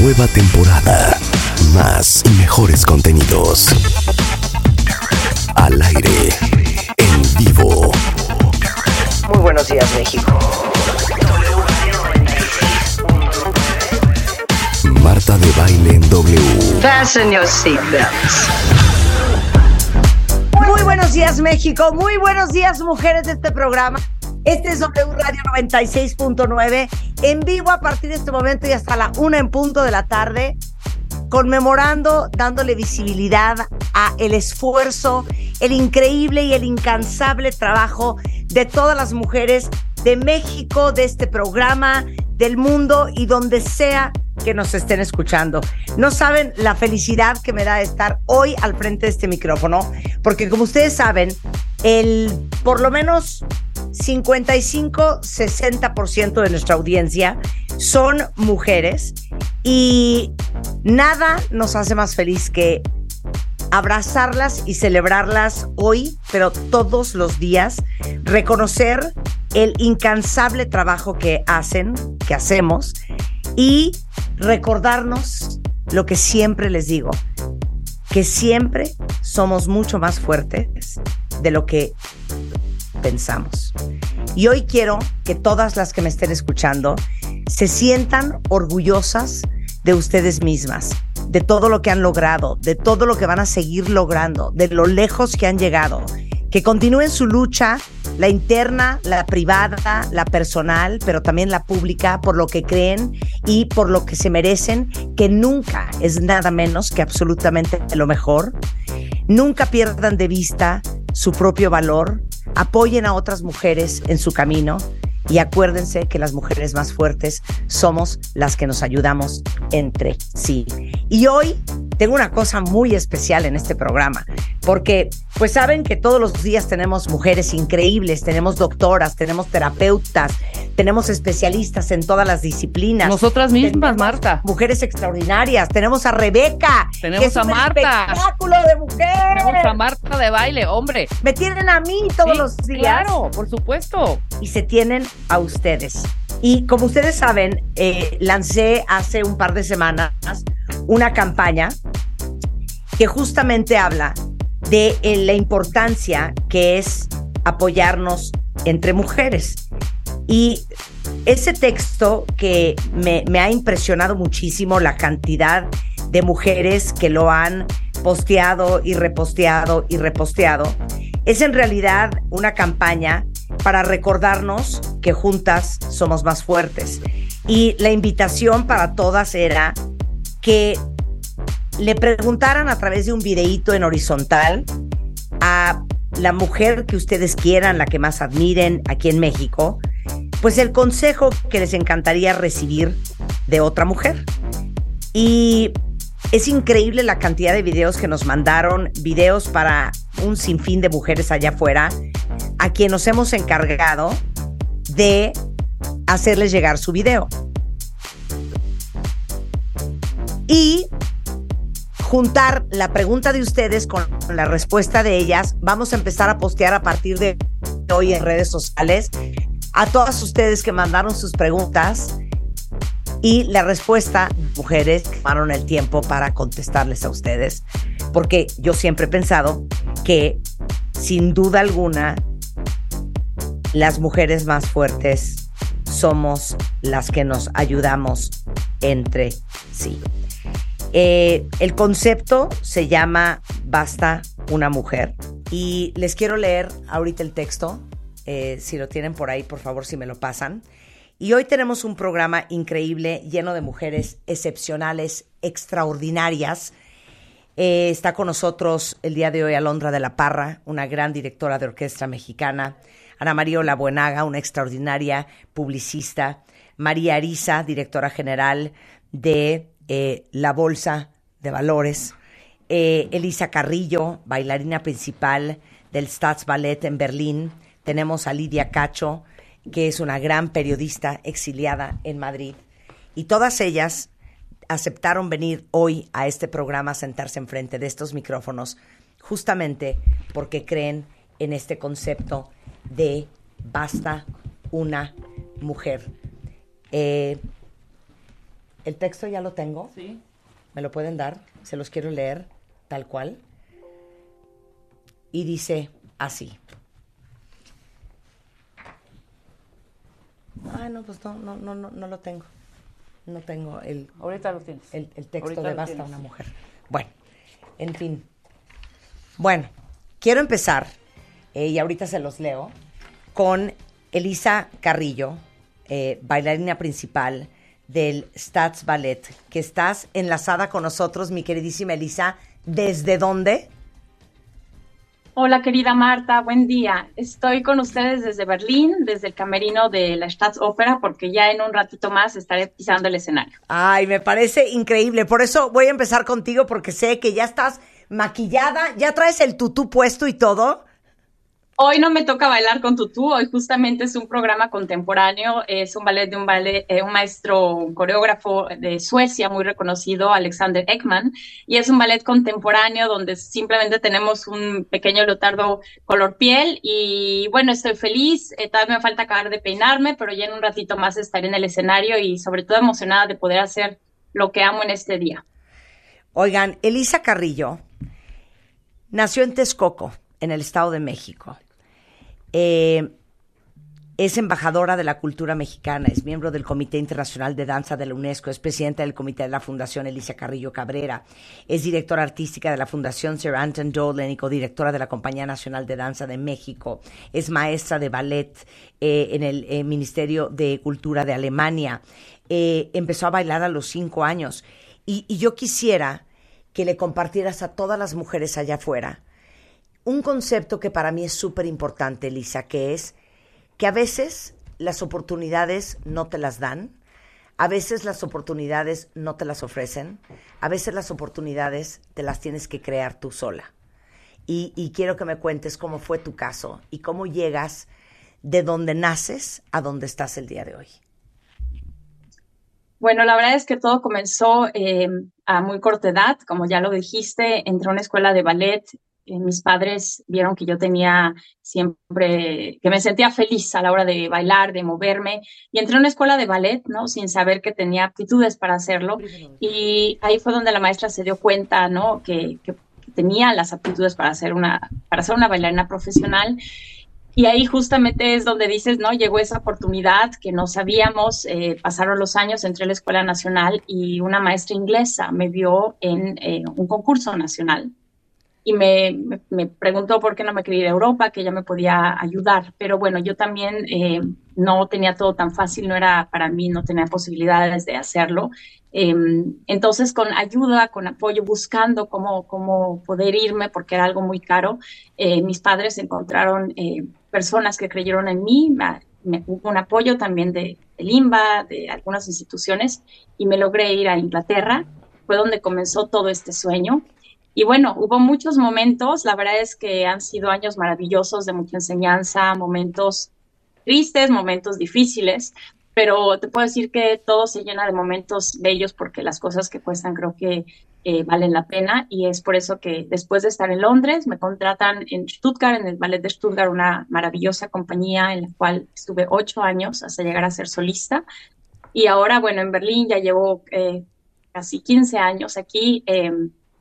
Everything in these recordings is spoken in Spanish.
Nueva temporada. Más y mejores contenidos. Al aire. En vivo. Muy buenos días, México. Marta de baile en W. Fasten your seatbelts. Muy buenos días, México. Muy buenos días, mujeres de este programa. Este es W Radio 96.9, en vivo a partir de este momento y hasta la una en punto de la tarde, conmemorando, dándole visibilidad a el esfuerzo, el increíble y el incansable trabajo de todas las mujeres de México, de este programa, del mundo y donde sea que nos estén escuchando. No saben la felicidad que me da estar hoy al frente de este micrófono, porque como ustedes saben, el por lo menos 55-60% de nuestra audiencia son mujeres y nada nos hace más feliz que abrazarlas y celebrarlas hoy, pero todos los días, reconocer el incansable trabajo que hacen, que hacemos y recordarnos lo que siempre les digo, que siempre somos mucho más fuertes de lo que pensamos. Y hoy quiero que todas las que me estén escuchando se sientan orgullosas de ustedes mismas, de todo lo que han logrado, de todo lo que van a seguir logrando, de lo lejos que han llegado. Que continúen su lucha, la interna, la privada, la personal, pero también la pública, por lo que creen y por lo que se merecen, que nunca es nada menos que absolutamente lo mejor. Nunca pierdan de vista su propio valor, apoyen a otras mujeres en su camino y acuérdense que las mujeres más fuertes somos las que nos ayudamos entre sí. Y hoy tengo una cosa muy especial en este programa, porque pues saben que todos los días tenemos mujeres increíbles, tenemos doctoras, tenemos terapeutas, tenemos especialistas en todas las disciplinas. Nosotras mismas, Marta. Mujeres extraordinarias. Tenemos a Rebeca. Tenemos que es a un Marta. espectáculo de mujeres. Tenemos a Marta de baile, hombre. Me tienen a mí todos Sí, los días. Claro, por supuesto. Y se tienen a ustedes. Y como ustedes saben, eh, lancé hace un par de semanas una campaña que justamente habla de eh, la importancia que es apoyarnos entre mujeres. Y ese texto que me, me ha impresionado muchísimo la cantidad de mujeres que lo han posteado y reposteado y reposteado, es en realidad una campaña para recordarnos que juntas somos más fuertes. Y la invitación para todas era que le preguntaran a través de un videíto en horizontal a la mujer que ustedes quieran, la que más admiren aquí en México, pues el consejo que les encantaría recibir de otra mujer. Y es increíble la cantidad de videos que nos mandaron, videos para un sinfín de mujeres allá afuera, a quien nos hemos encargado de hacerles llegar su video. Y juntar la pregunta de ustedes con la respuesta de ellas. Vamos a empezar a postear a partir de hoy en redes sociales a todas ustedes que mandaron sus preguntas y la respuesta, mujeres, que tomaron el tiempo para contestarles a ustedes, porque yo siempre he pensado que sin duda alguna las mujeres más fuertes somos las que nos ayudamos entre sí. Eh, el concepto se llama Basta una mujer. Y les quiero leer ahorita el texto. Eh, si lo tienen por ahí, por favor, si me lo pasan. Y hoy tenemos un programa increíble, lleno de mujeres excepcionales, extraordinarias. Eh, está con nosotros el día de hoy Alondra de la Parra, una gran directora de orquesta mexicana. Ana María La Buenaga, una extraordinaria publicista. María Arisa, directora general de eh, la Bolsa de Valores, eh, Elisa Carrillo, bailarina principal del Staatsballet en Berlín. Tenemos a Lidia Cacho, que es una gran periodista exiliada en Madrid. Y todas ellas aceptaron venir hoy a este programa a sentarse enfrente de estos micrófonos, justamente porque creen en este concepto de basta una mujer. Eh, el texto ya lo tengo. Sí. ¿Me lo pueden dar? Se los quiero leer tal cual. Y dice así. Ah, no, pues no, no, no, no, no lo tengo. No tengo el, Ahorita lo tienes. el, el texto Ahorita de Basta una mujer. Bueno, en fin. Bueno, quiero empezar, eh, y ahorita se los leo, con Elisa Carrillo, eh, bailarina principal del Stats Ballet, que estás enlazada con nosotros, mi queridísima Elisa. ¿Desde dónde? Hola querida Marta, buen día. Estoy con ustedes desde Berlín, desde el camerino de la Staatsoper, porque ya en un ratito más estaré pisando el escenario. Ay, me parece increíble. Por eso voy a empezar contigo porque sé que ya estás maquillada, ya traes el tutú puesto y todo. Hoy no me toca bailar con tutú, hoy justamente es un programa contemporáneo, es un ballet de un, ballet, eh, un maestro coreógrafo de Suecia muy reconocido, Alexander Ekman, y es un ballet contemporáneo donde simplemente tenemos un pequeño leotardo color piel y bueno, estoy feliz, eh, todavía me falta acabar de peinarme, pero ya en un ratito más estaré en el escenario y sobre todo emocionada de poder hacer lo que amo en este día. Oigan, Elisa Carrillo nació en Texcoco, en el Estado de México. Eh, es embajadora de la cultura mexicana, es miembro del Comité Internacional de Danza de la UNESCO, es presidenta del Comité de la Fundación Elisa Carrillo Cabrera, es directora artística de la Fundación Sir Anton Dolan y codirectora de la Compañía Nacional de Danza de México, es maestra de ballet eh, en el eh, Ministerio de Cultura de Alemania, empezó a bailar a los cinco años y, y yo quisiera que le compartieras a todas las mujeres allá afuera un concepto que para mí es súper importante, Elisa, que es que a veces las oportunidades no te las dan, a veces las oportunidades no te las ofrecen, a veces las oportunidades te las tienes que crear tú sola. Y, y quiero que me cuentes cómo fue tu caso y cómo llegas de donde naces a donde estás el día de hoy. Bueno, la verdad es que todo comenzó eh, a muy corta edad, como ya lo dijiste, entré a una escuela de ballet. Mis padres vieron que yo tenía siempre, que me sentía feliz a la hora de bailar, de moverme, y entré a una escuela de ballet, ¿no? Sin saber que tenía aptitudes para hacerlo. Y ahí fue donde la maestra se dio cuenta, ¿no? Que, que tenía las aptitudes para ser una, para ser una bailarina profesional. Y ahí justamente es donde dices, ¿no? Llegó esa oportunidad que no sabíamos, eh, pasaron los años, entré a la Escuela Nacional y una maestra inglesa me vio en eh, un concurso nacional y me, me, preguntó por qué no me quería ir a Europa, que ella me podía ayudar. Pero bueno, yo también eh, no tenía todo tan fácil, no era para mí, no tenía posibilidades de hacerlo. Eh, entonces, con ayuda, con apoyo, buscando cómo, cómo poder irme, porque era algo muy caro, eh, mis padres encontraron eh, personas que creyeron en mí, me, hubo un apoyo también de, de Limba, de algunas instituciones, y me logré ir a Inglaterra. Fue donde comenzó todo este sueño. Y bueno, hubo muchos momentos, la verdad es que han sido años maravillosos de mucha enseñanza, momentos tristes, momentos difíciles, pero te puedo decir que todo se llena de momentos bellos porque las cosas que cuestan creo que eh, valen la pena y es por eso que después de estar en Londres me contratan en Stuttgart, en el Ballet de Stuttgart, una maravillosa compañía en la cual estuve ocho años hasta llegar a ser solista. Y ahora, bueno, en Berlín ya llevo eh, casi 15 años aquí eh,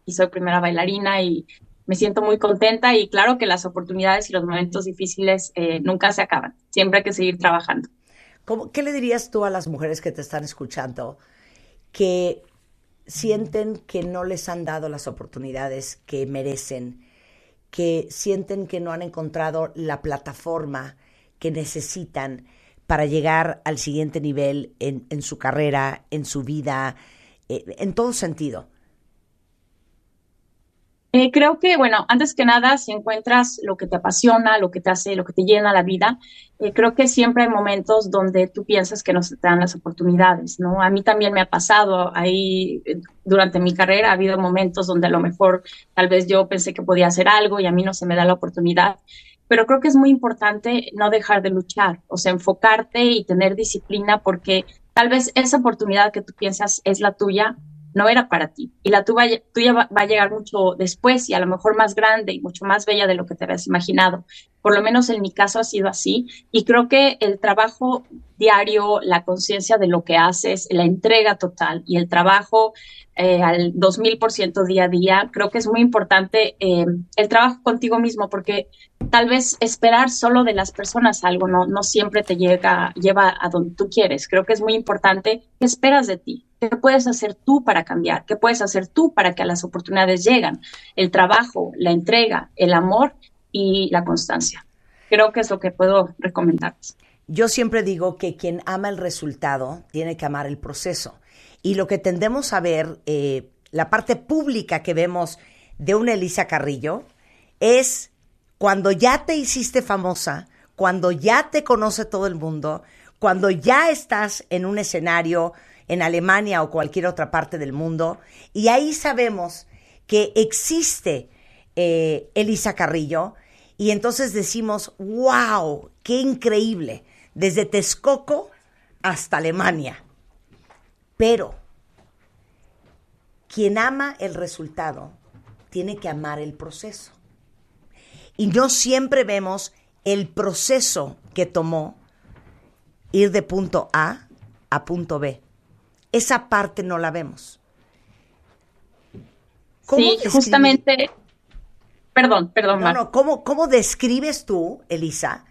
y soy primera bailarina y me siento muy contenta y claro que las oportunidades y los momentos difíciles eh, nunca se acaban, siempre hay que seguir trabajando. ¿Cómo, ¿Qué le dirías tú a las mujeres que te están escuchando que sienten que no les han dado las oportunidades que merecen, que sienten que no han encontrado la plataforma que necesitan para llegar al siguiente nivel en, en su carrera, en su vida, eh, en todo sentido? Eh, creo que, bueno, antes que nada, si encuentras lo que te apasiona, lo que te hace, lo que te llena la vida, eh, creo que siempre hay momentos donde tú piensas que no se te dan las oportunidades, ¿no? A mí también me ha pasado ahí eh, durante mi carrera, ha habido momentos donde a lo mejor tal vez yo pensé que podía hacer algo y a mí no se me da la oportunidad, pero creo que es muy importante no dejar de luchar, o sea, enfocarte y tener disciplina porque tal vez esa oportunidad que tú piensas es la tuya, no era para ti. Y la tuya, tuya va, va, a llegar mucho después y a lo mejor más grande y mucho más bella de lo que te habías imaginado. Por lo menos en mi caso ha sido así. Y creo que el trabajo diario, la conciencia de lo que haces, la entrega total y el trabajo eh, al 2000% día a día, creo que es muy importante eh, el trabajo contigo mismo porque tal vez esperar solo de las personas algo no, no siempre te llega, lleva a donde tú quieres. Creo que es muy importante qué esperas de ti, qué puedes hacer tú para cambiar, qué puedes hacer tú para que las oportunidades lleguen, el trabajo, la entrega, el amor y la constancia. Creo que es lo que puedo recomendarles. Yo siempre digo que quien ama el resultado tiene que amar el proceso. Y lo que tendemos a ver, eh, la parte pública que vemos de una Elisa Carrillo, es cuando ya te hiciste famosa, cuando ya te conoce todo el mundo, cuando ya estás en un escenario en Alemania o cualquier otra parte del mundo, y ahí sabemos que existe eh, Elisa Carrillo, y entonces decimos, wow, qué increíble, desde Texcoco hasta Alemania. Pero quien ama el resultado tiene que amar el proceso. Y no siempre vemos el proceso que tomó ir de punto A a punto B. Esa parte no la vemos. Sí, justamente. Perdón, perdón. No, no, ¿cómo, ¿cómo describes tú, Elisa,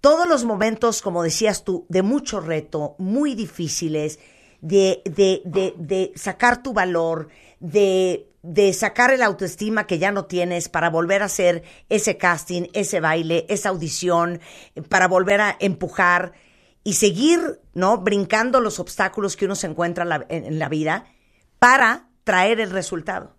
todos los momentos, como decías tú, de mucho reto, muy difíciles, de, de, de, de sacar tu valor, de, de sacar el autoestima que ya no tienes para volver a hacer ese casting, ese baile, esa audición, para volver a empujar y seguir, ¿no? Brincando los obstáculos que uno se encuentra en la, en la vida para traer el resultado.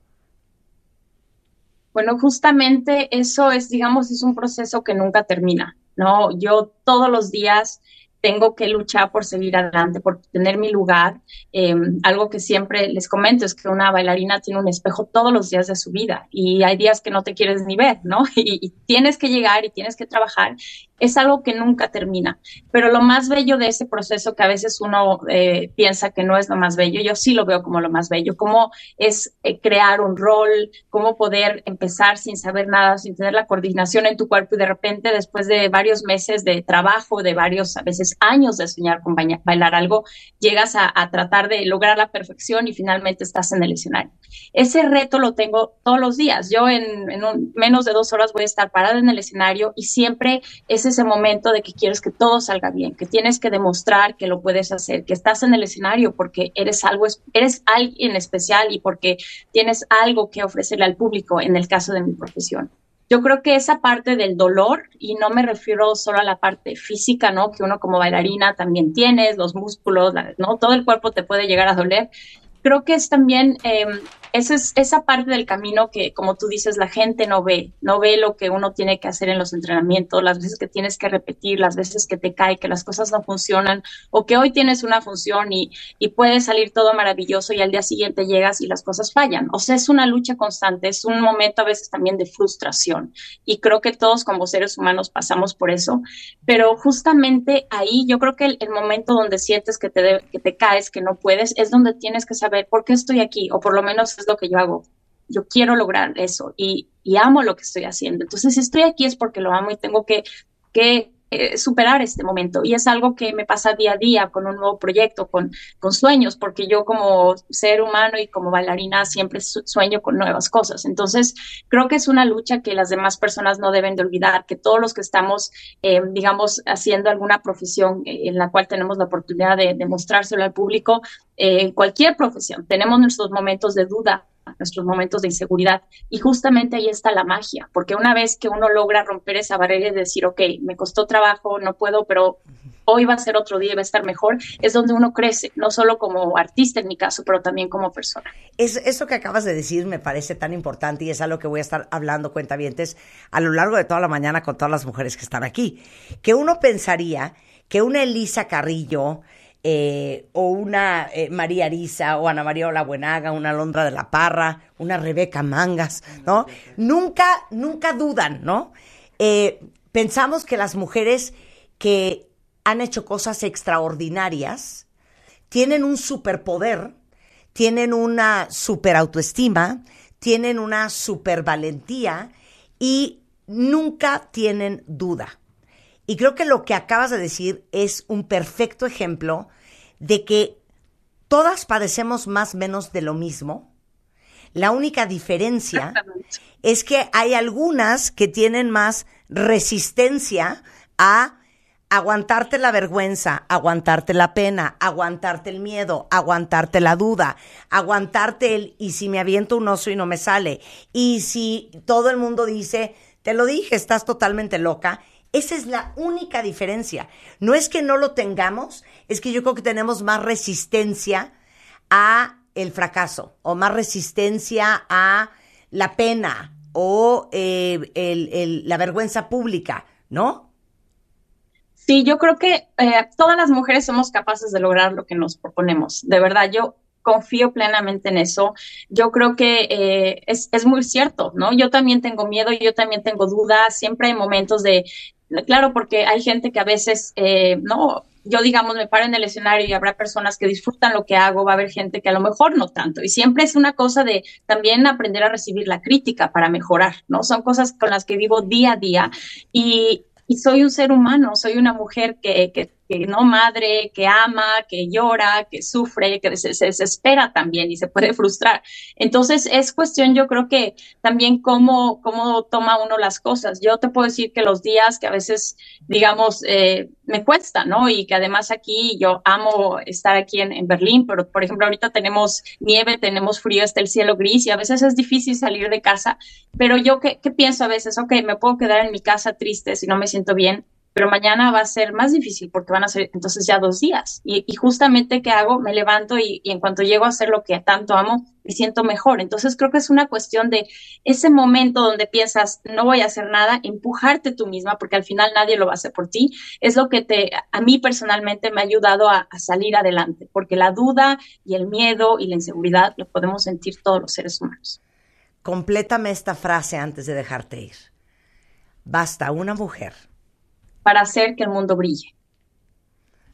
Bueno, justamente eso es, digamos, es un proceso que nunca termina. ¿no? Yo todos los días tengo que luchar por seguir adelante, por tener mi lugar. Eh, algo que siempre les comento es que una bailarina tiene un espejo todos los días de su vida y hay días que no te quieres ni ver, ¿no? Y, y tienes que llegar y tienes que trabajar es algo que nunca termina. Pero lo más bello de ese proceso que a veces uno eh, piensa que no es lo más bello, yo sí lo veo como lo más bello, cómo es eh, crear un rol, cómo poder empezar sin saber nada, sin tener la coordinación en tu cuerpo y de repente después de varios meses de trabajo, de varios a veces años de soñar con bailar algo, llegas a, tratar de lograr la perfección y finalmente estás en el escenario. Ese reto lo tengo todos los días. Yo en, menos de dos horas voy a estar parada en el escenario y siempre ese ese momento de que quieres que todo salga bien, que tienes que demostrar que lo puedes hacer, que estás en el escenario porque eres algo, eres alguien especial y porque tienes algo que ofrecerle al público en el caso de mi profesión. Yo creo que esa parte del dolor, y no me refiero solo a la parte física, ¿no? Que uno como bailarina también tienes, los músculos, ¿no? Todo el cuerpo te puede llegar a doler. Creo que es también eh, esa es esa parte del camino que, como tú dices, la gente no ve, no ve lo que uno tiene que hacer en los entrenamientos, las veces que tienes que repetir, las veces que te cae, que las cosas no funcionan, o que hoy tienes una función y, y puede salir todo maravilloso y al día siguiente llegas y las cosas fallan. O sea, es una lucha constante, es un momento a veces también de frustración. Y creo que todos como seres humanos pasamos por eso, pero justamente ahí yo creo que el, momento donde sientes que te, que te caes, que no puedes, es donde tienes que saber por qué estoy aquí, o por lo menos es lo que yo hago. Yo quiero lograr eso y, y amo lo que estoy haciendo. Entonces, si estoy aquí es porque lo amo y tengo que, que eh, superar este momento. Y es algo que me pasa día a día con un nuevo proyecto, con, con sueños, porque yo como ser humano y como bailarina siempre sueño con nuevas cosas. Entonces, creo que es una lucha que las demás personas no deben de olvidar, que todos los que estamos, eh, digamos, haciendo alguna profesión en la cual tenemos la oportunidad de, de mostrárselo al público, eh, cualquier profesión, tenemos nuestros momentos de duda, nuestros momentos de inseguridad. Y justamente ahí está la magia, porque una vez que uno logra romper esa barrera y decir, ok, me costó trabajo, no puedo, pero hoy va a ser otro día, va a estar mejor, es donde uno crece, no solo como artista en mi caso, pero también como persona. Es, eso que acabas de decir me parece tan importante y es algo que voy a estar hablando, cuentavientes, a lo largo de toda la mañana con todas las mujeres que están aquí. Que uno pensaría que una Elisa Carrillo, eh, o una eh, María Arisa, o Ana María Olabuenaga, una Londra de la Parra, una Rebeca Mangas, ¿no? Nunca, nunca dudan, ¿no? Eh, pensamos que las mujeres que han hecho cosas extraordinarias tienen un superpoder, tienen una super autoestima, tienen una super valentía y nunca tienen duda. Y creo que lo que acabas de decir es un perfecto ejemplo de que todas padecemos más o menos de lo mismo. La única diferencia es que hay algunas que tienen más resistencia a aguantarte la vergüenza, aguantarte la pena, aguantarte el miedo, aguantarte la duda, aguantarte el y si me aviento un oso y no me sale, y si todo el mundo dice, te lo dije, estás totalmente loca. Esa es la única diferencia. No es que no lo tengamos, es que yo creo que tenemos más resistencia a el fracaso o más resistencia a la pena o eh, la vergüenza pública, ¿no? Sí, yo creo que eh, todas las mujeres somos capaces de lograr lo que nos proponemos. De verdad, yo confío plenamente en eso. Yo creo que eh, es, es muy cierto, ¿no? Yo también tengo miedo, yo también tengo dudas, siempre hay momentos de, claro, porque hay gente que a veces, eh, no, yo digamos, me paro en el escenario y habrá personas que disfrutan lo que hago, va a haber gente que a lo mejor no tanto. Y siempre es una cosa de también aprender a recibir la crítica para mejorar, ¿no? Son cosas con las que vivo día a día y, y soy un ser humano, soy una mujer que, que, que no madre, que ama, que llora, que sufre, que se, se desespera también y se puede frustrar. Entonces es cuestión, yo creo que también cómo, cómo toma uno las cosas. Yo te puedo decir que los días que a veces, digamos, eh, me cuesta, ¿no? Y que además aquí yo amo estar aquí en, en Berlín, pero por ejemplo ahorita tenemos nieve, tenemos frío, está el cielo gris y a veces es difícil salir de casa, pero yo qué, qué pienso a veces, ok, me puedo quedar en mi casa triste si no me siento bien, pero mañana va a ser más difícil porque van a ser entonces ya dos días. Y, justamente, ¿qué hago? Me levanto y, y, en cuanto llego a hacer lo que tanto amo, me siento mejor. Entonces creo que es una cuestión de ese momento donde piensas, no voy a hacer nada, empujarte tú misma, porque al final nadie lo va a hacer por ti, es lo que te, a mí personalmente me ha ayudado a, a salir adelante, porque la duda y el miedo y la inseguridad lo podemos sentir todos los seres humanos. Complétame esta frase antes de dejarte ir. Basta una mujer para hacer que el mundo brille.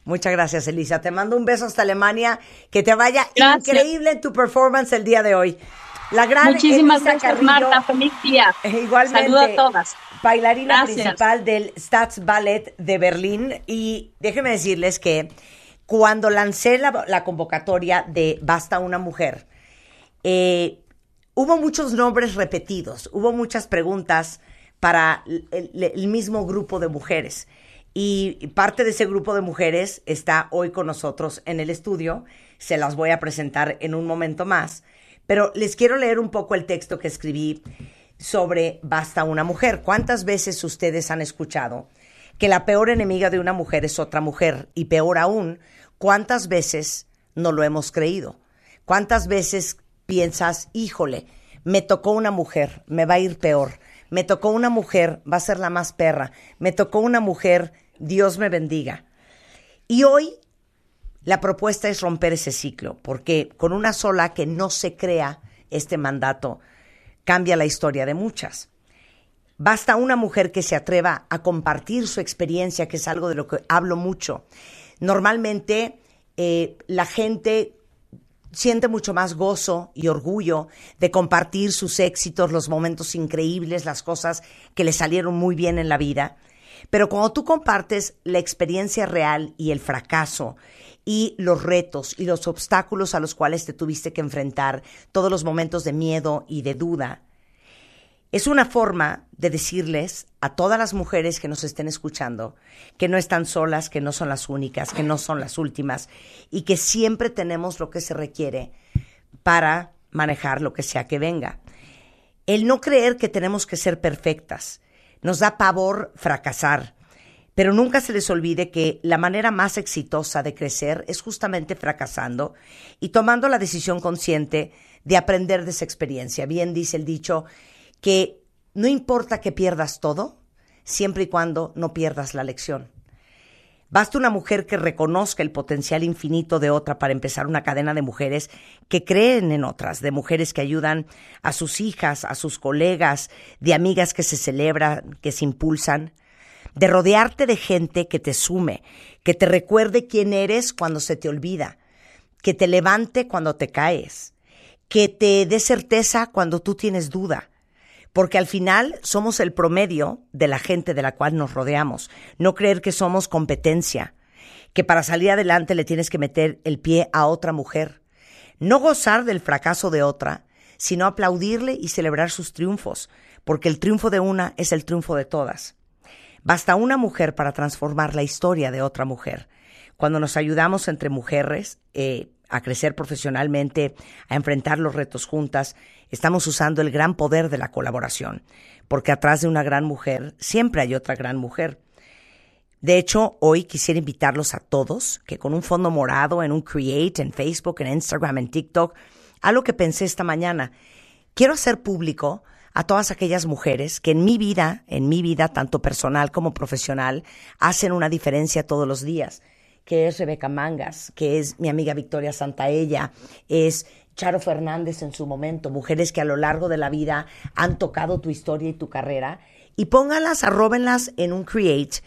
Muchas gracias, Elisa. Te mando un beso hasta Alemania. Que te vaya gracias. increíble en tu performance el día de hoy. La gran Muchísimas Elisa gracias, Carrillo, Marta. Feliz día. Igualmente. Saludo a todas. Bailarina Gracias. principal del Staatsballet de Berlín. Y déjenme decirles que cuando lancé la, la convocatoria de Basta una mujer, eh, hubo muchos nombres repetidos, hubo muchas preguntas para el, mismo grupo de mujeres. Y parte de ese grupo de mujeres está hoy con nosotros en el estudio. Se las voy a presentar en un momento más. Pero les quiero leer un poco el texto que escribí sobre Basta una mujer. ¿Cuántas veces ustedes han escuchado que la peor enemiga de una mujer es otra mujer? Y peor aún, ¿cuántas veces no lo hemos creído? ¿Cuántas veces piensas, híjole, me tocó una mujer, me va a ir peor? Me tocó una mujer, va a ser la más perra. Me tocó una mujer, Dios me bendiga. Y hoy la propuesta es romper ese ciclo, porque con una sola que no se crea este mandato, cambia la historia de muchas. Basta una mujer que se atreva a compartir su experiencia, que es algo de lo que hablo mucho. Normalmente eh, la gente siente mucho más gozo y orgullo de compartir sus éxitos, los momentos increíbles, las cosas que le salieron muy bien en la vida. Pero cuando tú compartes la experiencia real y el fracaso y los retos y los obstáculos a los cuales te tuviste que enfrentar, todos los momentos de miedo y de duda, es una forma de decirles a todas las mujeres que nos estén escuchando que no están solas, que no son las únicas, que no son las últimas y que siempre tenemos lo que se requiere para manejar lo que sea que venga. El no creer que tenemos que ser perfectas. Nos da pavor fracasar. Pero nunca se les olvide que la manera más exitosa de crecer es justamente fracasando y tomando la decisión consciente de aprender de esa experiencia. Bien dice el dicho que no importa que pierdas todo, siempre y cuando no pierdas la lección. Basta una mujer que reconozca el potencial infinito de otra para empezar una cadena de mujeres que creen en otras, de mujeres que ayudan a sus hijas, a sus colegas, de amigas que se celebran, que se impulsan, de rodearte de gente que te sume, que te recuerde quién eres cuando se te olvida, que te levante cuando te caes, que te dé certeza cuando tú tienes duda porque al final somos el promedio de la gente de la cual nos rodeamos. No creer que somos competencia, que para salir adelante le tienes que meter el pie a otra mujer. No gozar del fracaso de otra, sino aplaudirle y celebrar sus triunfos, porque el triunfo de una es el triunfo de todas. Basta una mujer para transformar la historia de otra mujer. Cuando nos ayudamos entre mujeres eh, a crecer profesionalmente, a enfrentar los retos juntas, estamos usando el gran poder de la colaboración, porque atrás de una gran mujer siempre hay otra gran mujer. De hecho, hoy quisiera invitarlos a todos que con un fondo morado en un Create, en Facebook, en Instagram, en TikTok, algo que pensé esta mañana, quiero hacer público a todas aquellas mujeres que en mi vida, en mi vida, tanto personal como profesional, hacen una diferencia todos los días que es Rebeca Mangas, que es mi amiga Victoria Santaella, es Charo Fernández en su momento, mujeres que a lo largo de la vida han tocado tu historia y tu carrera, y póngalas, arróbenlas en un create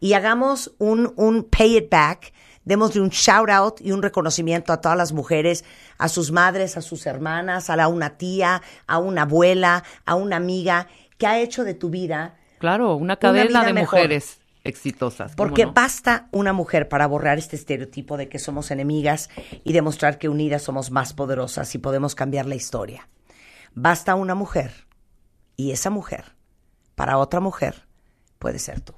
y hagamos un, un pay it back, démosle un shout out y un reconocimiento a todas las mujeres, a sus madres, a sus hermanas, a la, una tía, a una abuela, a una amiga, que ha hecho de tu vida. Claro, una cadena de mejor. mujeres exitosas. ¿cómo Porque no? basta una mujer para borrar este estereotipo de que somos enemigas y demostrar que unidas somos más poderosas y podemos cambiar la historia. Basta una mujer y esa mujer para otra mujer puede ser tú.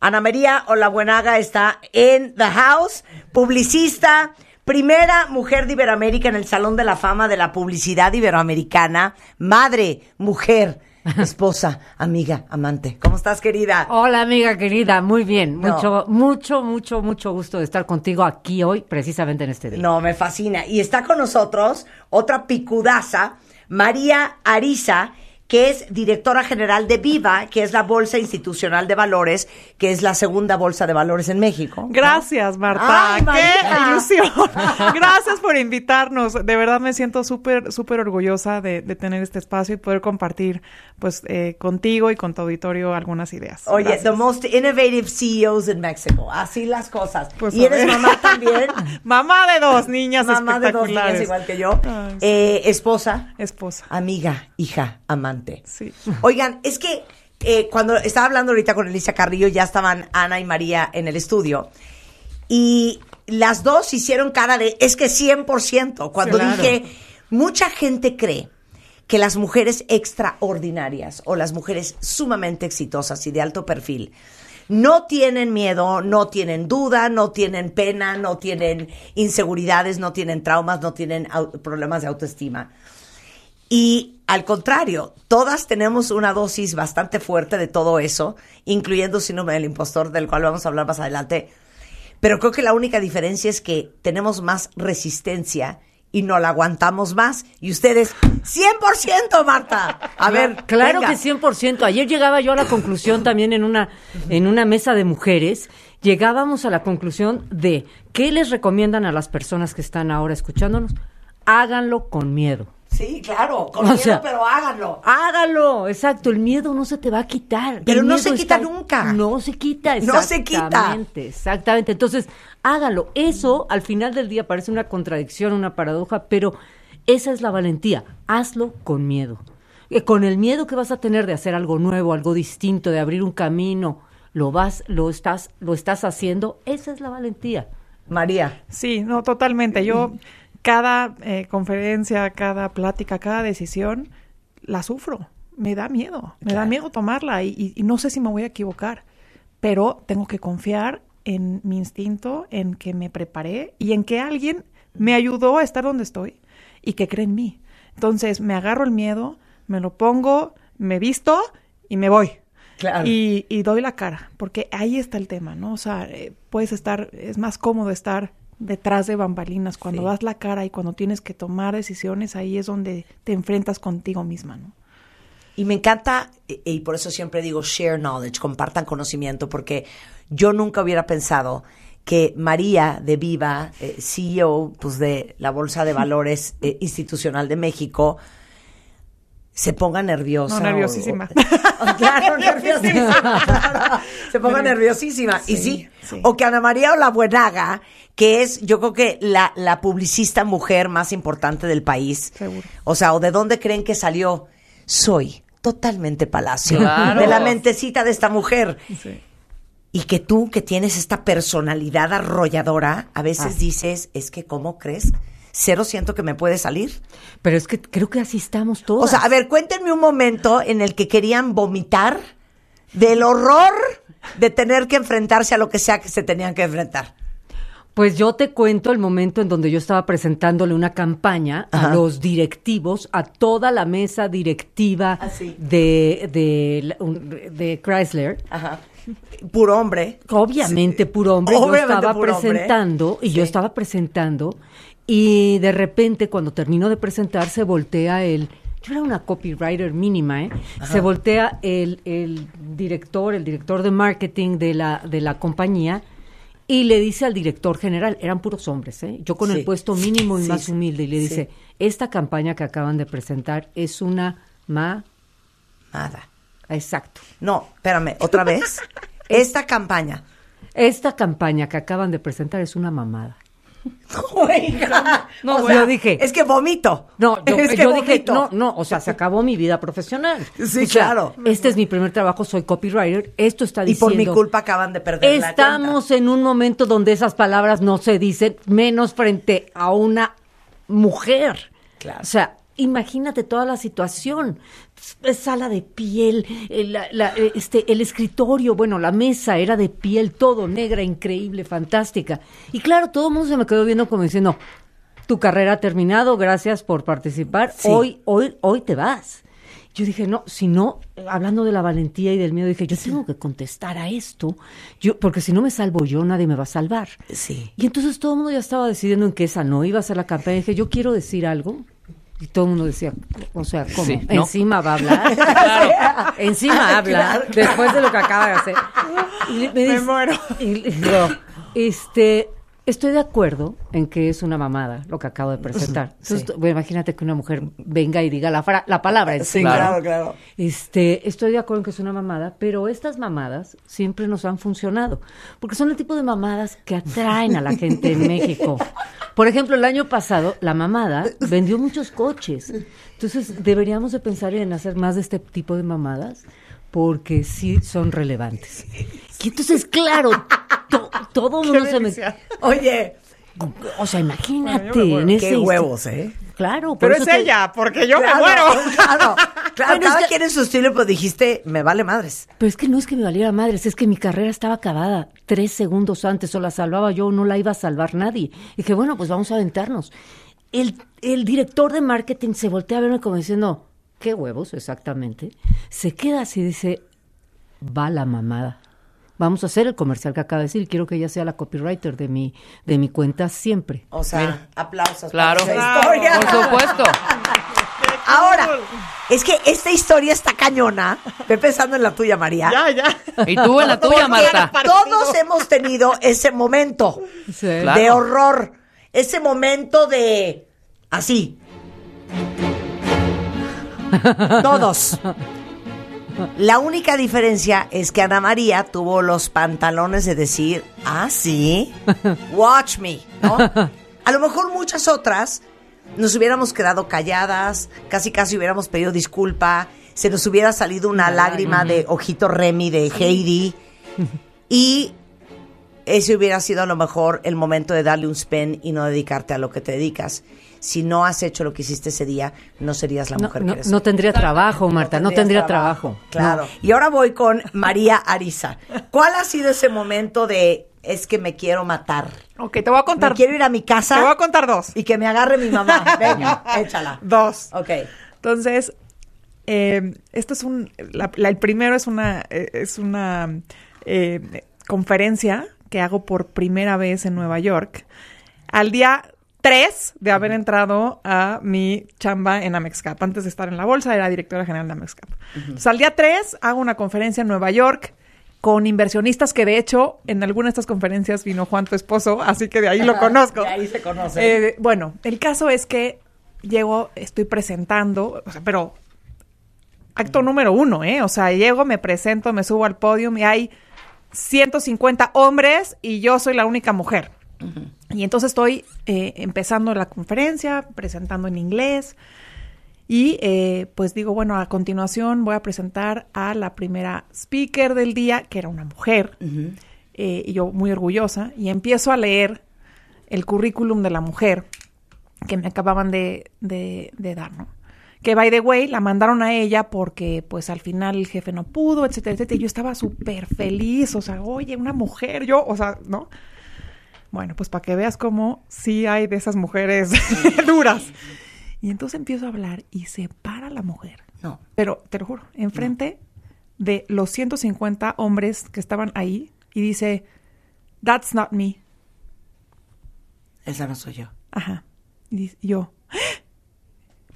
Ana María Olabuenaga está en The House, publicista, primera mujer de Iberoamérica en el Salón de la Fama de la Publicidad Iberoamericana, madre, mujer, esposa, amiga, amante. ¿Cómo estás, querida? Hola amiga querida, muy bien, No. mucho, mucho, mucho, mucho gusto de estar contigo aquí hoy, precisamente en este día. No, me fascina. Y está con nosotros otra picudaza, María Ariza, que es directora general de Viva, que es la Bolsa Institucional de Valores, que es la segunda bolsa de valores en México. Gracias, Marta. Ay, ¡Qué ilusión! Gracias por invitarnos. De verdad me siento súper, súper orgullosa de, de tener este espacio y poder compartir, pues, eh, contigo y con tu auditorio algunas ideas. Oye, Gracias. the most innovative CEOs in Mexico. Así las cosas. Pues, y eres ver. mamá también. Mamá de dos niñas mamá de dos espectaculares. niñas igual que yo. Ay, sí. Eh, esposa, Esposa. amiga, hija, amante. Sí. Oigan, es que eh, cuando estaba hablando ahorita con Alicia Carrillo, ya estaban Ana y María en el estudio. Y las dos hicieron cara de, es que 100%. Cuando Claro. dije, mucha gente cree que las mujeres extraordinarias o las mujeres sumamente exitosas y de alto perfil no tienen miedo, no tienen duda, no tienen pena, no tienen inseguridades, no tienen traumas, no tienen problemas de autoestima. Y al contrario, todas tenemos una dosis bastante fuerte de todo eso, incluyendo síndrome del impostor, del cual vamos a hablar más adelante. Pero creo que la única diferencia es que tenemos más resistencia y no la aguantamos más. Y ustedes, 100%, Marta. A ver, Claro venga. que 100%. Ayer llegaba yo a la conclusión también en una, en una mesa de mujeres, llegábamos a la conclusión de qué les recomiendan a las personas que están ahora escuchándonos. Háganlo con miedo. Sí, claro, con O miedo, sea, pero háganlo. Hágalo, exacto. El miedo no se te va a quitar. Pero no se quita está- nunca. No se quita, No se quita. Exactamente, exactamente. Entonces, hágalo. Eso, al final del día, parece una contradicción, una paradoja, pero esa es la valentía. Hazlo con miedo. Eh, Con el miedo que vas a tener de hacer algo nuevo, algo distinto, de abrir un camino, lo vas, lo estás, lo estás haciendo. Esa es la valentía. María. Sí, no, totalmente. Yo cada eh, conferencia, cada plática, cada decisión la sufro. Me da miedo, me da miedo tomarla y, y- y no sé si me voy a equivocar, pero tengo que confiar en mi instinto, en que me preparé y en que alguien me ayudó a estar donde estoy y que cree en mí. Entonces me agarro el miedo, me lo pongo, me visto y me voy. Claro. Y, y doy la cara, porque ahí está el tema, ¿no? O sea, eh, puedes estar, es más cómodo estar detrás de bambalinas. Cuando Sí. das la cara y cuando tienes que tomar decisiones, ahí es donde te enfrentas contigo misma, ¿no? Y me encanta, y, y por eso siempre digo share knowledge, compartan conocimiento, porque yo nunca hubiera pensado que María de Viva, eh, CEO pues, de la Bolsa de Valores eh, Institucional de México, se ponga nerviosa. No, nerviosísima. o- o- claro, nerviosísima. claro. se ponga nerviosísima. y Sí, sí. sí. O que Ana María Olabuenaga, que es yo creo que la, la publicista mujer más importante del país. Seguro. O sea, ¿o de dónde creen que salió? Soy totalmente palacio. Claro. De la mentecita de esta mujer. Sí. Y que tú, que tienes esta personalidad arrolladora, a veces Ah. dices, es que, ¿cómo crees? Cero siento que me puede salir. Pero es que creo que así estamos todos. O sea, a ver, cuéntenme un momento en el que querían vomitar del horror de tener que enfrentarse a lo que sea que se tenían que enfrentar. Pues yo te cuento el momento en donde yo estaba presentándole una campaña Ajá. a los directivos, a toda la mesa directiva Ah, sí. de, de, Chrysler. Ajá. Puro hombre. Obviamente, puro hombre. Obviamente yo estaba puro hombre. presentando y Sí. yo estaba presentando y de repente cuando terminó de presentar se voltea el... Yo era una copywriter mínima, ¿eh? Se voltea el, el director, el director de marketing de la, de la compañía y le dice al director general, eran puros hombres, ¿eh? Yo con Sí. el puesto mínimo y Sí, más sí. humilde, y le dice, esta campaña que acaban de presentar es una ma... Nada. Exacto. No, espérame, otra vez. Esta campaña. Esta campaña que acaban de presentar es una mamada. Oiga. No, O yo sea, dije- Es que vomito. No, yo, es que yo dije, no, no, o sea, se acabó mi vida profesional. Sí, O sea, claro. Este es mi primer trabajo, soy copywriter. Esto está Y diciendo. por mi culpa acaban de perder la Estamos en un momento donde esas palabras no se dicen, menos frente a una mujer. Claro. O sea, imagínate toda la situación. Sala de piel, el, la- la- este, el escritorio, bueno, la mesa era de piel, todo negra, increíble, fantástica. Y claro, todo el mundo se me quedó viendo como diciendo, tu carrera ha terminado, gracias por participar, Sí. hoy, hoy, hoy te vas. Yo dije, no, si no, hablando de la valentía y del miedo, dije, yo tengo que contestar a esto, yo, porque si no me salvo yo, nadie me va a salvar. Sí. Y entonces todo el mundo ya estaba decidiendo en que esa no iba a ser la campaña. Dije, yo quiero decir algo. Y todo el mundo decía, o sea, ¿cómo? Sí, ¿no? Encima va a hablar. Encima habla, después de lo que acaba de hacer. Y me, dice- muero. Y digo, este, estoy de acuerdo en que es una mamada lo que acabo de presentar. Entonces, Sí. bueno, imagínate que una mujer venga y diga la, fra- la palabra. Sí, encima. claro, claro. Este, estoy de acuerdo en que es una mamada, pero estas mamadas siempre nos han funcionado, porque son el tipo de mamadas que atraen a la gente en México. Por ejemplo, el año pasado la mamada vendió muchos coches. Entonces, deberíamos de pensar en hacer más de este tipo de mamadas porque sí son relevantes. Y entonces, claro, to- todo mundo se me... Oye, O sea, imagínate. Bueno, en ese qué huevos, ¿eh? Claro. por Pero eso es te- ella, porque yo claro, me muero. Claro, claro, Bueno, es cada que- quien en su estilo, pero dijiste, me vale madres. Pero es que no es que me valiera madres, es que mi carrera estaba acabada tres segundos antes, o la salvaba yo o no la iba a salvar nadie. Y dije, bueno, pues vamos a aventarnos. El, el director de marketing se voltea a verme como diciendo, ¿qué huevos exactamente? Se queda así y dice, va la mamada. Vamos a hacer el comercial que acaba de decir. Quiero que ella sea la copywriter de mi, de mi cuenta siempre. O sea, aplausos. Claro. para esa historia. Por supuesto. Ahora, es que esta historia está cañona. Ve pensando en la tuya, María. Ya, ya. Y tú en la tuya, Marta. Todos hemos tenido ese momento de horror, ese momento de así. Todos. La única diferencia es que Ana María tuvo los pantalones de decir, ah, sí, watch me, ¿no? A lo mejor muchas otras nos hubiéramos quedado calladas, casi casi hubiéramos pedido disculpa, se nos hubiera salido una lágrima de ojito Remy de Heidi y ese hubiera sido a lo mejor el momento de darle un spin y no dedicarte a lo que te dedicas. Si no has hecho lo que hiciste ese día, no serías la No, mujer no- que eres. no tendría trabajo, Marta, no tendría trabajo. Claro. No. Y ahora voy con María Ariza. ¿Cuál ha sido ese momento de es que me quiero matar. Ok, te voy a contar. Me quiero ir a mi casa Te voy a contar dos. y que me agarre mi mamá. Venga, échala. Dos. Ok. Entonces, eh, esto es un, la- la- el primero es una, eh, es una eh, conferencia que hago por primera vez en Nueva York. Al día 3 de haber entrado a mi chamba en Amexcap. Antes de estar en la bolsa, era directora general de Amexcap. Entonces, al día 3 hago una conferencia en Nueva York con inversionistas que de hecho en alguna de estas conferencias vino Juan tu esposo, así que de ahí lo conozco. De ahí se conocen. Eh, bueno, el caso es que llego, estoy presentando, o sea, pero acto número uno, ¿eh? O sea, llego, me presento, me subo al podio y hay 150 hombres y yo soy la única mujer. Y entonces estoy eh, empezando la conferencia, presentando en inglés. Y eh, pues digo, bueno, a continuación voy a presentar a la primera speaker del día, que era una mujer. Eh, y yo muy orgullosa. Y empiezo a leer el currículum de la mujer que me acababan de, de- de dar, ¿no? Que, by the way, la mandaron a ella porque, pues, al final el jefe no pudo, etcétera, etcétera. Y yo estaba súper feliz, o sea, oye, una mujer, yo, o sea, ¿no? Bueno, pues para que veas cómo sí hay de esas mujeres duras. Y entonces empiezo a hablar y se para la mujer. No. Pero, te lo juro, enfrente de los 150 hombres que estaban ahí y dice, That's not me. Esa no soy yo. Ajá. Y yo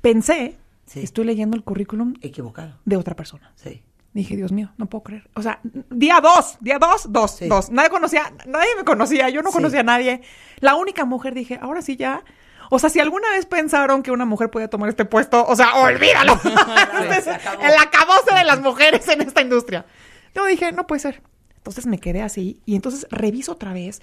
pensé, Sí. estoy leyendo el currículum Equivocado. de otra persona. Sí. Dije, Dios mío, no puedo creer. O sea, día dos, día dos, dos, Sí. dos. Nadie conocía, nadie me conocía, yo no Sí. conocía a nadie. La única mujer dije, ahora sí ya. O sea, si alguna vez pensaron que una mujer podía tomar este puesto, o sea, olvídalo. Este es acabó. el acabose de las mujeres en esta industria. Yo dije, no puede ser. Entonces me quedé así y entonces reviso otra vez.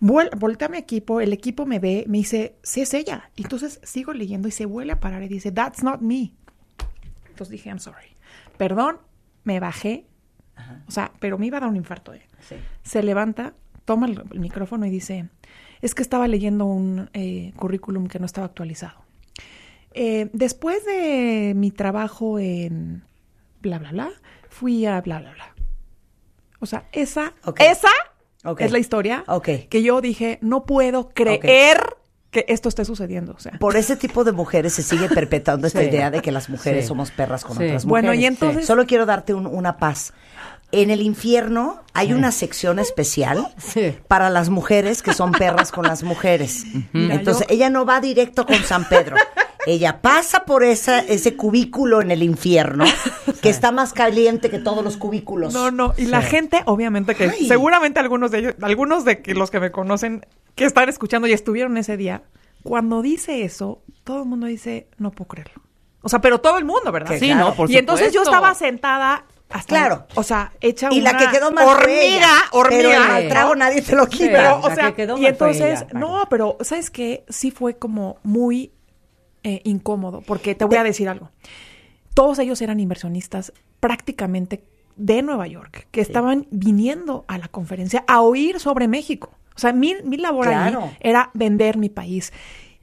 Volteo a mi equipo, el equipo me ve, me dice, sí es ella. Y entonces sigo leyendo y se vuelve a parar y dice, that's not me. Entonces dije, I'm sorry. Perdón, me bajé. O sea, pero me iba a dar un infarto. ¿eh? Sí. Se levanta, toma el, el micrófono y dice, es que estaba leyendo un eh, currículum que no estaba actualizado. Eh, después de mi trabajo en bla, bla, bla, fui a bla, bla, bla. O sea, esa, esa es la historia que yo dije, no puedo creer que esto esté sucediendo. O sea, Por ese tipo de mujeres se sigue perpetuando esta Sí. idea de que las mujeres Sí. somos perras con Sí. otras mujeres. Bueno, y entonces- Solo quiero darte un- una paz. En el infierno hay una sección especial para las mujeres que son perras con las mujeres. Mira, Entonces, yo- ella no va directo con San Pedro. Ella pasa por esa, ese cubículo en el infierno que está más caliente que todos los cubículos. No, no, y la gente, obviamente que Ay. seguramente algunos de ellos, algunos de los que me conocen, que están escuchando y estuvieron ese día, cuando dice eso, todo el mundo dice, no puedo creerlo. O sea, pero todo el mundo, ¿verdad? Que Sí, claro. no, por y entonces yo estaba sentada hasta, Claro. o sea, hecha Y una la que quedó más hormiga, hormiga. Pero el trago nadie te lo quita. Sí. Pero, o La sea, que quedó y entonces, ella, no, pero, ¿sabes qué? Sí fue como muy eh, incómodo, porque te voy a decir algo. Todos ellos eran inversionistas prácticamente de Nueva York, que estaban viniendo a la conferencia a oír sobre México. O sea, mi, mi labor Claro. ahí era vender mi país.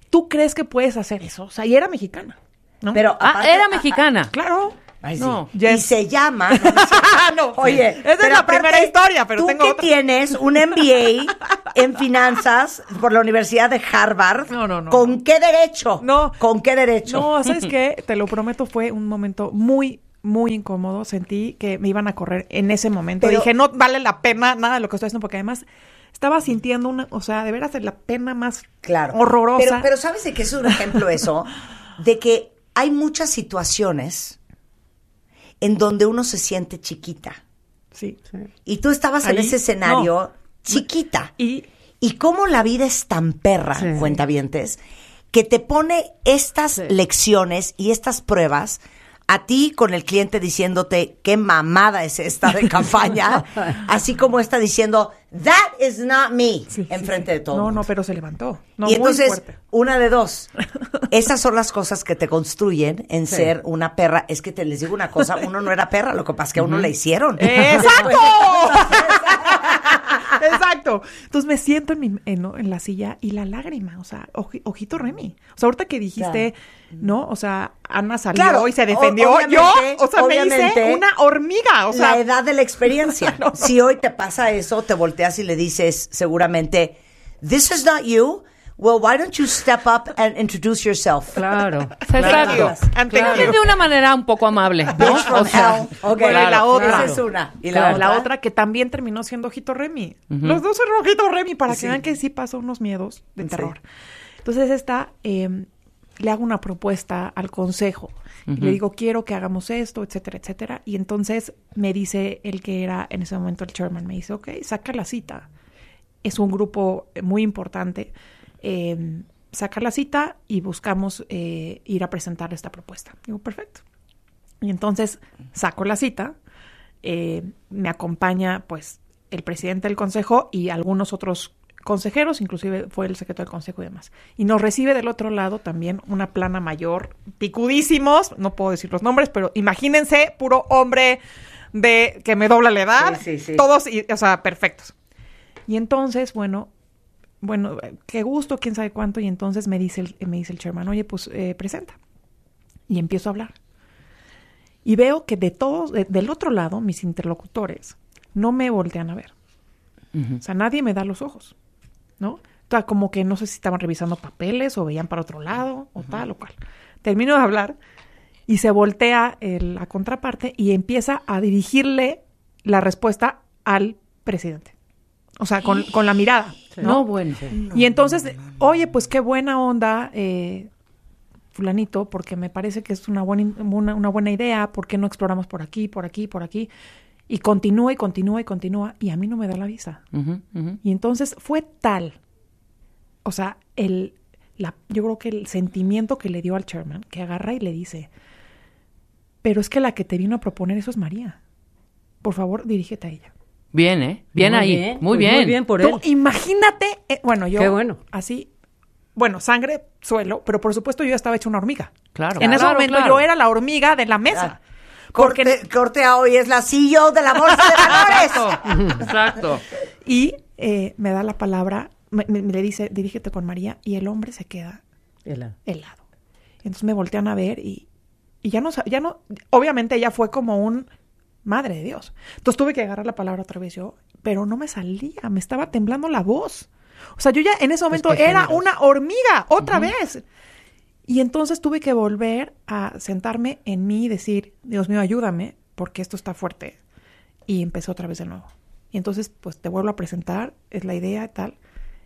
¿Tú crees que puedes hacer eso? O sea, y era mexicana, ¿no? Pero Ah, era ah, mexicana. claro. Ay, sí. No. Y se llama. no, no es no, Oye, esa es pero la aparte, primera historia, pero tú tengo que otra. tienes un MBA en finanzas por la Universidad de Harvard. No, no, no, ¿Con no. qué derecho? No. ¿Con qué derecho? No, ¿sabes qué? Te lo prometo, fue un momento muy, muy incómodo. Sentí que me iban a correr en ese momento. Pero- Dije, no vale la pena nada de lo que estoy haciendo, porque además estaba sintiendo una, o sea, de veras de la pena más Claro. horrorosa. Pero, pero ¿sabes de qué es un ejemplo eso? De que hay muchas situaciones en donde uno se siente chiquita. sí. Y tú estabas en ese escenario no. chiquita. Y Y cómo la vida es tan perra, Sí. cuentavientes, que te pone estas lecciones y estas pruebas a ti con el cliente diciéndote qué mamada es esta de campaña, así como está diciendo that is not me sí, enfrente sí. de todo. No, mundo. no, pero se levantó. No, y entonces, una de dos. Esas son las cosas que te construyen en ser una perra. Es que te les digo una cosa, uno no era perra, lo que pasa es que a uno le hicieron. ¡Exacto! Exacto. Entonces me siento en, mi- en, en la silla y la lágrima, o sea, oji- ojito Remy. O sea, ahorita que dijiste, ¿no? O sea, Ana salió Claro, y se o- defendió. Yo, obviamente- o sea, me hice una hormiga. O sea, la edad de la experiencia. No, no. Si hoy te pasa eso, te volteas y le dices seguramente, "This is not you." Well, why don't you step up and introduce yourself? Claro. Exacto. Claro. De una manera un poco amable, ¿no? Bitch from O sea, hell. Ok. Bueno, y la claro, otra. Esa es una. Y la, la, otra. la otra que también terminó siendo Ojito Remy. Los dos son Ojito Remy para Sí. que vean que sí pasó unos miedos de Sí. terror. Entonces esta, eh, le hago una propuesta al consejo. Y Le digo, quiero que hagamos esto, etcétera, etcétera. Y entonces me dice el que era en ese momento el chairman, me dice, ok, saca la cita. Es un grupo muy importante. Eh, saca la cita y buscamos eh, ir a presentar esta propuesta. Digo, perfecto. Y entonces saco la cita, eh, me acompaña pues el presidente del consejo y algunos otros consejeros, inclusive fue el secretario del consejo y demás. Y nos recibe del otro lado también una plana mayor, picudísimos, no puedo decir los nombres, pero imagínense, puro hombre de que me dobla la edad, Sí, sí, sí. todos, y- o sea, perfectos. Y entonces, bueno, bueno, qué gusto, quién sabe cuánto, y entonces me dice el, me dice el chairman, oye, pues eh, presenta. Y empiezo a hablar. Y veo que de todos, de- del otro lado, mis interlocutores no me voltean a ver. O sea, nadie me da los ojos, ¿no? O sea, como que no sé si estaban revisando papeles o veían para otro lado o tal o cual. Termino de hablar y se voltea el- la contraparte y empieza a dirigirle la respuesta al presidente. O sea, con, con la mirada. No, ¿no? bueno. Y entonces, oye, pues qué buena onda, eh, fulanito, porque me parece que es una buena, una, una buena idea, ¿por qué no exploramos por aquí, por aquí, por aquí? Y continúa y continúa y continúa, y a mí no me da la visa. Y entonces fue tal, o sea, el, la, yo creo que el sentimiento que le dio al chairman, que agarra y le dice, pero es que la que te vino a proponer eso es María. Por favor, dirígete a ella. Bien, ¿eh? Bien Muy ahí. bien, Muy pues bien. muy bien por Tú él. imagínate, eh, bueno, yo Qué bueno. así, bueno, sangre, suelo, pero por supuesto yo ya estaba hecha una hormiga. Claro. En ese momento claro. yo era la hormiga de la mesa. Corte, Porque, corte a hoy es la CEO de la bolsa de valores. Exacto. y eh, me da la palabra, me, me- me le dice, dirígete con María, y el hombre se queda El- helado. Entonces me voltean a ver y, y ya no, ya no, obviamente ella fue como un, madre de Dios. Entonces tuve que agarrar la palabra otra vez yo, pero no me salía, me estaba temblando la voz. O sea, yo ya en ese momento Pues era una hormiga, otra vez. Y entonces tuve que volver a sentarme en mí y decir, Dios mío, ayúdame, porque esto está fuerte. Y empecé otra vez de nuevo. Y entonces, pues te vuelvo a presentar, es la idea y tal.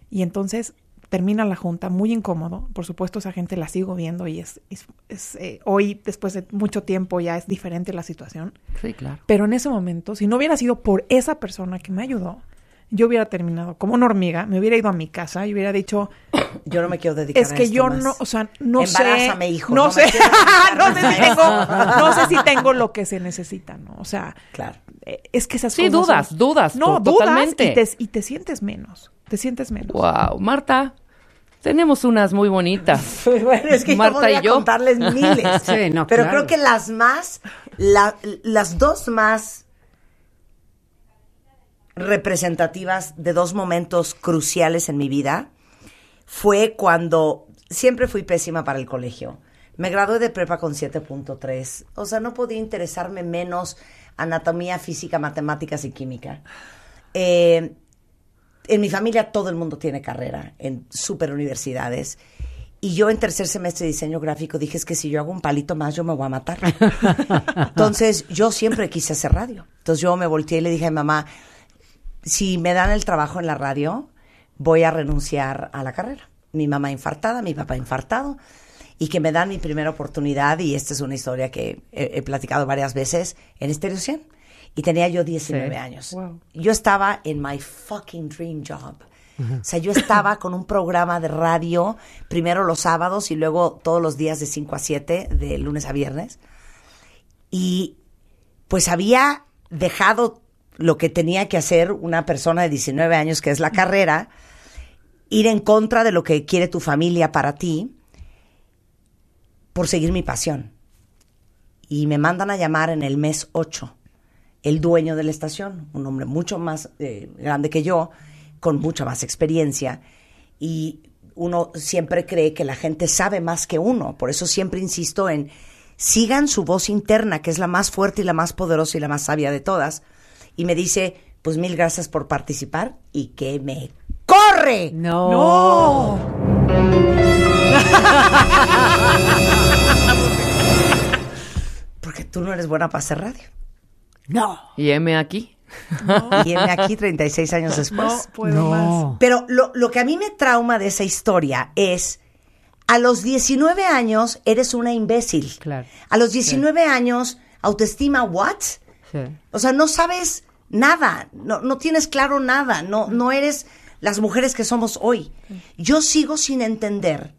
Y entonces termina la junta muy incómodo. Por supuesto, esa gente la sigo viendo y es, es- es, eh, hoy, después de mucho tiempo, ya es diferente la situación. Sí, claro. Pero en ese momento, si no hubiera sido por esa persona que me ayudó, yo hubiera terminado como una hormiga, me hubiera ido a mi casa y hubiera dicho, Yo no me quiero dedicar es a que esto yo más. no, o sea, no sé. Hijo, No, sé. no sé a si tengo, eso. no sé si tengo lo que se necesita, ¿no? O sea, Claro. eh, es que esas Sí, cosas. dudas, son- dudas, No, dudas totalmente. Y te, y te sientes menos. Te sientes menos. Wow. Marta, tenemos unas muy bonitas. Pues bueno, es que yo Marta podría y yo. contarles miles. Sí, no, pero claro. creo que las más, la- las dos más representativas de dos momentos cruciales en mi vida fue cuando siempre fui pésima para el colegio. Me gradué de prepa con 7.3. O sea, no podía interesarme menos anatomía, física, matemáticas y química. Eh, en mi familia todo el mundo tiene carrera en super universidades. Y yo en tercer semestre de diseño gráfico dije, es que si yo hago un palito más, yo me voy a matar. Entonces, yo siempre quise hacer radio. Entonces, yo me volteé y le dije a mi mamá, si me dan el trabajo en la radio, voy a renunciar a la carrera. Mi mamá infartada, mi papá infartado, y que me dan mi primera oportunidad, y esta es una historia que he, he platicado varias veces, en Stereo 100. Y tenía yo 19 Sí. años. Wow. Yo estaba en my fucking dream job. O sea, yo estaba con un programa de radio, primero los sábados y luego todos los días de 5 a 7, de lunes a viernes. Y pues había dejado lo que tenía que hacer una persona de 19 años, que es la carrera, ir en contra de lo que quiere tu familia para ti, por seguir mi pasión. Y me mandan a llamar en el mes 8, el dueño de la estación, un hombre mucho más eh, grande que yo, con mucha más experiencia. Y uno siempre cree que la gente sabe más que uno. Por eso siempre insisto en sigan su voz interna, que es la más fuerte y la más poderosa y la más sabia de todas. Y me dice, pues mil gracias por participar y que me corre. No. Porque tú no eres buena para hacer radio. No. Y M aquí. Y heme aquí 36 años después. No puedo más. No. Pero lo, lo que a mí me trauma de esa historia es, a los 19 años eres una imbécil. Claro. A los 19 años, autoestima, ¿what? Sí. O sea, no sabes nada, no, no tienes claro nada, no, no eres las mujeres que somos hoy. Yo sigo sin entender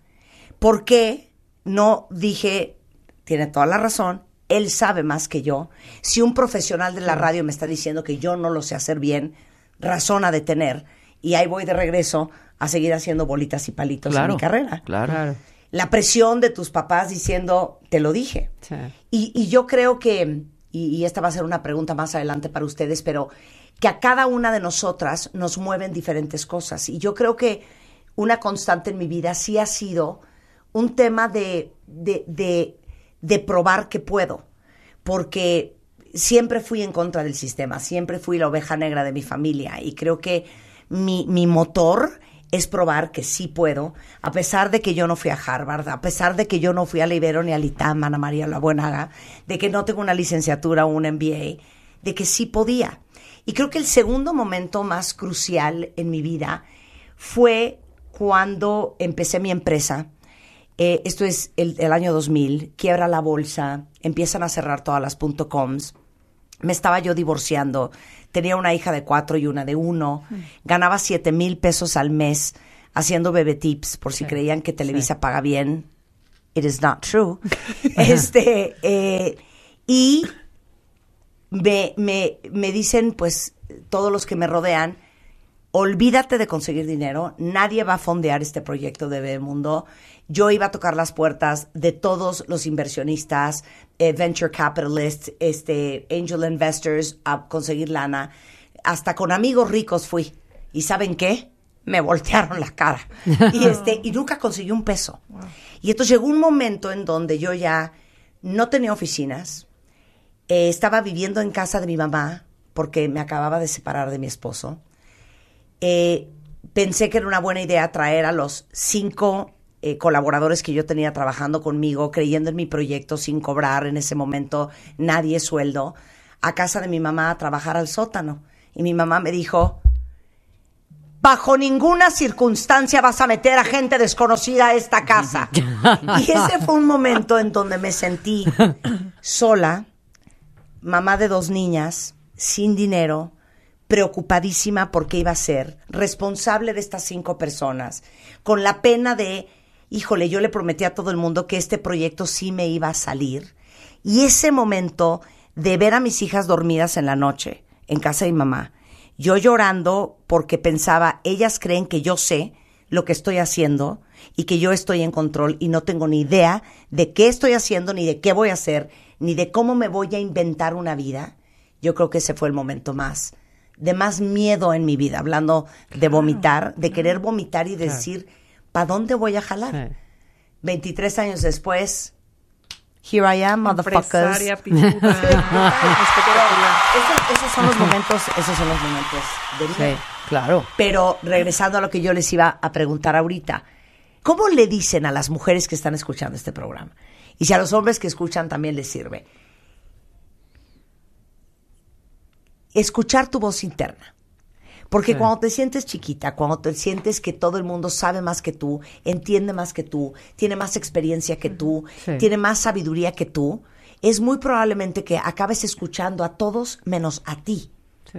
por qué no dije, tiene toda la razón, él sabe más que yo. Si un profesional de la radio me está diciendo que yo no lo sé hacer bien, razón ha de tener. Y ahí voy de regreso a seguir haciendo bolitas y palitos en mi carrera. Claro. Claro. La presión de tus papás diciendo, te lo dije. Sí. Y, y yo creo que, y, esta va a ser una pregunta más adelante para ustedes, pero que a cada una de nosotras nos mueven diferentes cosas. Y yo creo que una constante en mi vida sí ha sido un tema de, de, de, de probar que puedo. Porque siempre fui en contra del sistema, siempre fui la oveja negra de mi familia. Y creo que mi, mi motor es probar que sí puedo, a pesar de que yo no fui a Harvard, a pesar de que yo no fui a la Ibero ni a Litam, Ana María La Buenaga, de que no tengo una licenciatura o un MBA, de que sí podía. Y creo que el segundo momento más crucial en mi vida fue cuando empecé mi empresa. Eh, esto es el, el año 2000, quiebra la bolsa, empiezan a cerrar todas las .coms. Me estaba yo divorciando, tenía una hija de cuatro y una de uno, ganaba siete mil pesos al mes haciendo bebé tips, por si creían que Televisa paga bien. It is not true. este, eh, y me, me, me dicen, pues, todos los que me rodean, olvídate de conseguir dinero, nadie va a fondear este proyecto de Bebemundo. Yo iba a tocar las puertas de todos los inversionistas, eh, venture capitalists, este, angel investors, a conseguir lana. Hasta con amigos ricos fui. ¿Y saben qué? Me voltearon la cara. Y, este, y nunca conseguí un peso. Y entonces llegó un momento en donde yo ya no tenía oficinas, eh, estaba viviendo en casa de mi mamá porque me acababa de separar de mi esposo. Eh, pensé que era una buena idea traer a los cinco eh, colaboradores que yo tenía trabajando conmigo, creyendo en mi proyecto sin cobrar en ese momento nadie sueldo, a casa de mi mamá a trabajar al sótano. Y mi mamá me dijo, bajo ninguna circunstancia vas a meter a gente desconocida a esta casa. y ese fue un momento en donde me sentí sola, mamá de dos niñas, sin dinero, preocupadísima por qué iba a ser, responsable de estas cinco personas, con la pena de, híjole, yo le prometí a todo el mundo que este proyecto sí me iba a salir. Y ese momento de ver a mis hijas dormidas en la noche, en casa de mi mamá, yo llorando porque pensaba, ellas creen que yo sé lo que estoy haciendo y que yo estoy en control y no tengo ni idea de qué estoy haciendo, ni de qué voy a hacer, ni de cómo me voy a inventar una vida. Yo creo que ese fue el momento más de más miedo en mi vida, hablando de vomitar, de querer vomitar y decir, ¿para dónde voy a jalar? Sí. 23 años después, here I am, motherfuckers. Esos, esos son los momentos, esos son los momentos de Sí, miedo. claro. Pero regresando a lo que yo les iba a preguntar ahorita, ¿cómo le dicen a las mujeres que están escuchando este programa? Y si a los hombres que escuchan también les sirve. Escuchar tu voz interna. Porque Sí. cuando te sientes chiquita, cuando te sientes que todo el mundo sabe más que tú, entiende más que tú, tiene más experiencia que tú, Sí. tiene más sabiduría que tú, es muy probablemente que acabes escuchando a todos menos a ti. Sí,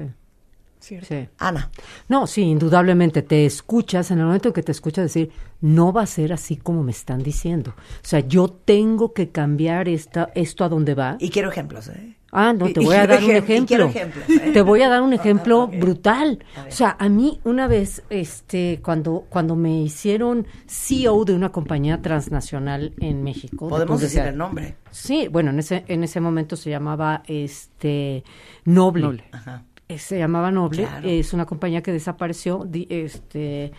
Cierto. sí. Ana. No, sí, indudablemente te escuchas, en el momento en que te escuchas decir, no va a ser así como me están diciendo. O sea, yo tengo que cambiar esta, esto a donde va. Y quiero ejemplos, ¿eh? Ah, no, te Y- voy a dar un quiero ejemplo. ¿eh? Te voy a dar un ejemplo brutal. O sea, a mí una vez, este, cuando, cuando me hicieron CEO de una compañía transnacional en México. de Podemos decir el nombre. Sí, bueno, en ese, en ese momento se llamaba este Noble. Noble. Ajá. Eh, Se llamaba Noble. Claro. Es una compañía que desapareció. di- este,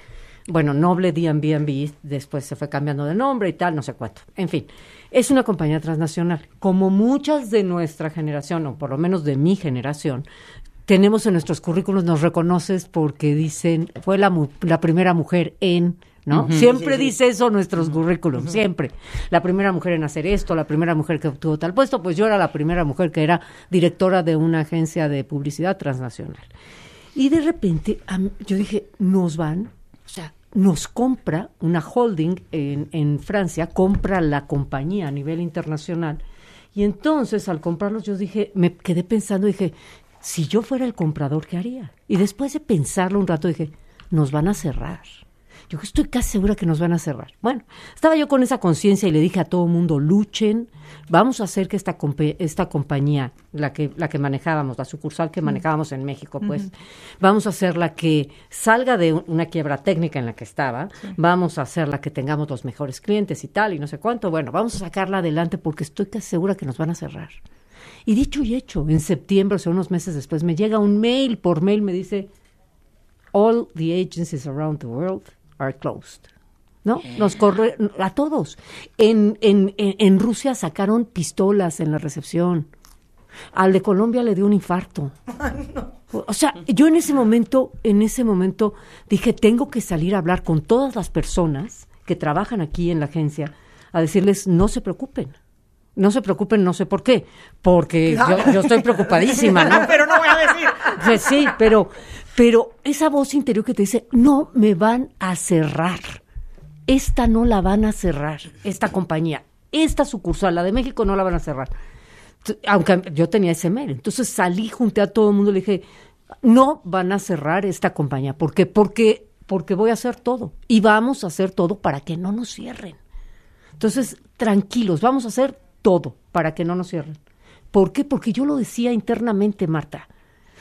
bueno, Noble D&B, después se fue cambiando de nombre y tal, no sé cuánto. En fin, es una compañía transnacional. Como muchas de nuestra generación, o por lo menos de mi generación, tenemos en nuestros currículos, nos reconoces porque dicen, fue la, mu- la primera mujer en, ¿no? Siempre dice eso nuestros currículums, siempre. La primera mujer en hacer esto, la primera mujer que obtuvo tal puesto, pues yo era la primera mujer que era directora de una agencia de publicidad transnacional. Y de repente yo dije, nos van, o sea, nos compra una holding en, en Francia, compra la compañía a nivel internacional. Y entonces al comprarlos yo dije, me quedé pensando, dije, si yo fuera el comprador, ¿qué haría? Y después de pensarlo un rato dije, nos van a cerrar. Yo estoy casi segura que nos van a cerrar. Bueno, estaba yo con esa conciencia y le dije a todo el mundo, luchen, vamos a hacer que esta, esta compañía, la que, la que manejábamos, la sucursal que manejábamos en México, pues, vamos a hacer la que salga de un- una quiebra técnica en la que estaba, vamos a hacer la que tengamos los mejores clientes y tal, y no sé cuánto. Bueno, vamos a sacarla adelante porque estoy casi segura que nos van a cerrar. Y dicho y hecho, en septiembre, o sea, unos meses después, me llega un mail, por mail me dice, all the agencies around the world are closed. ¿No? Nos corre a todos. En, en, en, en Rusia sacaron pistolas en la recepción. Al de Colombia le dio un infarto. O sea, yo en ese momento, en ese momento dije, tengo que salir a hablar con todas las personas que trabajan aquí en la agencia a decirles, no se preocupen. No se preocupen, no sé por qué. Porque yo, yo estoy preocupadísima, ¿no? Pero no voy a decir. Pues sí, pero, pero esa voz interior que te dice, no me van a cerrar. Esta no la van a cerrar, esta compañía. Esta sucursal, la de México, no la van a cerrar. Aunque yo tenía ese mail. Entonces salí, junté a todo el mundo le dije, no van a cerrar esta compañía. ¿Por qué? Porque, porque voy a hacer todo. Y vamos a hacer todo para que no nos cierren. Entonces, tranquilos, vamos a hacer todo para que no nos cierren. ¿Por qué? Porque yo lo decía internamente, Marta.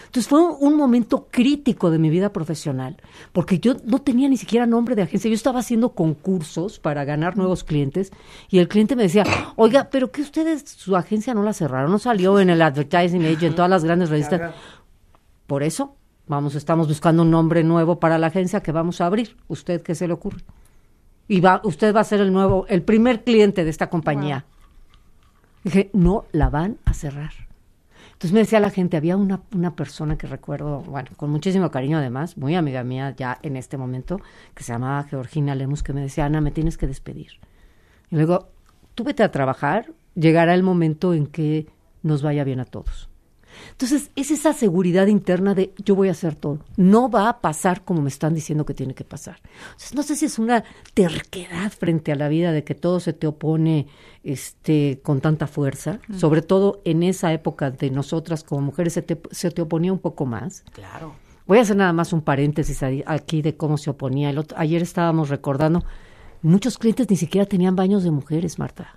Entonces fue un, momento crítico de mi vida profesional, porque yo no tenía ni siquiera nombre de agencia. Yo estaba haciendo concursos para ganar nuevos clientes y el cliente me decía, oiga, pero que ustedes, su agencia no la cerraron, no salió en el Advertising Age, en todas las grandes revistas. Por eso, vamos, estamos buscando un nombre nuevo para la agencia que vamos a abrir. ¿Usted qué se le ocurre? Y va, usted va a ser el nuevo, el primer cliente de esta compañía. Dije, no la van a cerrar. Entonces me decía la gente, había una, una persona que recuerdo, bueno, con muchísimo cariño además, muy amiga mía ya en este momento, que se llamaba Georgina Lemus, que me decía, Ana, me tienes que despedir. Y luego, tú vete a trabajar, llegará el momento en que nos vaya bien a todos. Entonces, es esa seguridad interna de yo voy a hacer todo. No va a pasar como me están diciendo que tiene que pasar. Entonces, no sé si es una terquedad frente a la vida de que todo se te opone este, con tanta fuerza. Sobre todo en esa época de nosotras como mujeres se te, se te oponía un poco más. Claro. Voy a hacer nada más un paréntesis aquí de cómo se oponía. El otro- ayer estábamos recordando, muchos clientes ni siquiera tenían baños de mujeres, Marta.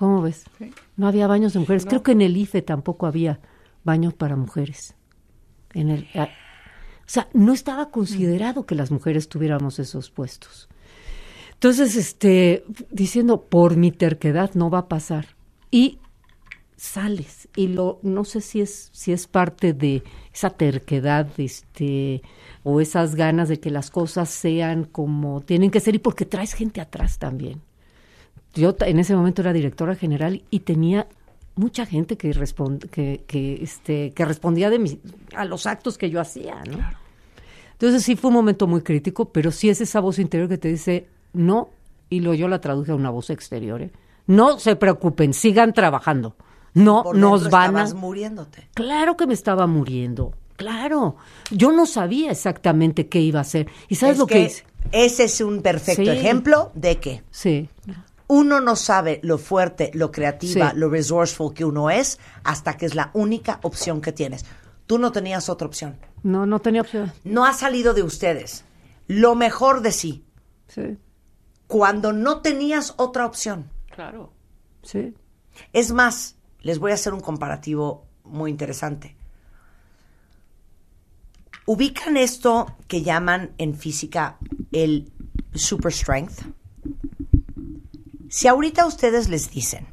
¿Cómo ves? Sí. No había baños de mujeres. Creo que en el IFE tampoco había baños para mujeres. En el, o sea, no estaba considerado que las mujeres tuviéramos esos puestos. Entonces, este, diciendo, por mi terquedad no va a pasar. Y sales y lo no sé si es si es parte de esa terquedad este o esas ganas de que las cosas sean como tienen que ser y porque traes gente atrás también yo en ese momento era directora general y tenía mucha gente que respond, que, que este que respondía de mis, a los actos que yo hacía no entonces sí fue un momento muy crítico pero sí es esa voz interior que te dice no y lo yo la traduje a una voz exterior ¿eh? no se preocupen sigan trabajando no Por nos van a muriéndote. Claro que me estaba muriendo, claro. Yo no sabía exactamente qué iba a hacer. ¿Y sabes Es lo que, que hice? ese es un perfecto Sí. ejemplo de que Sí, uno no sabe lo fuerte, lo creativa, Sí. lo resourceful que uno es hasta que es la única opción que tienes. Tú no tenías otra opción. no, no tenía opción. No ha salido de ustedes lo mejor de sí Sí, cuando no tenías otra opción. Claro. sí. Es más, les voy a hacer un comparativo muy interesante. ¿Ubican esto que llaman en física el super strength? Si ahorita ustedes les dicen,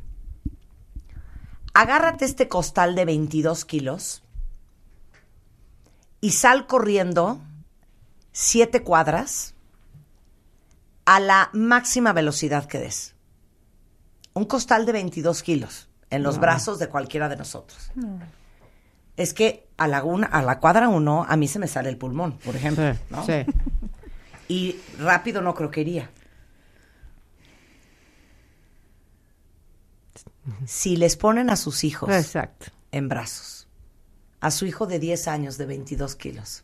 agárrate este costal de 22 kilos y sal corriendo siete cuadras a la máxima velocidad que des. Un costal de 22 kilos en los brazos de cualquiera de nosotros. Es que a la, una- a la cuadra uno a mí se me sale el pulmón, por ejemplo. Sí, ¿no? sí. Y rápido no creo que iría. Si les ponen a sus hijos Exacto. en brazos, a su hijo de 10 años de 22 kilos,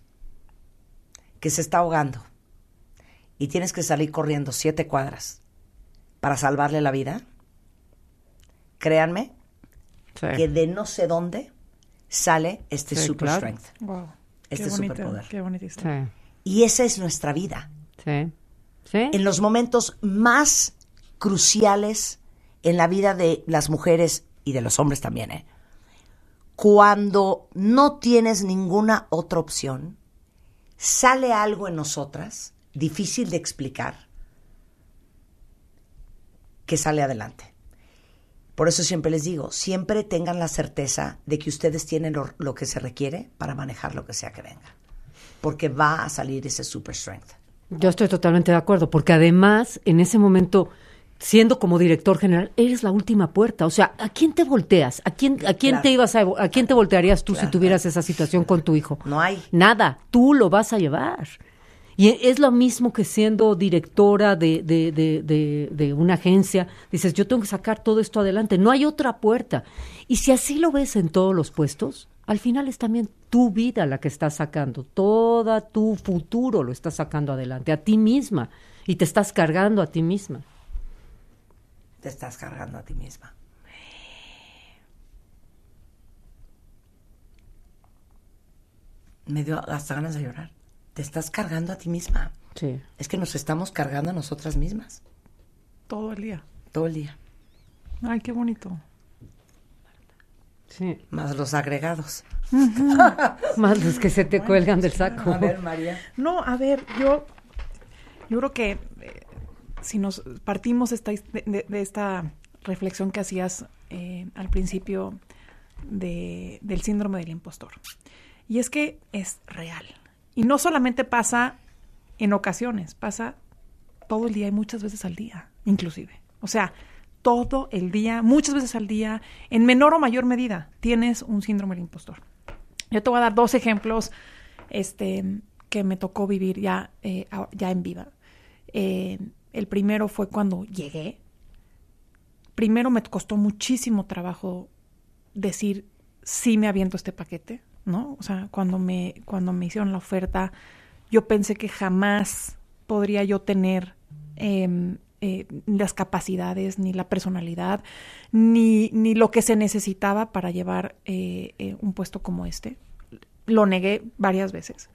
que se está ahogando, y tienes que salir corriendo siete cuadras para salvarle la vida, créanme Sí. que de no sé dónde sale este Sí, super claro. strength. Wow. Este qué bonito, superpoder. Qué. Sí. Y esa es nuestra vida. En los momentos más cruciales en la vida de las mujeres y de los hombres también, ¿eh? Cuando no tienes ninguna otra opción, sale algo en nosotras, difícil de explicar, que sale adelante. Por eso siempre les digo, siempre tengan la certeza de que ustedes tienen lo, lo que se requiere para manejar lo que sea que venga. Porque va a salir ese super strength. Yo estoy totalmente de acuerdo, porque además, en ese momento, siendo como director general, eres la última puerta. O sea, ¿a quién te volteas? ¿A quién, a quién Claro. te ibas a, a quién te voltearías tú Claro. si tuvieras esa situación con tu hijo? No hay. Nada, tú lo vas a llevar. Y es lo mismo que siendo directora de, de, de, de, de una agencia, dices, yo tengo que sacar todo esto adelante, no hay otra puerta. Y si así lo ves en todos los puestos, al final es también tu vida la que estás sacando, toda tu futuro lo estás sacando adelante, a ti misma, y te estás cargando a ti misma. Te estás cargando a ti misma. Me dio hasta ganas de llorar. Te estás cargando a ti misma. Sí. Es que nos estamos cargando a nosotras mismas Todo el día. todo el día. Ay, qué bonito. Sí. Más los agregados. Más los que se te cuelgan del saco. A ver, María. No, a ver, yo, yo creo que eh, si nos partimos esta, de, esta reflexión que hacías eh, al principio de- del síndrome del impostor, y es que es real. Y no solamente pasa en ocasiones, pasa todo el día y muchas veces al día, inclusive. O sea, todo el día, muchas veces al día, en menor o mayor medida, tienes un síndrome del impostor. Yo te voy a dar dos ejemplos este, que me tocó vivir ya, eh, ya en vida. Eh, el primero fue cuando llegué. Primero me costó muchísimo trabajo decir sí me aviento este paquete, ¿no? O sea, cuando me, cuando me hicieron la oferta, yo pensé que jamás podría yo tener em, eh, las capacidades, ni la personalidad, ni, ni lo que se necesitaba para llevar eh, eh, un puesto como este. Lo negué varias veces.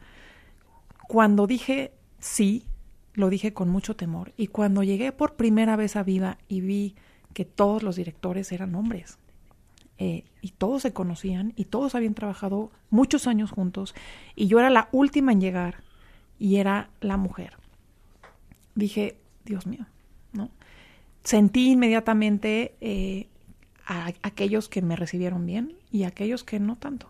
Cuando dije sí, lo dije con mucho temor. Y cuando llegué por primera vez a Viva y vi que todos los directores eran hombres, eh, y todos se conocían y todos habían trabajado muchos años juntos y yo era la última en llegar y era la mujer. Dije, Dios mío, ¿no? Sentí inmediatamente eh, a aquellos que me recibieron bien y a aquellos que no tanto.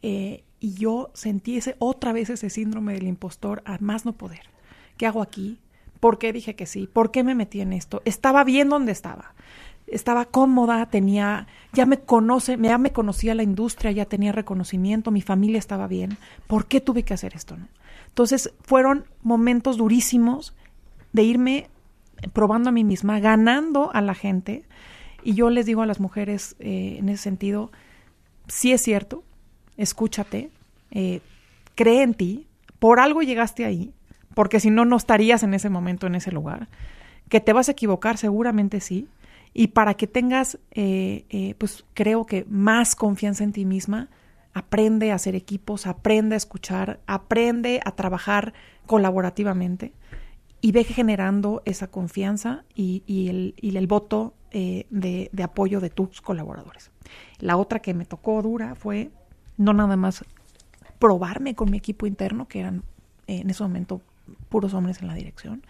Eh, y yo sentí ese, otra vez ese síndrome del impostor a más no poder. ¿Qué hago aquí? ¿Por qué dije que sí? ¿Por qué me metí en esto? Estaba bien donde estaba. Estaba cómoda, tenía, ya me conoce, ya me conocía la industria, ya tenía reconocimiento, mi familia estaba bien. ¿Por qué tuve que hacer esto? No? Entonces fueron momentos durísimos de irme probando a mí misma, ganando a la gente. Y yo les digo a las mujeres eh, en ese sentido, sí es cierto, escúchate, eh, cree en ti, por algo llegaste ahí, porque si no, no estarías en ese momento, en ese lugar. Que te vas a equivocar, seguramente sí. Y para que tengas, eh, eh, pues creo que más confianza en ti misma, aprende a hacer equipos, aprende a escuchar, aprende a trabajar colaborativamente y ve generando esa confianza y, y el, el voto eh, de, de apoyo de tus colaboradores. La otra que me tocó dura fue no nada más probarme con mi equipo interno, que eran en ese momento puros hombres en la dirección,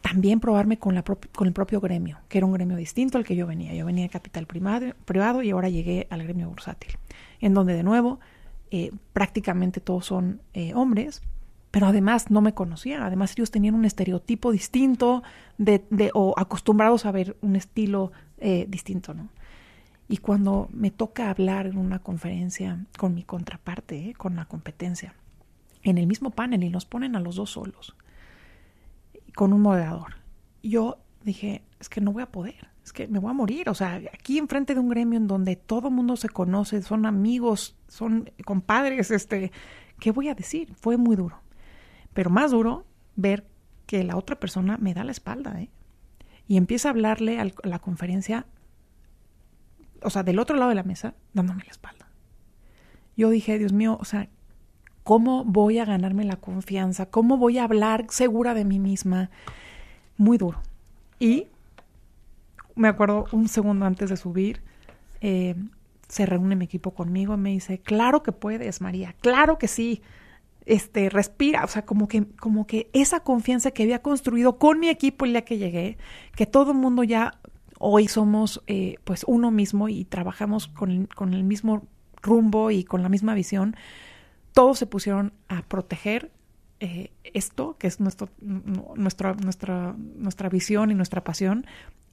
también probarme con, el propio gremio, que era un gremio distinto al que yo venía. Yo venía de capital primado, privado y ahora llegué al gremio bursátil, en donde de nuevo eh, prácticamente todos son eh, hombres, pero además no me conocían. Además ellos tenían un estereotipo distinto de- o acostumbrados a ver un estilo eh, distinto, ¿no? Y cuando me toca hablar en una conferencia con mi contraparte, ¿eh? con la competencia, en el mismo panel y nos ponen a los dos solos, con un moderador. Yo dije, es que no voy a poder, es que me voy a morir. O sea, aquí enfrente de un gremio en donde todo mundo se conoce, son amigos, son compadres, este, ¿qué voy a decir? Fue muy duro. Pero más duro ver que la otra persona me da la espalda, ¿eh? Y empieza a hablarle a la conferencia, o sea, del otro lado de la mesa, dándome la espalda. Yo dije, Dios mío, o sea, ¿cómo voy a ganarme la confianza? ¿Cómo voy a hablar segura de mí misma? Muy duro. Y me acuerdo un segundo antes de subir, eh, se reúne mi equipo conmigo y me dice, claro que puedes, María, claro que sí. Este, respira, o sea, como que, como que esa confianza que había construido con mi equipo el día que llegué, que todo el mundo ya hoy somos eh, pues uno mismo y trabajamos con con el mismo rumbo y con la misma visión, todos se pusieron a proteger eh, esto, que es nuestro, nuestra, nuestra, nuestra visión y nuestra pasión,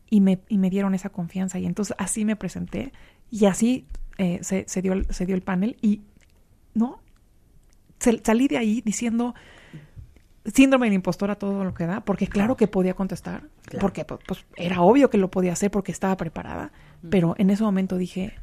y me, y me dieron esa confianza. Y entonces así me presenté y así eh, se, se, dio, el- se dio el panel y no se- salí de ahí diciendo síndrome de impostora todo lo que da, porque claro que podía contestar, Claro. porque pues, pues, era obvio que lo podía hacer porque estaba preparada, pero en ese momento dije,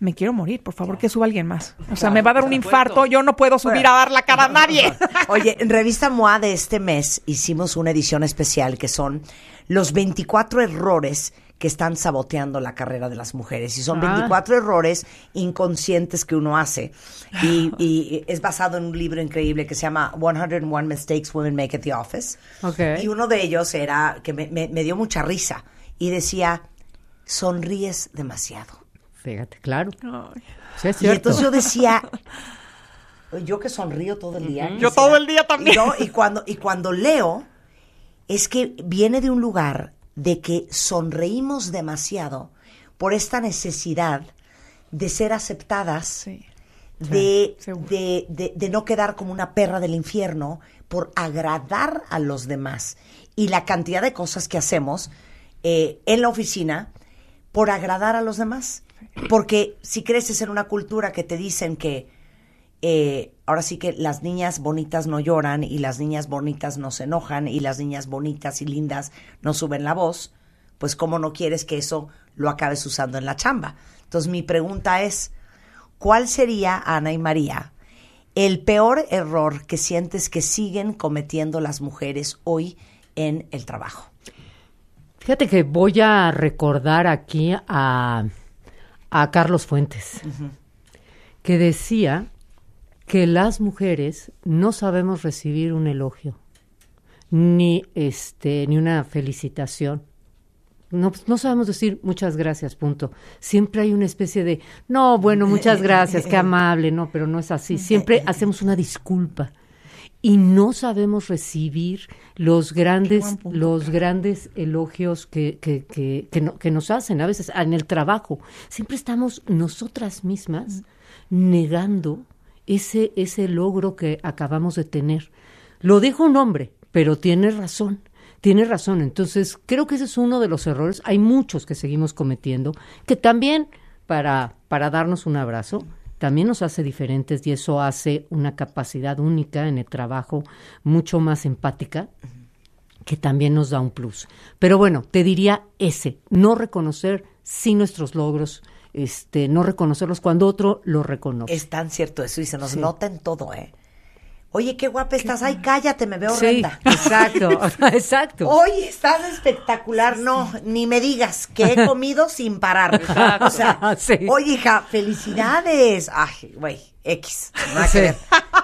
me quiero morir, por favor que suba alguien más. O sea, me va a dar un infarto, yo no puedo subir a dar la cara a nadie. Oye, en Revista MOA de este mes hicimos una edición especial que son los 24 errores que están saboteando la carrera de las mujeres. Y son Ah. 24 errores inconscientes que uno hace. Y, y es basado en un libro increíble que se llama 101 Mistakes Women Make at the Office. Ok. Y uno de ellos era, que me, me- me dio mucha risa, y decía, sonríes demasiado. Fíjate, claro. Sí, es Y cierto. entonces yo decía, yo que sonrío todo el día. Yo todo el día también. Y, no, y cuando, y cuando leo, es que viene de un lugar de que sonreímos demasiado por esta necesidad de ser aceptadas, sí. de, seguro. de, de- de no quedar como una perra del infierno por agradar a los demás. Y la cantidad de cosas que hacemos eh, en la oficina por agradar a los demás. Porque si creces en una cultura que te dicen que eh, ahora sí que las niñas bonitas no lloran y las niñas bonitas no se enojan y las niñas bonitas y lindas no suben la voz, pues cómo no quieres que eso lo acabes usando en la chamba. Entonces mi pregunta es, ¿cuál sería, Ana y María, el peor error que sientes que siguen cometiendo las mujeres hoy en el trabajo? Fíjate que voy a recordar aquí a, a Carlos Fuentes, que decía que las mujeres no sabemos recibir un elogio, ni este, ni una felicitación. No, pues, no sabemos decir muchas gracias, punto. Siempre hay una especie de, no, bueno, muchas gracias, qué amable, no, pero no es así. Siempre hacemos una disculpa y no sabemos recibir los grandes, los grandes elogios que, que, que, que, no- que nos hacen a veces en el trabajo. Siempre estamos nosotras mismas negando ese, ese logro que acabamos de tener. Lo dijo un hombre, pero tiene razón. Tiene razón. Entonces, creo que ese es uno de los errores. Hay muchos que seguimos cometiendo, que también para, para darnos un abrazo, también nos hace diferentes y eso hace una capacidad única en el trabajo, mucho más empática, que también nos da un plus. Pero bueno, te diría ese, no reconocer sí nuestros logros, este, no reconocerlos cuando otro lo reconoce. Es tan cierto eso y se nos Sí. nota en todo, ¿eh? Oye, qué guapa estás. Ay, cállate, me veo Sí, horrenda. exacto, exacto. Oye, estás espectacular. No, ni me digas que he comido sin parar. O sea, Sí. oye, hija, felicidades. Ay, güey, X. Sí.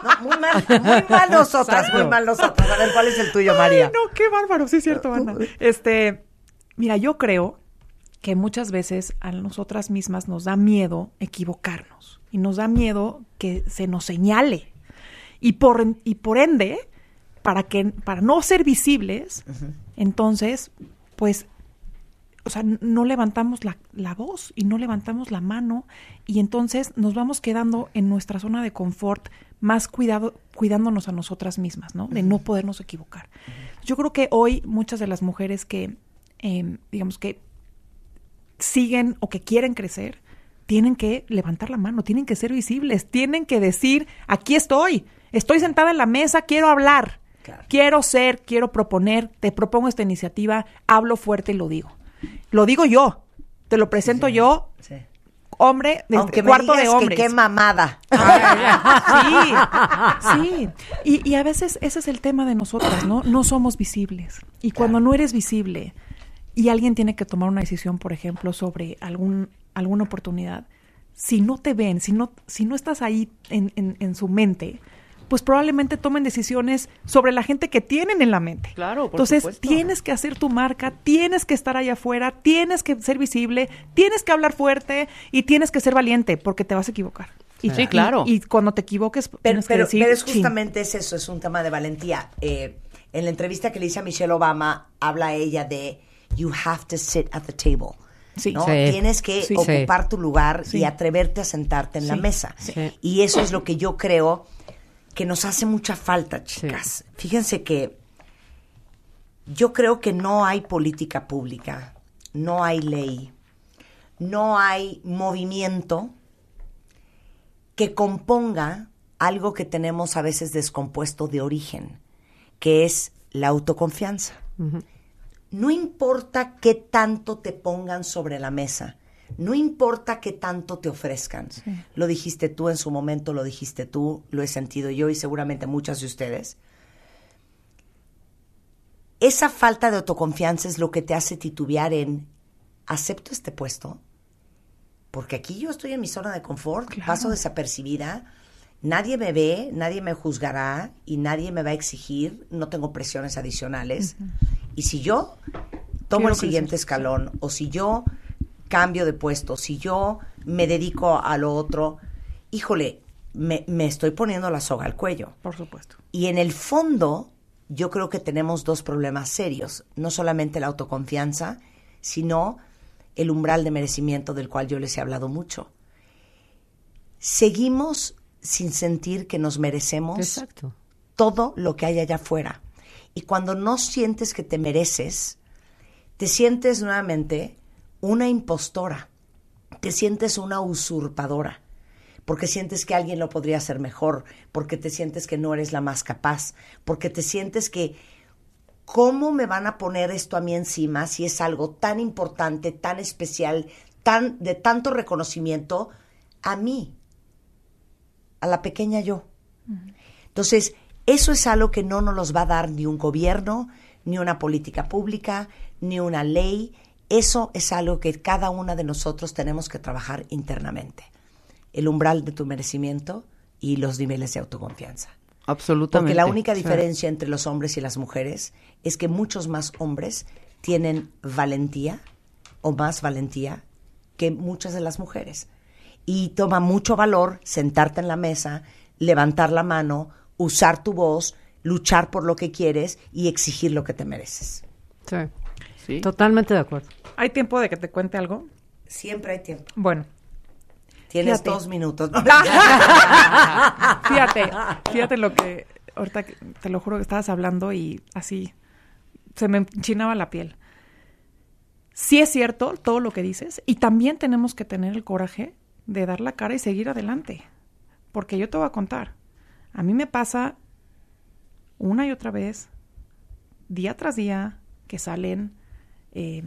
No, muy mal, muy mal nosotras, Exacto. muy mal nosotras. A ver, ¿cuál es el tuyo, María? Ay, no, qué bárbaro, sí es cierto, Ana. Este, mira, yo creo que muchas veces a nosotras mismas nos da miedo equivocarnos y nos da miedo que se nos señale. Y por, y por ende, para, que, para no ser visibles, entonces, pues, o sea, no levantamos la, la voz y no levantamos la mano y entonces nos vamos quedando en nuestra zona de confort más cuidado, cuidándonos a nosotras mismas, ¿no? De no podernos equivocar. Yo creo que hoy muchas de las mujeres que, eh, digamos que siguen o que quieren crecer, tienen que levantar la mano, tienen que ser visibles, tienen que decir, aquí estoy, estoy sentada en la mesa, quiero hablar, quiero ser, quiero proponer, te propongo esta iniciativa, hablo fuerte y lo digo. Lo digo yo, te lo presento yo, Sí. hombre, de Aunque me cuarto de digas que hombres. qué mamada. Sí, sí. Y, y a veces ese es el tema de nosotras, ¿no? No somos visibles. Y cuando no eres visible y alguien tiene que tomar una decisión, por ejemplo, sobre algún, alguna oportunidad, si no te ven, si no, si no estás ahí en, en- en su mente, pues probablemente tomen decisiones sobre la gente que tienen en la mente. Claro, por Entonces, supuesto. tienes que hacer tu marca, tienes que estar allá afuera, tienes que ser visible, tienes que hablar fuerte y tienes que ser valiente porque te vas a equivocar. Y, Sí, claro. Y, y cuando te equivoques, Pero, tienes que pero, decir, pero es justamente es eso, es un tema de valentía. Eh, en la entrevista que le hice a Michelle Obama, habla ella de you have to sit at the table. Sí. ¿no? Sí. Tienes que Sí. ocupar tu lugar y atreverte a sentarte en la mesa. Sí. Y eso es lo que yo creo que nos hace mucha falta, chicas. Fíjense que yo creo que no hay política pública, no hay ley, no hay movimiento que componga algo que tenemos a veces descompuesto de origen, que es la autoconfianza. No importa qué tanto te pongan sobre la mesa, no importa qué tanto te ofrezcan. Lo dijiste tú en su momento, lo dijiste tú, lo he sentido yo y seguramente muchas de ustedes. Esa falta de autoconfianza es lo que te hace titubear en, ¿acepto este puesto? Porque aquí yo estoy en mi zona de confort, Claro. paso desapercibida, nadie me ve, nadie me juzgará y nadie me va a exigir, no tengo presiones adicionales. Y si yo tomo Quiero el siguiente crecer, escalón o si yo cambio de puesto, si yo me dedico a lo otro, híjole, me, me estoy poniendo la soga al cuello. Por supuesto. Y en el fondo, yo creo que tenemos dos problemas serios. No solamente la autoconfianza, sino el umbral de merecimiento del cual yo les he hablado mucho. Seguimos sin sentir que nos merecemos Exacto. todo lo que hay allá afuera. Y cuando no sientes que te mereces, te sientes nuevamente una impostora, te sientes una usurpadora, porque sientes que alguien lo podría hacer mejor, porque te sientes que no eres la más capaz, porque te sientes que ¿cómo me van a poner esto a mí encima si es algo tan importante, tan especial, tan de tanto reconocimiento a mí, a la pequeña yo? Entonces, eso es algo que no nos los va a dar ni un gobierno, ni una política pública, ni una ley. Eso es algo que cada una de nosotros tenemos que trabajar internamente. El umbral de tu merecimiento y los niveles de autoconfianza. Absolutamente. Porque la única Sí. diferencia entre los hombres y las mujeres es que muchos más hombres tienen valentía o más valentía que muchas de las mujeres. Y toma mucho valor sentarte en la mesa, levantar la mano, usar tu voz, luchar por lo que quieres y exigir lo que te mereces. Sí. Sí. Totalmente de acuerdo. ¿Hay tiempo de que te cuente algo? Siempre hay tiempo. Bueno, Tienes Fíjate. dos minutos. ¿no? fíjate, fíjate lo que, ahorita que- te lo juro que estabas hablando y así se me enchinaba la piel. Sí es cierto todo lo que dices y también tenemos que tener el coraje de dar la cara y seguir adelante. Porque yo te voy a contar, a mí me pasa una y otra vez, día tras día, que salen eh,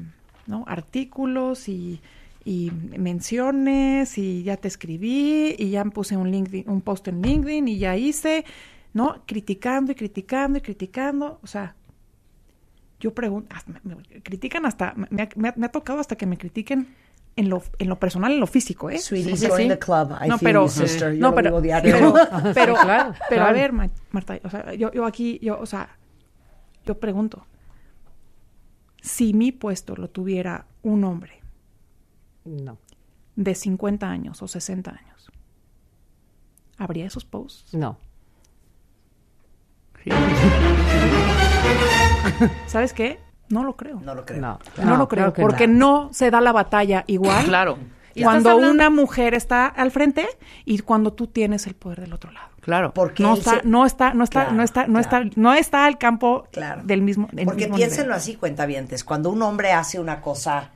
¿no? artículos y, menciones y ya te escribí y ya puse un un post en LinkedIn y ya hice, ¿no? Criticando y criticando y criticando, o sea, yo pregunto, critican hasta, me, me me ha tocado hasta que me critiquen en lo, en lo personal, en lo físico, ¿eh? Sweetie, Sí, sí, sí. the club. I no, pero, sister. Yo no, pero, vivo diario. pero, pero, Claro, pero a claro. ver, Ma- Marta, o sea, yo, yo aquí, yo, o sea, yo pregunto, si mi puesto lo tuviera un hombre, No, de 50 años o 60 años. ¿Habría esos posts? no. ¿Sabes qué? No lo creo. No lo creo. No, No, lo creo, que porque no. se da la batalla igual Claro. Cuando una mujer está al frente y cuando tú tienes el poder del otro lado. Claro. Porque No está, se- no está, no está, Claro, no está, no claro. está, no está al campo Claro. del mismo. del Porque mismo piénsenlo nivel. así, cuentavientes. Cuando un hombre hace una cosa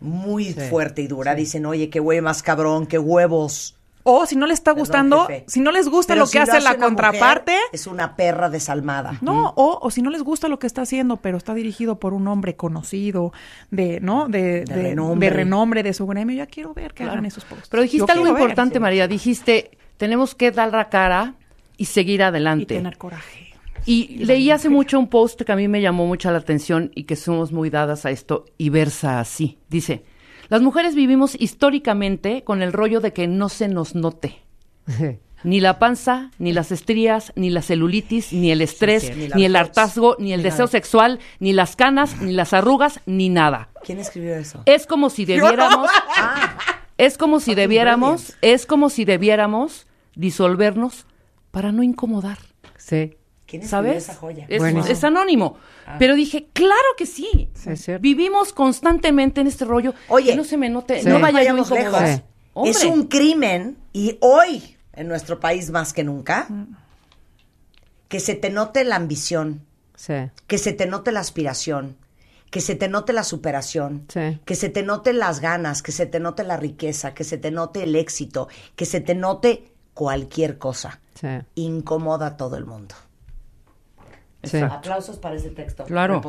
muy fuerte y dura, dicen, oye, qué güey más cabrón, qué huevos. O si no les está gustando, si no les gusta Pero lo si que hace la contraparte, mujer, es una perra desalmada. no, o, o si no les gusta lo que está haciendo, pero está dirigido por un hombre conocido, de, ¿no? De, de- renombre. de renombre de su gremio, ya quiero ver que Claro. hagan esos posts. Pero dijiste Yo algo ver, importante, sí. María. Dijiste, tenemos que dar la cara y seguir Y adelante. tener coraje. Y leí hace mucho un post que a mí me llamó mucho la atención y que somos muy dadas a esto y versa así. Dice, las mujeres vivimos históricamente con el rollo de que no se nos note. Ni la panza, ni las estrías, ni la celulitis, ni el estrés, sí, ni el hartazgo, ni el ni deseo nada. sexual, ni las canas, ni las arrugas, ni nada. ¿Quién escribió eso? Es como si debiéramos, Ah, es como si debiéramos, es como si debiéramos disolvernos para no incomodar. Sí, ¿quién ¿Sabes? esa joya? Es, Buenísimo. es anónimo. Ah. Pero dije, claro que sí. Sí, es cierto. Vivimos constantemente en este rollo. Oye, que no se me note, Sí. no vaya yo a vayamos incomodar. lejos. Sí. Es un crimen, y hoy, en nuestro país más que nunca, que se te note la ambición, sí, que se te note la aspiración, que se te note la superación, Sí. que se te note las ganas, que se te note la riqueza, que se te note el éxito, que se te note cualquier cosa. sí. Incomoda a todo el mundo. Sí. Aplausos para ese texto. Claro.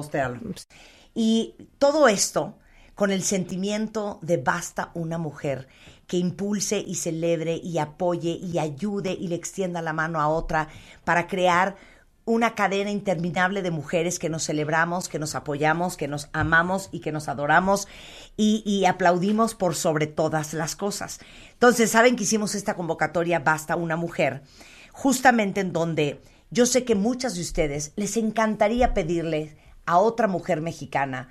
Y todo esto con el sentimiento de basta una mujer que impulse y celebre y apoye y ayude y le extienda la mano a otra para crear una cadena interminable de mujeres que nos celebramos, que nos apoyamos, que nos amamos y que nos adoramos y, y aplaudimos por sobre todas las cosas. Entonces, saben que hicimos esta convocatoria Basta una mujer, justamente en donde yo sé que muchas de ustedes les encantaría pedirle a otra mujer mexicana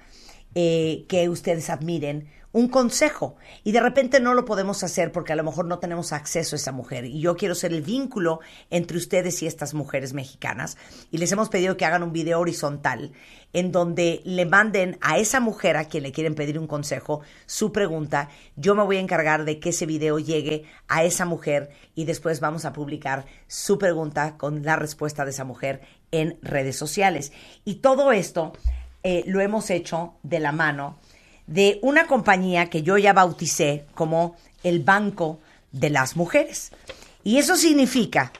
eh, que ustedes admiren un consejo. Y de repente no lo podemos hacer porque a lo mejor no tenemos acceso a esa mujer. Y yo quiero ser el vínculo entre ustedes y estas mujeres mexicanas. Y les hemos pedido que hagan un video horizontal en donde le manden a esa mujer a quien le quieren pedir un consejo su pregunta. Yo me voy a encargar de que ese video llegue a esa mujer y después vamos a publicar su pregunta con la respuesta de esa mujer en redes sociales. Y todo esto eh, lo hemos hecho de la mano de una compañía que yo ya bauticé como el Banco de las Mujeres. Y eso significa,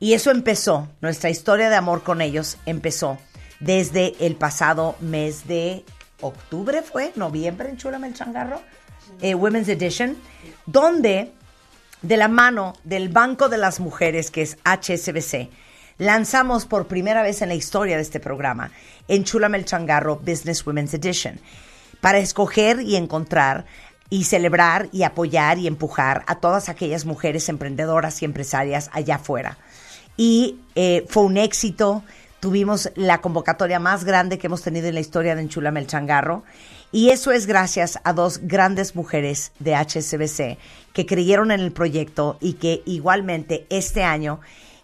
y eso empezó, nuestra historia de amor con ellos empezó desde el pasado mes de octubre, fue, noviembre en Chulame el Changarro, eh, Women's Edition, donde de la mano del Banco de las Mujeres, que es HSBC, lanzamos por primera vez en la historia de este programa, en Chulame el Changarro Business Women's Edition, para escoger y encontrar y celebrar y apoyar y empujar a todas aquellas mujeres emprendedoras y empresarias allá afuera. Y eh, fue un éxito. Tuvimos la convocatoria más grande que hemos tenido en la historia de Enchulame el Changarro. Y eso es gracias a dos grandes mujeres de HSBC que creyeron en el proyecto y que igualmente este año,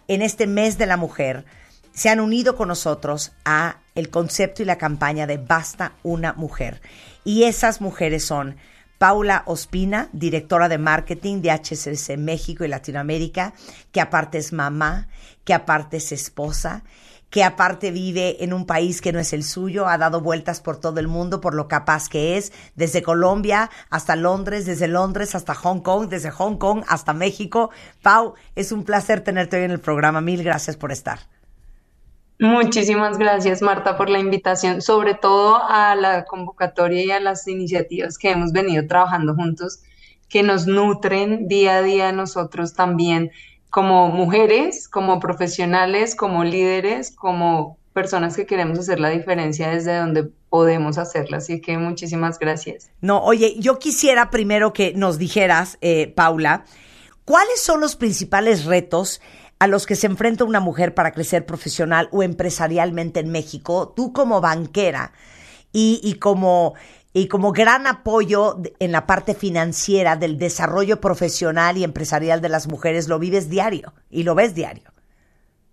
en este mes de la mujer, se han unido con nosotros a el concepto y la campaña de Basta una mujer. Y esas mujeres son Paula Ospina, directora de marketing de HSBC México y Latinoamérica, que aparte es mamá, que aparte es esposa, que aparte vive en un país que no es el suyo, ha dado vueltas por todo el mundo por lo capaz que es, desde Colombia hasta Londres, desde Londres hasta Hong Kong, desde Hong Kong hasta México. Pau, es un placer tenerte hoy en el programa. Mil gracias por estar. Muchísimas gracias, Marta, por la invitación, sobre todo a la convocatoria y a las iniciativas que hemos venido trabajando juntos, que nos nutren día a día nosotros también como mujeres, como profesionales, como líderes, como personas que queremos hacer la diferencia desde donde podemos hacerla. Así que muchísimas gracias. No, oye, yo quisiera primero que nos dijeras, eh, Paula, ¿cuáles son los principales retos a los que se enfrenta una mujer para crecer profesional o empresarialmente en México? Tú como banquera y, como y como gran apoyo en la parte financiera del desarrollo profesional y empresarial de las mujeres, lo vives diario y lo ves diario.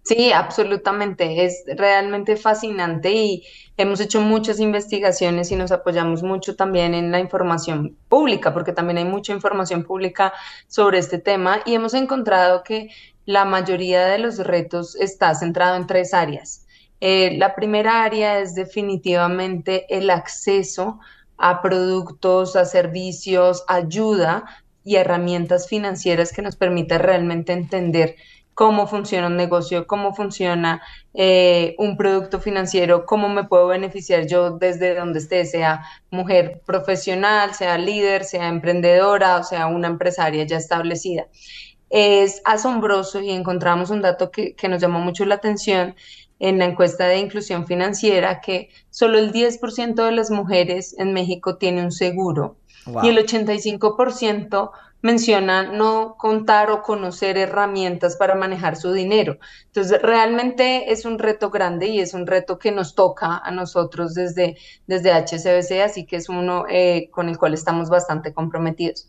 Sí, absolutamente. Es realmente fascinante y hemos hecho muchas investigaciones y nos apoyamos mucho también en la información pública, porque también hay mucha información pública sobre este tema y hemos encontrado que la mayoría de los retos está centrado en tres áreas. Eh, la primera área es definitivamente el acceso a productos, a servicios, ayuda y herramientas financieras que nos permita realmente entender cómo funciona un negocio, cómo funciona eh, un producto financiero, cómo me puedo beneficiar yo desde donde esté, sea mujer profesional, sea líder, sea emprendedora o sea una empresaria ya establecida. Es asombroso y encontramos un dato que, que nos llamó mucho la atención en la encuesta de inclusión financiera que solo el 10% de las mujeres en México tiene un seguro Wow. y el 85% menciona no contar o conocer herramientas para manejar su dinero. Entonces, realmente es un reto grande y es un reto que nos toca a nosotros desde, desde HCBC, así que es uno eh, con el cual estamos bastante comprometidos.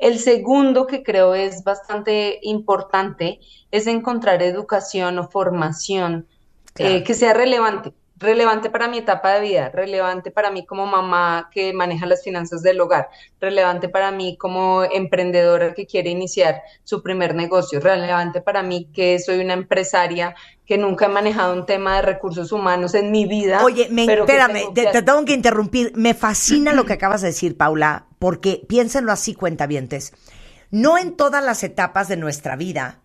El segundo que creo es bastante importante es encontrar educación o formación Claro. eh, que sea relevante, relevante para mi etapa de vida, relevante para mí como mamá que maneja las finanzas del hogar, relevante para mí como emprendedora que quiere iniciar su primer negocio, relevante para mí que soy una empresaria que nunca he manejado un tema de recursos humanos en mi vida. Oye, me, espérame, tengo te, que- te tengo que interrumpir. Me fascina lo que acabas de decir, Paula, porque piénsenlo así, cuentavientes. No en todas las etapas de nuestra vida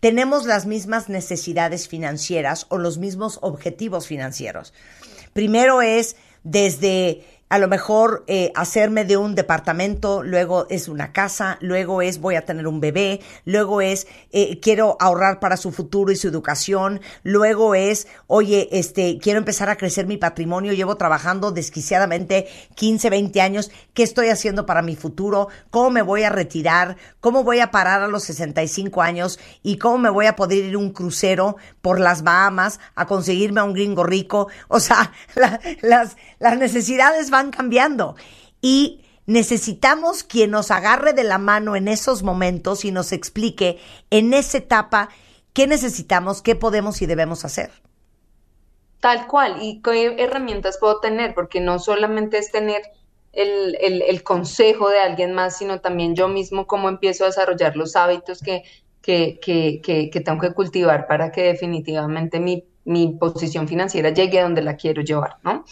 tenemos las mismas necesidades financieras o los mismos objetivos financieros. Primero es desde a lo mejor eh, hacerme de un departamento, luego es una casa, luego es voy a tener un bebé, luego es eh, quiero ahorrar para su futuro y su educación, luego es, oye, este, quiero empezar a crecer mi patrimonio, llevo trabajando desquiciadamente 15, 20 años, ¿qué estoy haciendo para mi futuro? ¿Cómo me voy a retirar? ¿Cómo voy a parar a los 65 años? ¿Y cómo me voy a poder ir un crucero por las Bahamas a conseguirme a un gringo rico? O sea, la- las, las necesidades van cambiando y necesitamos quien nos agarre de la mano en esos momentos y nos explique en esa etapa qué necesitamos, qué podemos y debemos hacer. Tal cual, y qué herramientas puedo tener, porque no solamente es tener el, el- consejo de alguien más, sino también yo mismo cómo empiezo a desarrollar los hábitos que, que, que, que, que tengo que cultivar para que definitivamente mi, mi posición financiera llegue a donde la quiero llevar, ¿no?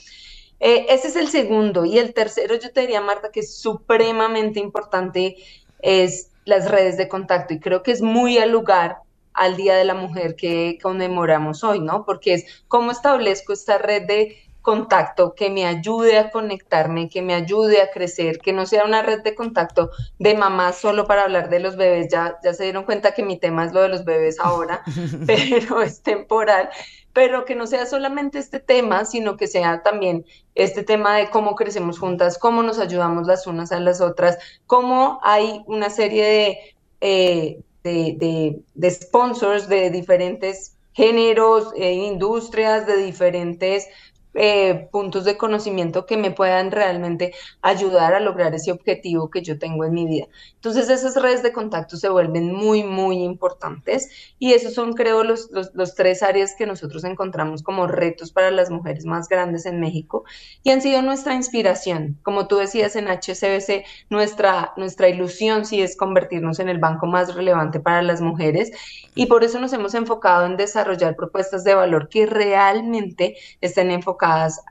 Eh, ese es el segundo. Y el tercero, yo te diría, Marta, que es supremamente importante, es las redes de contacto. Y creo que es muy al lugar al Día de la Mujer que conmemoramos hoy, ¿no? Porque es cómo establezco esta red de contacto que me ayude a conectarme, que me ayude a crecer, que no sea una red de contacto de mamás solo para hablar de los bebés. Ya, ya se dieron cuenta que mi tema es lo de los bebés ahora, pero es temporal. Pero que no sea solamente este tema, sino que sea también este tema de cómo crecemos juntas, cómo nos ayudamos las unas a las otras, cómo hay una serie de, eh, de, de- sponsors de diferentes géneros, eh, industrias, de diferentes eh, puntos de conocimiento que me puedan realmente ayudar a lograr ese objetivo que yo tengo en mi vida. Entonces esas redes de contacto se vuelven muy, muy importantes y esos son, creo, los, los, los tres áreas que nosotros encontramos como retos para las mujeres más grandes en México y han sido nuestra inspiración. Como tú decías en HCBC, nuestra, nuestra ilusión sí es convertirnos en el banco más relevante para las mujeres y por eso nos hemos enfocado en desarrollar propuestas de valor que realmente estén enfocadas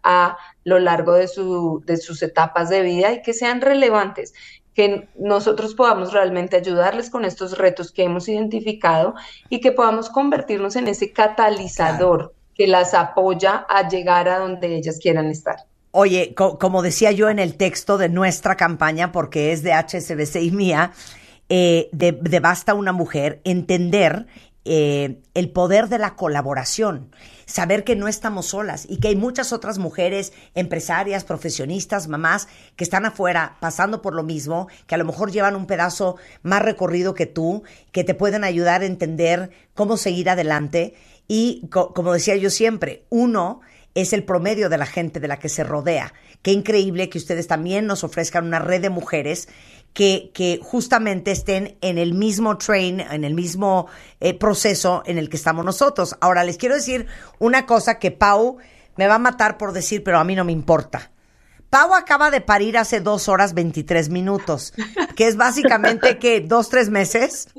a lo largo de, su, de sus etapas de vida y que sean relevantes que nosotros podamos realmente ayudarles con estos retos que hemos identificado y que podamos convertirnos en ese catalizador que las apoya a llegar a donde ellas quieran estar. Oye, co- como decía yo en el texto de nuestra campaña, porque es de HSBC y mía, eh, de, de Basta una Mujer, entender eh, el poder de la colaboración, saber que no estamos solas y que hay muchas otras mujeres, empresarias, profesionistas, mamás, que están afuera pasando por lo mismo, que a lo mejor llevan un pedazo más recorrido que tú, que te pueden ayudar a entender cómo seguir adelante. Y co- como decía yo siempre, uno es el promedio de la gente de la que se rodea. qué increíble que ustedes también nos ofrezcan una red de mujeres que, que justamente estén en el mismo train, en el mismo eh, proceso en el que estamos nosotros. Ahora, les quiero decir una cosa que Pau me va a matar por decir, pero a mí no me importa. Pau acaba de parir hace dos horas 23 minutos, que es básicamente que dos, tres meses.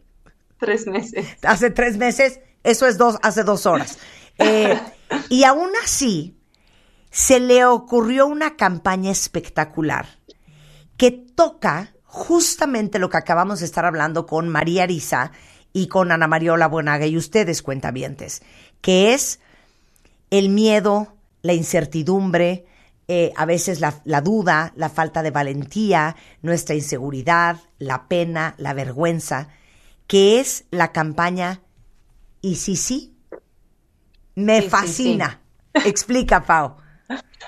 Tres meses. Hace tres meses, eso es dos, hace dos horas. Eh, y aún así, se le ocurrió una campaña espectacular que toca justamente lo que acabamos de estar hablando con María Arisa y con Ana Mariola Buenaga y ustedes, cuentavientes, que es el miedo, la incertidumbre, eh, a veces la, la duda, la falta de valentía, nuestra inseguridad, la pena, la vergüenza, que es la campaña Y si sí, me Sí, sí, fascina. Explica, Pau.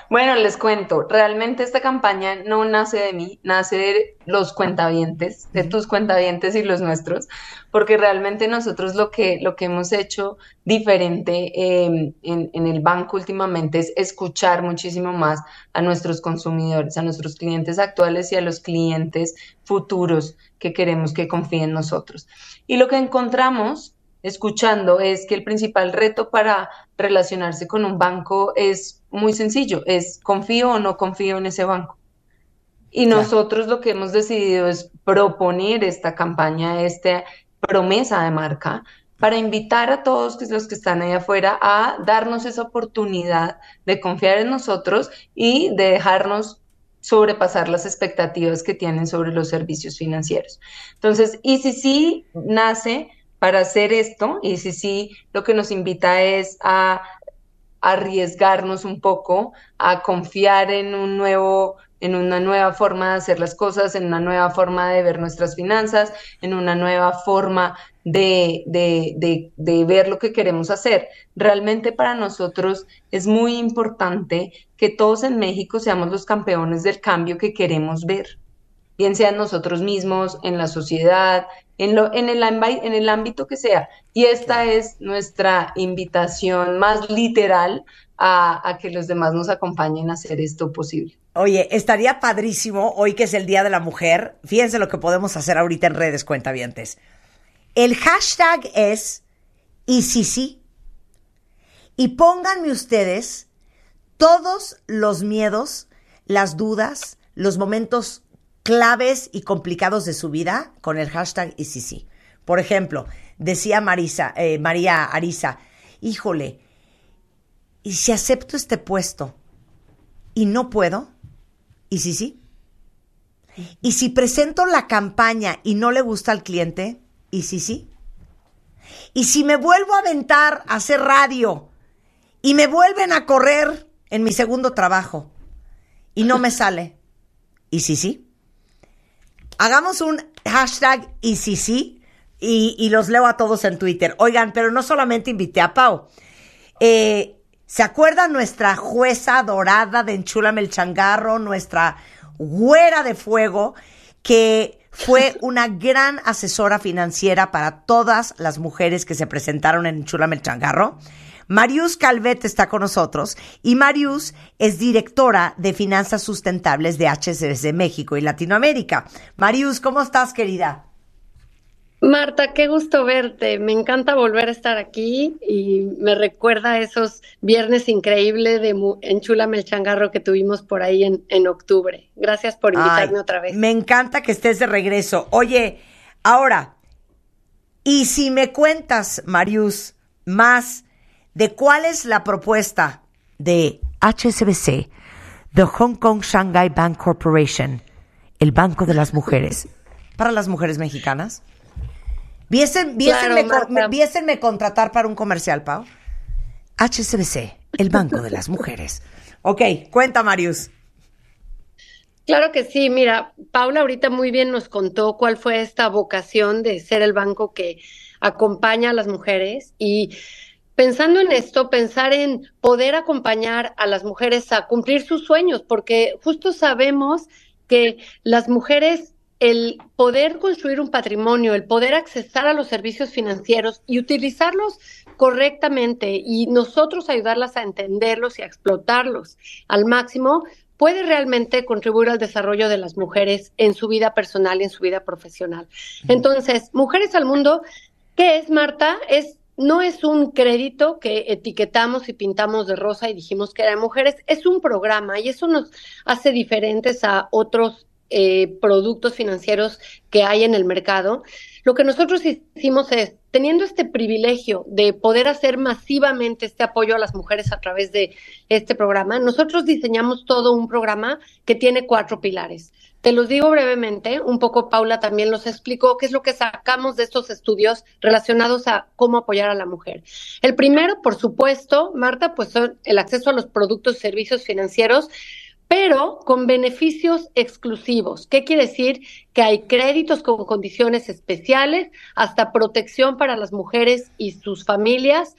Bueno, les cuento, realmente esta campaña no nace de mí, nace de los cuentavientes, de tus cuentavientes y los nuestros, porque realmente nosotros lo que, lo que hemos hecho diferente eh, en, en el banco últimamente es escuchar muchísimo más a nuestros consumidores, a nuestros clientes actuales y a los clientes futuros que queremos que confíen en nosotros. Y lo que encontramos escuchando es que el principal reto para relacionarse con un banco es muy sencillo, es confío o no confío en ese banco. Y Claro. nosotros lo que hemos decidido es proponer esta campaña, esta promesa de marca, para invitar a todos los que están ahí afuera a darnos esa oportunidad de confiar en nosotros y de dejarnos sobrepasar las expectativas que tienen sobre los servicios financieros. Entonces, ECC nace para hacer esto, ECC lo que nos invita es a arriesgarnos un poco, a confiar en un nuevo, en una nueva forma de hacer las cosas, en una nueva forma de ver nuestras finanzas, en una nueva forma de, de, de, de ver lo que queremos hacer. Realmente para nosotros es muy importante que todos en México seamos los campeones del cambio que queremos ver bien sean nosotros mismos, en la sociedad, en, lo, en, el, en el ámbito que sea. Y esta es nuestra invitación más literal a, a que los demás nos acompañen a hacer esto posible. Oye, estaría padrísimo hoy que es el Día de la Mujer. Fíjense lo que podemos hacer ahorita en redes, cuentavientes. El hashtag es y sí sí. Y pónganme ustedes todos los miedos, las dudas, los momentos claves y complicados de su vida con el hashtag y sí sí. Por ejemplo, decía Marisa, eh, María Arisa, híjole, ¿y si acepto este puesto y no puedo? ¿Y si sí? ¿Y si presento la campaña y no le gusta al cliente? ¿Y si sí? ¿Y si me vuelvo a aventar a hacer radio y me vuelven a correr en mi segundo trabajo y no me sale? ¿Y si sí? Hagamos un hashtag y sí y, y los leo a todos en Twitter. Oigan, pero no solamente invité a Pau. Eh, ¿Se acuerda nuestra jueza dorada de Enchúlame el Changarro, nuestra güera de fuego, que fue una gran asesora financiera para todas las mujeres que se presentaron en Enchúlame el Changarro? Marius Calvet está con nosotros y Marius es directora de finanzas sustentables de HSBC México y Latinoamérica. Marius, ¿cómo estás, querida? Marta, qué gusto verte. Me encanta volver a estar aquí y me recuerda a esos viernes increíbles de Enchúlame el changarro que tuvimos por ahí en, en octubre. Gracias por invitarme Ay, otra vez. Me encanta que estés de regreso. Oye, ahora, y si me cuentas, Marius, más de cuál es la propuesta de HSBC, The Hong Kong Shanghai Bank Corporation, el Banco de las Mujeres, para las mujeres mexicanas. Viesen, viésenme, Claro, viésenme contratar para un comercial, Pau. HSBC, el Banco de las Mujeres. Ok, cuenta, Marius. Claro que sí, mira, Paula ahorita muy bien nos contó cuál fue esta vocación de ser el banco que acompaña a las mujeres y pensando en esto, pensar en poder acompañar a las mujeres a cumplir sus sueños, porque justo sabemos que las mujeres, el poder construir un patrimonio, el poder accesar a los servicios financieros y utilizarlos correctamente y nosotros ayudarlas a entenderlos y a explotarlos al máximo, puede realmente contribuir al desarrollo de las mujeres en su vida personal y en su vida profesional. Entonces, Mujeres al Mundo, ¿qué es, Marta? Es no es un crédito que etiquetamos y pintamos de rosa y dijimos que era de mujeres, es un programa y eso nos hace diferentes a otros eh, productos financieros que hay en el mercado. Lo que nosotros hicimos es, teniendo este privilegio de poder hacer masivamente este apoyo a las mujeres a través de este programa, nosotros diseñamos todo un programa que tiene cuatro pilares. Te los digo brevemente, un poco Paula también los explicó qué es lo que sacamos de estos estudios relacionados a cómo apoyar a la mujer. El primero, por supuesto, Marta, pues son el acceso a los productos y servicios financieros pero con beneficios exclusivos. ¿Qué quiere decir? Que hay créditos con condiciones especiales, hasta protección para las mujeres y sus familias.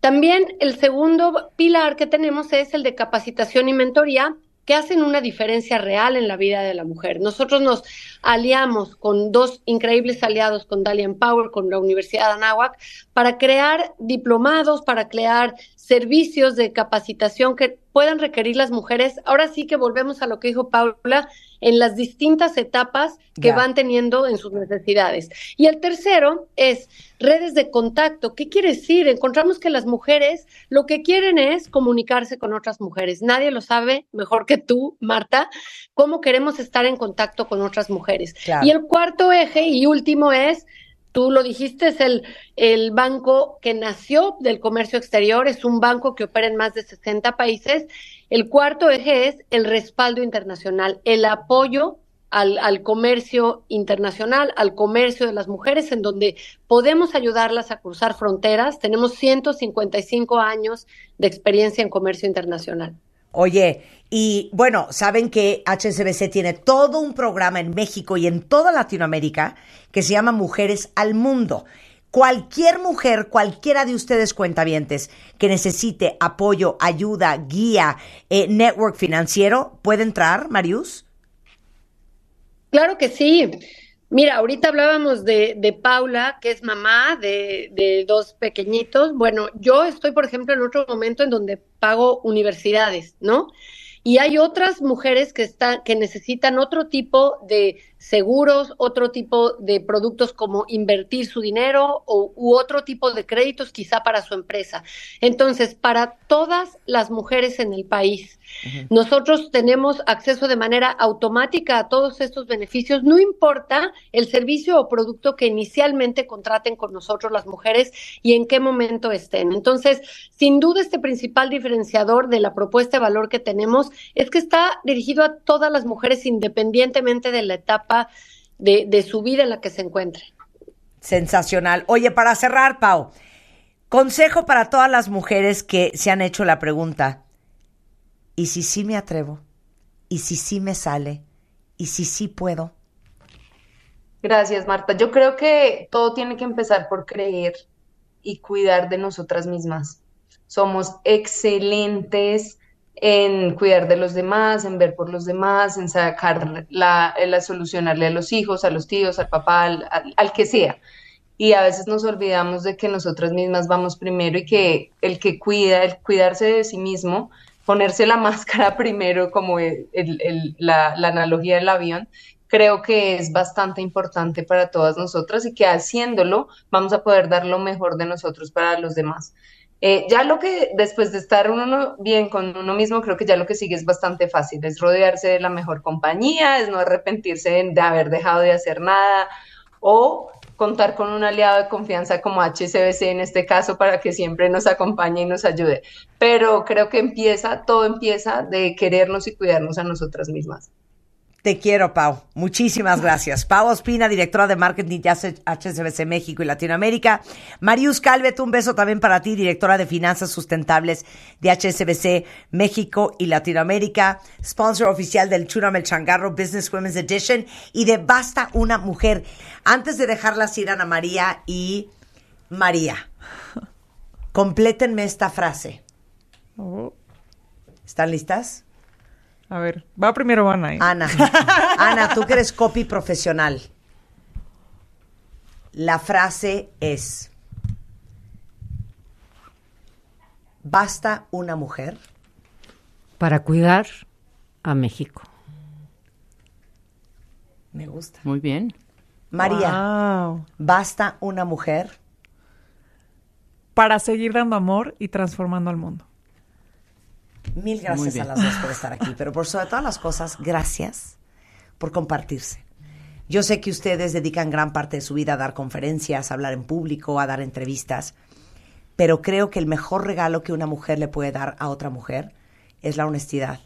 También el segundo pilar que tenemos es el de capacitación y mentoría, que hacen una diferencia real en la vida de la mujer. Nosotros nos aliamos con dos increíbles aliados, con Dalian Power, con la Universidad de Anáhuac, para crear diplomados, para crear servicios de capacitación que puedan requerir las mujeres. Ahora sí que volvemos a lo que dijo Paula, en las distintas etapas que van teniendo en sus necesidades. Y el tercero es redes de contacto. ¿Qué quiere decir? Encontramos que las mujeres lo que quieren es comunicarse con otras mujeres. Nadie lo sabe mejor que tú, Marta, cómo queremos estar en contacto con otras mujeres. Y el cuarto eje y último es Tú lo dijiste, es el, el banco que nació del comercio exterior, es un banco que opera en más de 60 países. El cuarto eje es el respaldo internacional, el apoyo al, al, comercio internacional, al comercio de las mujeres, en donde podemos ayudarlas a cruzar fronteras. Tenemos 155 años de experiencia en comercio internacional. Oye, y bueno, saben que HSBC tiene todo un programa en México y en toda Latinoamérica que se llama Mujeres al Mundo. Cualquier mujer, cualquiera de ustedes cuentavientes que necesite apoyo, ayuda, guía, eh, network financiero, ¿puede entrar, Marius? Claro que sí. Mira, ahorita hablábamos de, de Paula, que es mamá de, de, dos pequeñitos. Bueno, yo estoy, por ejemplo, en otro momento en donde pago universidades, ¿no? Y hay otras mujeres que están, que necesitan otro tipo de seguros, otro tipo de productos como invertir su dinero o, u otro tipo de créditos quizá para su empresa. Entonces, para todas las mujeres en el país, nosotros tenemos acceso de manera automática a todos estos beneficios, no importa el servicio o producto que inicialmente contraten con nosotros las mujeres y en qué momento estén. Entonces, sin duda, este principal diferenciador de la propuesta de valor que tenemos es que está dirigido a todas las mujeres independientemente de la etapa de, su vida en la que se encuentre. Sensacional. Oye, para cerrar, Pau, consejo para todas las mujeres que se han hecho la pregunta, ¿y si sí me atrevo? ¿Y si sí me sale? ¿Y si sí puedo? Gracias, Marta. Yo creo que todo tiene que empezar por creer y cuidar de nosotras mismas. Somos excelentes en cuidar de los demás, en ver por los demás, en sacar la, la solucionarle a los hijos, a los tíos, al papá, al, que sea. Y a veces nos olvidamos de que nosotras mismas vamos primero y que el que cuida, el cuidarse de sí mismo, ponerse la máscara primero, como la, la analogía del avión, creo que es bastante importante para todas nosotras y que haciéndolo vamos a poder dar lo mejor de nosotros para los demás. Eh, ya lo que después de estar uno bien con uno mismo, creo que ya lo que sigue es bastante fácil, es rodearse de la mejor compañía, es no arrepentirse de, haber dejado de hacer nada o contar con un aliado de confianza como HCBC en este caso para que siempre nos acompañe y nos ayude. Pero creo que empieza, todo empieza de querernos y cuidarnos a nosotras mismas. Te quiero, Pau. Muchísimas gracias. Pau Ospina, directora de marketing de HSBC México y Latinoamérica. Marius Calvet, un beso también para ti, directora de finanzas sustentables de HSBC México y Latinoamérica, sponsor oficial del Chunamel Changarro Business Women's Edition y de Basta una Mujer. Antes de dejarlas ir Ana María y María, complétenme esta frase. Oh. ¿Están listas? A ver, va primero Ana. ¿eh? Ana. Ana, tú que eres copy profesional. La frase es, ¿basta una mujer? Para cuidar a México. Me gusta. Muy bien. María, Wow. ¿basta una mujer? Para seguir dando amor y transformando al mundo. Mil gracias a las dos por estar aquí, pero por sobre todas las cosas, gracias por compartirse. Yo sé que ustedes dedican gran parte de su vida a dar conferencias, a hablar en público, a dar entrevistas, pero creo que el mejor regalo que una mujer le puede dar a otra mujer es la honestidad,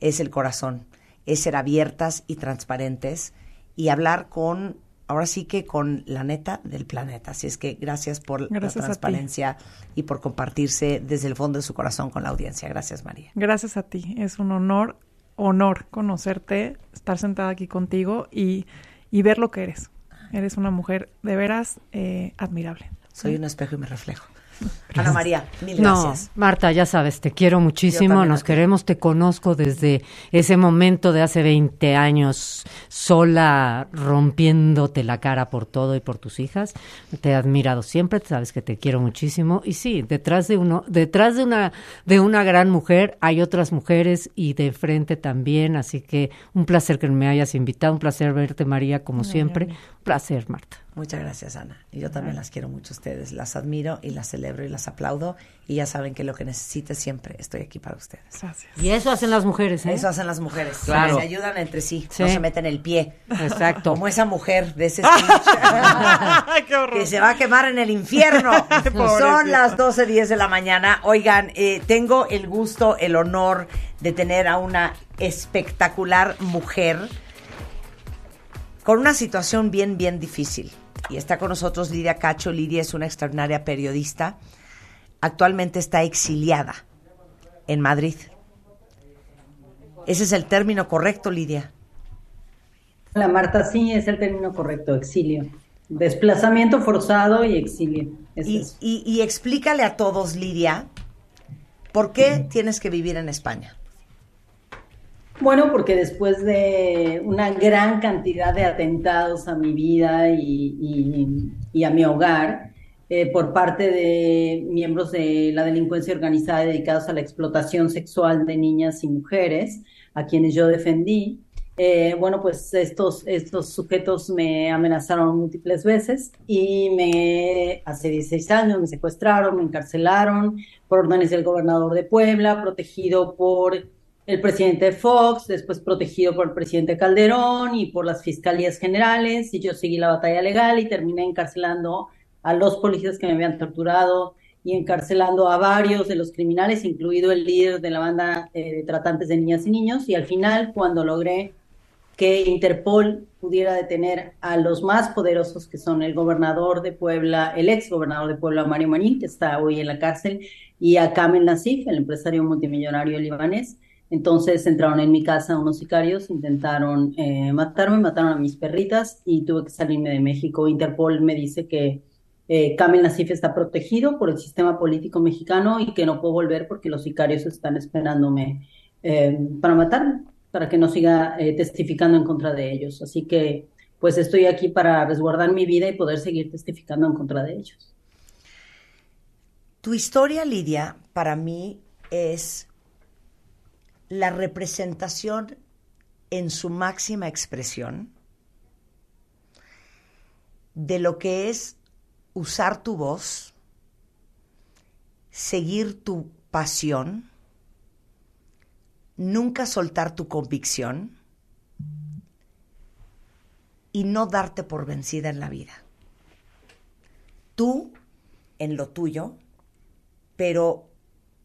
es el corazón, es ser abiertas y transparentes y hablar con, ahora sí que con la neta del planeta. Así es que gracias por Gracias la transparencia y por compartirse desde el fondo de su corazón con la audiencia. Gracias, María. Gracias a ti. Es un honor, honor conocerte, estar sentada aquí contigo y, y ver lo que eres. Eres una mujer de veras eh, admirable. Soy un espejo y me reflejo. Ana María, mil No, gracias. Marta, ya sabes, te quiero muchísimo, nos queremos, te conozco desde ese momento de hace 20 años, sola, rompiéndote la cara por todo y por tus hijas. Te he admirado siempre, sabes que te quiero muchísimo. Y sí, detrás de uno, detrás de una, de una gran mujer hay otras mujeres y de frente también, así que un placer que me hayas invitado, un placer verte, María, como siempre. Un placer, Marta. Muchas gracias, Ana. Y yo también las quiero mucho a ustedes. Las admiro y las celebro y las aplaudo. Y ya saben que lo que necesite siempre estoy aquí para ustedes. Gracias. Y eso hacen las mujeres, ¿eh? Eso hacen las mujeres. Claro. Se ayudan entre sí. Sí. No se meten el pie. Exacto. Como esa mujer de ese speech. ¡Qué horror! que se va a quemar en el infierno. Son las 12.10 de la mañana. Oigan, eh, tengo el gusto, el honor de tener a una espectacular mujer con una situación bien, bien difícil. Y está con nosotros Lidia Cacho. Lidia es una extraordinaria periodista. Actualmente está exiliada en Madrid. Ese es el término correcto, Lidia. La Marta, sí, es el término correcto, exilio. Desplazamiento forzado y exilio. Es Y, y- y explícale a todos, Lidia, ¿por qué tienes que vivir en España? Bueno, porque después de una gran cantidad de atentados a mi vida y a mi hogar eh, por parte de miembros de la delincuencia organizada dedicados a la explotación sexual de niñas y mujeres, a quienes yo defendí, eh, bueno, pues estos, estos sujetos me amenazaron múltiples veces y me, hace 16 años me secuestraron, me encarcelaron por órdenes del gobernador de Puebla, protegido por el presidente Fox, después protegido por el presidente Calderón y por las fiscalías generales, y yo seguí la batalla legal y terminé encarcelando a los policías que me habían torturado y encarcelando a varios de los criminales, incluido el líder de la banda eh, de tratantes de niñas y niños, y al final, cuando logré que Interpol pudiera detener a los más poderosos, que son el gobernador de Puebla, el ex gobernador de Puebla, Mario Marín, que está hoy en la cárcel, y a Kamel Nassif, el empresario multimillonario libanés. Entonces entraron en mi casa unos sicarios, intentaron eh, matarme, mataron a mis perritas y tuve que salirme de México. Interpol me dice que eh, Kamel Nassif está protegido por el sistema político mexicano y que no puedo volver porque los sicarios están esperándome eh, para matarme, para que no siga eh, testificando en contra de ellos. Así que pues estoy aquí para resguardar mi vida y poder seguir testificando en contra de ellos. Tu historia, Lidia, para mí es la representación en su máxima expresión de lo que es usar tu voz, seguir tu pasión, nunca soltar tu convicción y no darte por vencida en la vida. Tú en lo tuyo, pero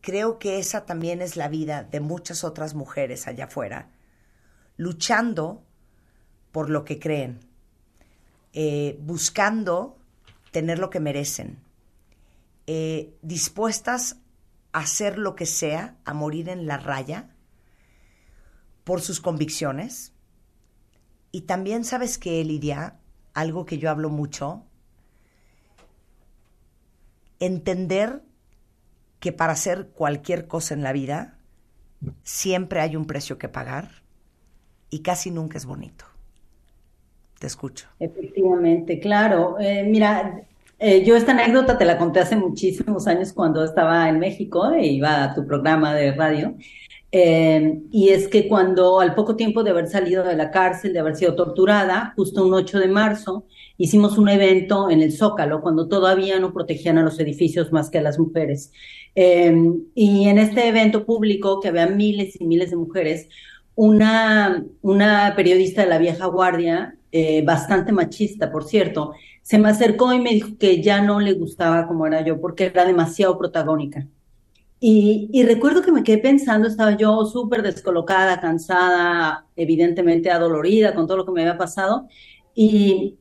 creo que esa también es la vida de muchas otras mujeres allá afuera, luchando por lo que creen, eh, buscando tener lo que merecen, eh, dispuestas a hacer lo que sea, a morir en la raya por sus convicciones. Y también sabes que, Lidia, algo que yo hablo mucho, entender que para hacer cualquier cosa en la vida siempre hay un precio que pagar y casi nunca es bonito. Te escucho. Efectivamente, claro. Eh, mira, eh, yo esta anécdota te la conté hace muchísimos años cuando estaba en México e iba a tu programa de radio. Eh, y es que cuando al poco tiempo de haber salido de la cárcel, de haber sido torturada, justo un 8 de marzo, hicimos un evento en el Zócalo, cuando todavía no protegían a los edificios más que a las mujeres. Y en este evento público, que había miles y miles de mujeres, una, una periodista de la vieja guardia, eh, bastante machista, por cierto, se me acercó y me dijo que ya no le gustaba como era yo, porque era demasiado protagónica. Y, y recuerdo que me quedé pensando, estaba yo súper descolocada, cansada, evidentemente adolorida con todo lo que me había pasado, y,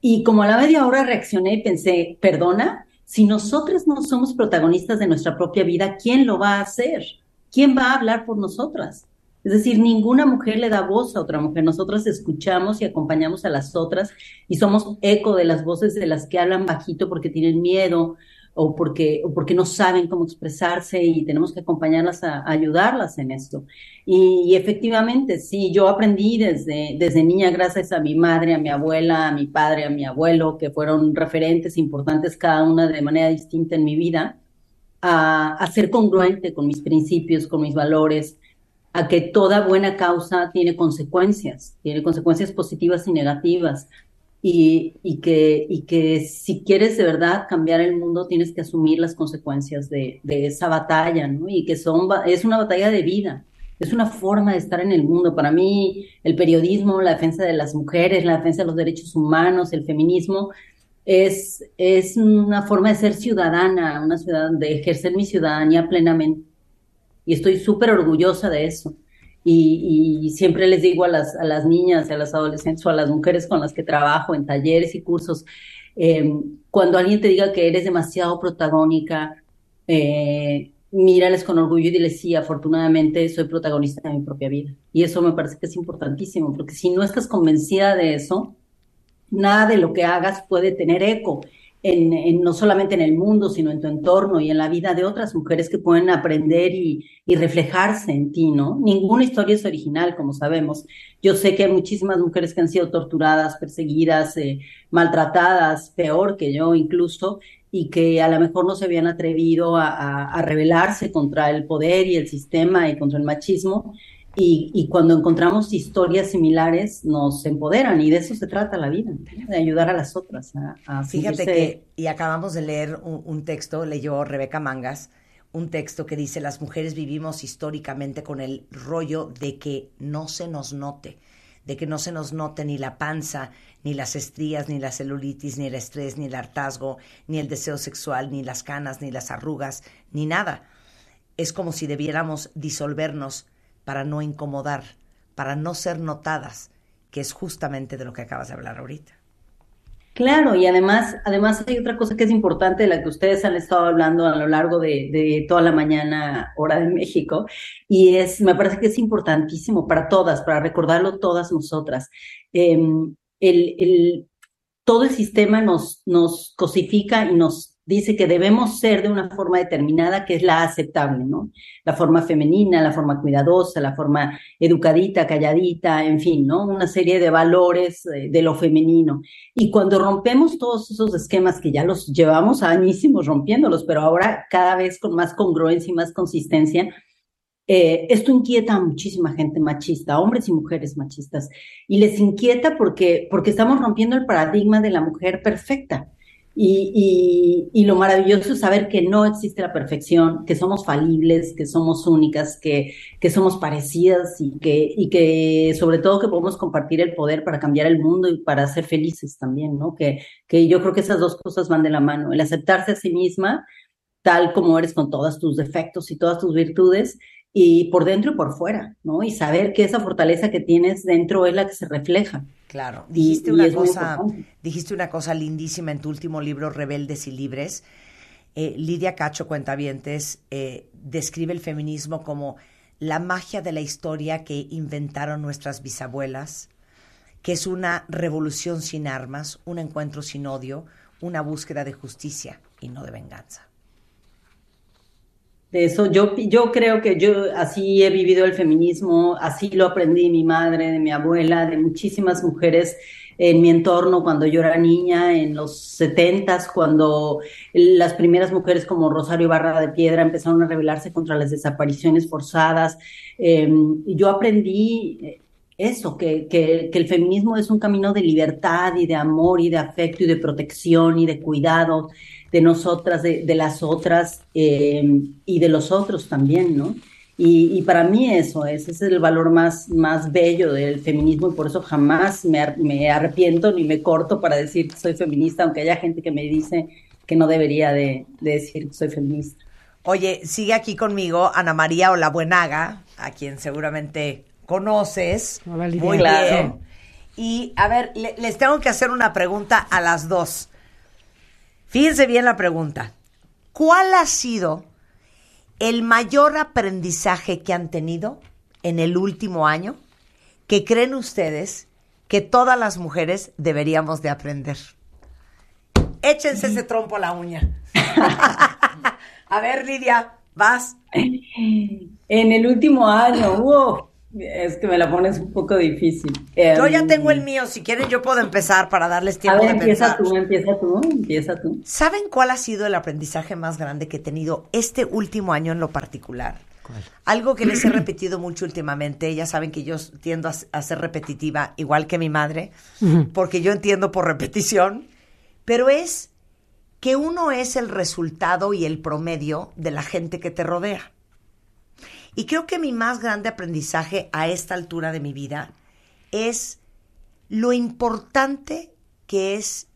y como a la media hora reaccioné y pensé, perdona, si nosotras no somos protagonistas de nuestra propia vida, ¿quién lo va a hacer? ¿Quién va a hablar por nosotras? Es decir, ninguna mujer le da voz a otra mujer. Nosotras escuchamos y acompañamos a las otras y somos eco de las voces de las que hablan bajito porque tienen miedo o porque, porque no saben cómo expresarse y tenemos que acompañarlas a, ayudarlas en esto. Y, efectivamente, sí, yo aprendí desde, desde niña gracias a mi madre, a mi abuela, a mi padre, a mi abuelo, que fueron referentes importantes cada una de manera distinta en mi vida, a ser congruente con mis principios, con mis valores, a que toda buena causa tiene consecuencias, tiene consecuencias positivas y negativas, y, y, que, y que si quieres de verdad cambiar el mundo, tienes que asumir las consecuencias de, de esa batalla, ¿no? Y que son, es una batalla de vida, es una forma de estar en el mundo. Para mí, el periodismo, la defensa de las mujeres, la defensa de los derechos humanos, el feminismo, es, es una forma de ser ciudadana, una ciudad, de ejercer mi ciudadanía plenamente y estoy súper orgullosa de eso. Y, y, siempre les digo a las, a las niñas, a las adolescentes o a las mujeres con las que trabajo en talleres y cursos, eh, cuando alguien te diga que eres demasiado protagónica, eh, mírales con orgullo y diles, sí, afortunadamente soy protagonista de mi propia vida. Y eso me parece que es importantísimo, porque si no estás convencida de eso, nada de lo que hagas puede tener eco en, en, no solamente en el mundo, sino en tu entorno y en la vida de otras mujeres que pueden aprender y, y, reflejarse en ti, ¿no? Ninguna historia es original, como sabemos. Yo sé que hay muchísimas mujeres que han sido torturadas, perseguidas, eh, maltratadas, peor que yo incluso, y que a lo mejor no se habían atrevido a, a, a rebelarse contra el poder y el sistema y contra el machismo. Y, y, cuando encontramos historias similares nos empoderan y de eso se trata la vida, de ayudar a las otras. A, a Fíjate que, y acabamos de leer un, un, texto, leyó Rebeca Mangas, un texto que dice, las mujeres vivimos históricamente con el rollo de que no se nos note, de que no se nos note ni la panza, ni las estrías, ni la celulitis, ni el estrés, ni el hartazgo, ni el deseo sexual, ni las canas, ni las arrugas, ni nada. Es como si debiéramos disolvernos para no incomodar, para no ser notadas, que es justamente de lo que acabas de hablar ahorita. Claro, y además, además hay otra cosa que es importante de la que ustedes han estado hablando a lo largo de, toda la mañana, hora de México, y es, me parece que es importantísimo para todas, para recordarlo todas nosotras. Eh, el, el, todo el sistema nos, nos cosifica y nos dice que debemos ser de una forma determinada que es la aceptable, ¿no? La forma femenina, la forma cuidadosa, la forma educadita, calladita, en fin, ¿no? Una serie de valores de lo femenino. Y cuando rompemos todos esos esquemas que ya los llevamos añísimos rompiéndolos, pero ahora cada vez con más congruencia y más consistencia, eh, esto inquieta a muchísima gente machista, hombres y mujeres machistas, y les inquieta porque, porque estamos rompiendo el paradigma de la mujer perfecta y, y, y, lo maravilloso es saber que no existe la perfección, que somos falibles, que somos únicas, que, que somos parecidas y que, y que sobre todo que podemos compartir el poder para cambiar el mundo y para ser felices también, ¿no? Que, que yo creo que esas dos cosas van de la mano, el aceptarse a sí misma tal como eres con todos tus defectos y todas tus virtudes y por dentro y por fuera, ¿no? Y saber que esa fortaleza que tienes dentro es la que se refleja. Claro, dijiste y, una y cosa, dijiste una cosa lindísima en tu último libro, Rebeldes y Libres. Eh, Lidia Cacho Cuentavientes eh, describe el feminismo como la magia de la historia que inventaron nuestras bisabuelas, que es una revolución sin armas, un encuentro sin odio, una búsqueda de justicia y no de venganza. De eso. Yo, yo creo que yo así he vivido el feminismo, así lo aprendí mi madre, de mi abuela, de muchísimas mujeres en mi entorno cuando yo era niña, en los setentas, cuando las primeras mujeres como Rosario Barra de Piedra empezaron a rebelarse contra las desapariciones forzadas. Eh, yo aprendí eso, que, que, que, el feminismo es un camino de libertad y de amor y de afecto y de protección y de cuidado de nosotras, de, de las otras eh, y de los otros también, ¿no? Y, y, para mí eso es, ese es el valor más, más bello del feminismo y por eso jamás me, me arrepiento ni me corto para decir que soy feminista, aunque haya gente que me dice que no debería de, de decir que soy feminista. Oye, sigue aquí conmigo Ana María Olabuenaga, a quien seguramente conoces muy Claro. bien. Y a ver, le- les tengo que hacer una pregunta a las dos. Fíjense bien la pregunta. ¿Cuál ha sido el mayor aprendizaje que han tenido en el último año que creen ustedes que todas las mujeres deberíamos de aprender? Échense ese trompo a la uña. a ver, Lidia, vas. En el último año, wow, es que me la pones un poco difícil. Yo ya Em, tengo el mío, si quieren yo puedo empezar para darles A tiempo ver, de empieza pensar. tú, empieza tú, empieza tú. ¿Saben cuál ha sido el aprendizaje más grande que he tenido este último año en lo particular? Algo que les he repetido mucho últimamente, ya saben que yo tiendo a, a ser repetitiva, igual que mi madre, porque yo entiendo por repetición, pero es que uno es el resultado y el promedio de la gente que te rodea. Y creo que mi más grande aprendizaje a esta altura de mi vida es lo importante que es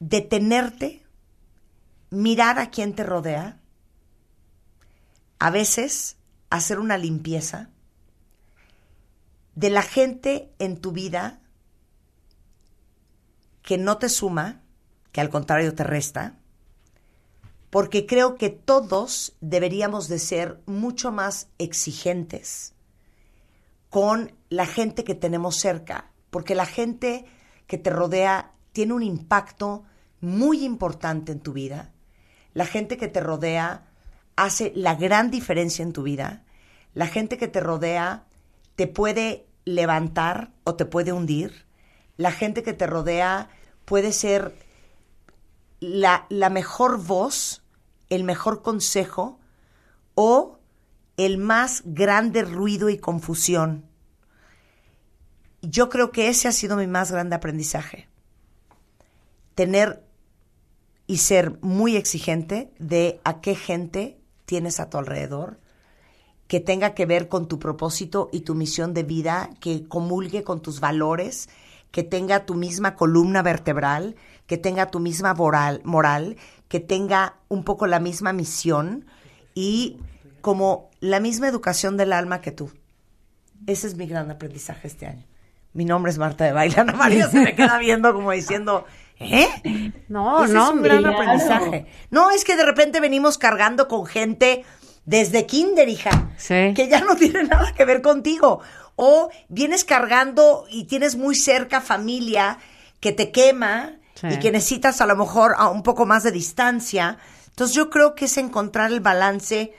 detenerte, mirar a quien te rodea, a veces hacer una limpieza de la gente en tu vida que no te suma, que al contrario te resta, porque creo que todos deberíamos de ser mucho más exigentes con la gente que tenemos cerca, porque la gente que te rodea tiene un impacto muy importante en tu vida. La gente que te rodea hace la gran diferencia en tu vida. La gente que te rodea te puede levantar o te puede hundir. La gente que te rodea puede ser la, la mejor voz, el mejor consejo o el más grande ruido y confusión. Yo creo que ese ha sido mi más grande aprendizaje. Tener y ser muy exigente de a qué gente tienes a tu alrededor, que tenga que ver con tu propósito y tu misión de vida, que comulgue con tus valores, que tenga tu misma columna vertebral, que tenga tu misma moral, que tenga un poco la misma misión y como la misma educación del alma que tú. Ese es mi gran aprendizaje este año. Mi nombre es Marta de Baile. Ana María se me queda viendo como diciendo, ¿eh? No, Ese no, es un gran claro. aprendizaje. No, es que de repente venimos cargando con gente desde kinder, hija, Sí. que ya no tiene nada que ver contigo. O vienes cargando y tienes muy cerca familia que te quema Sí. y que necesitas a lo mejor a un poco más de distancia. Entonces yo creo que es encontrar el balance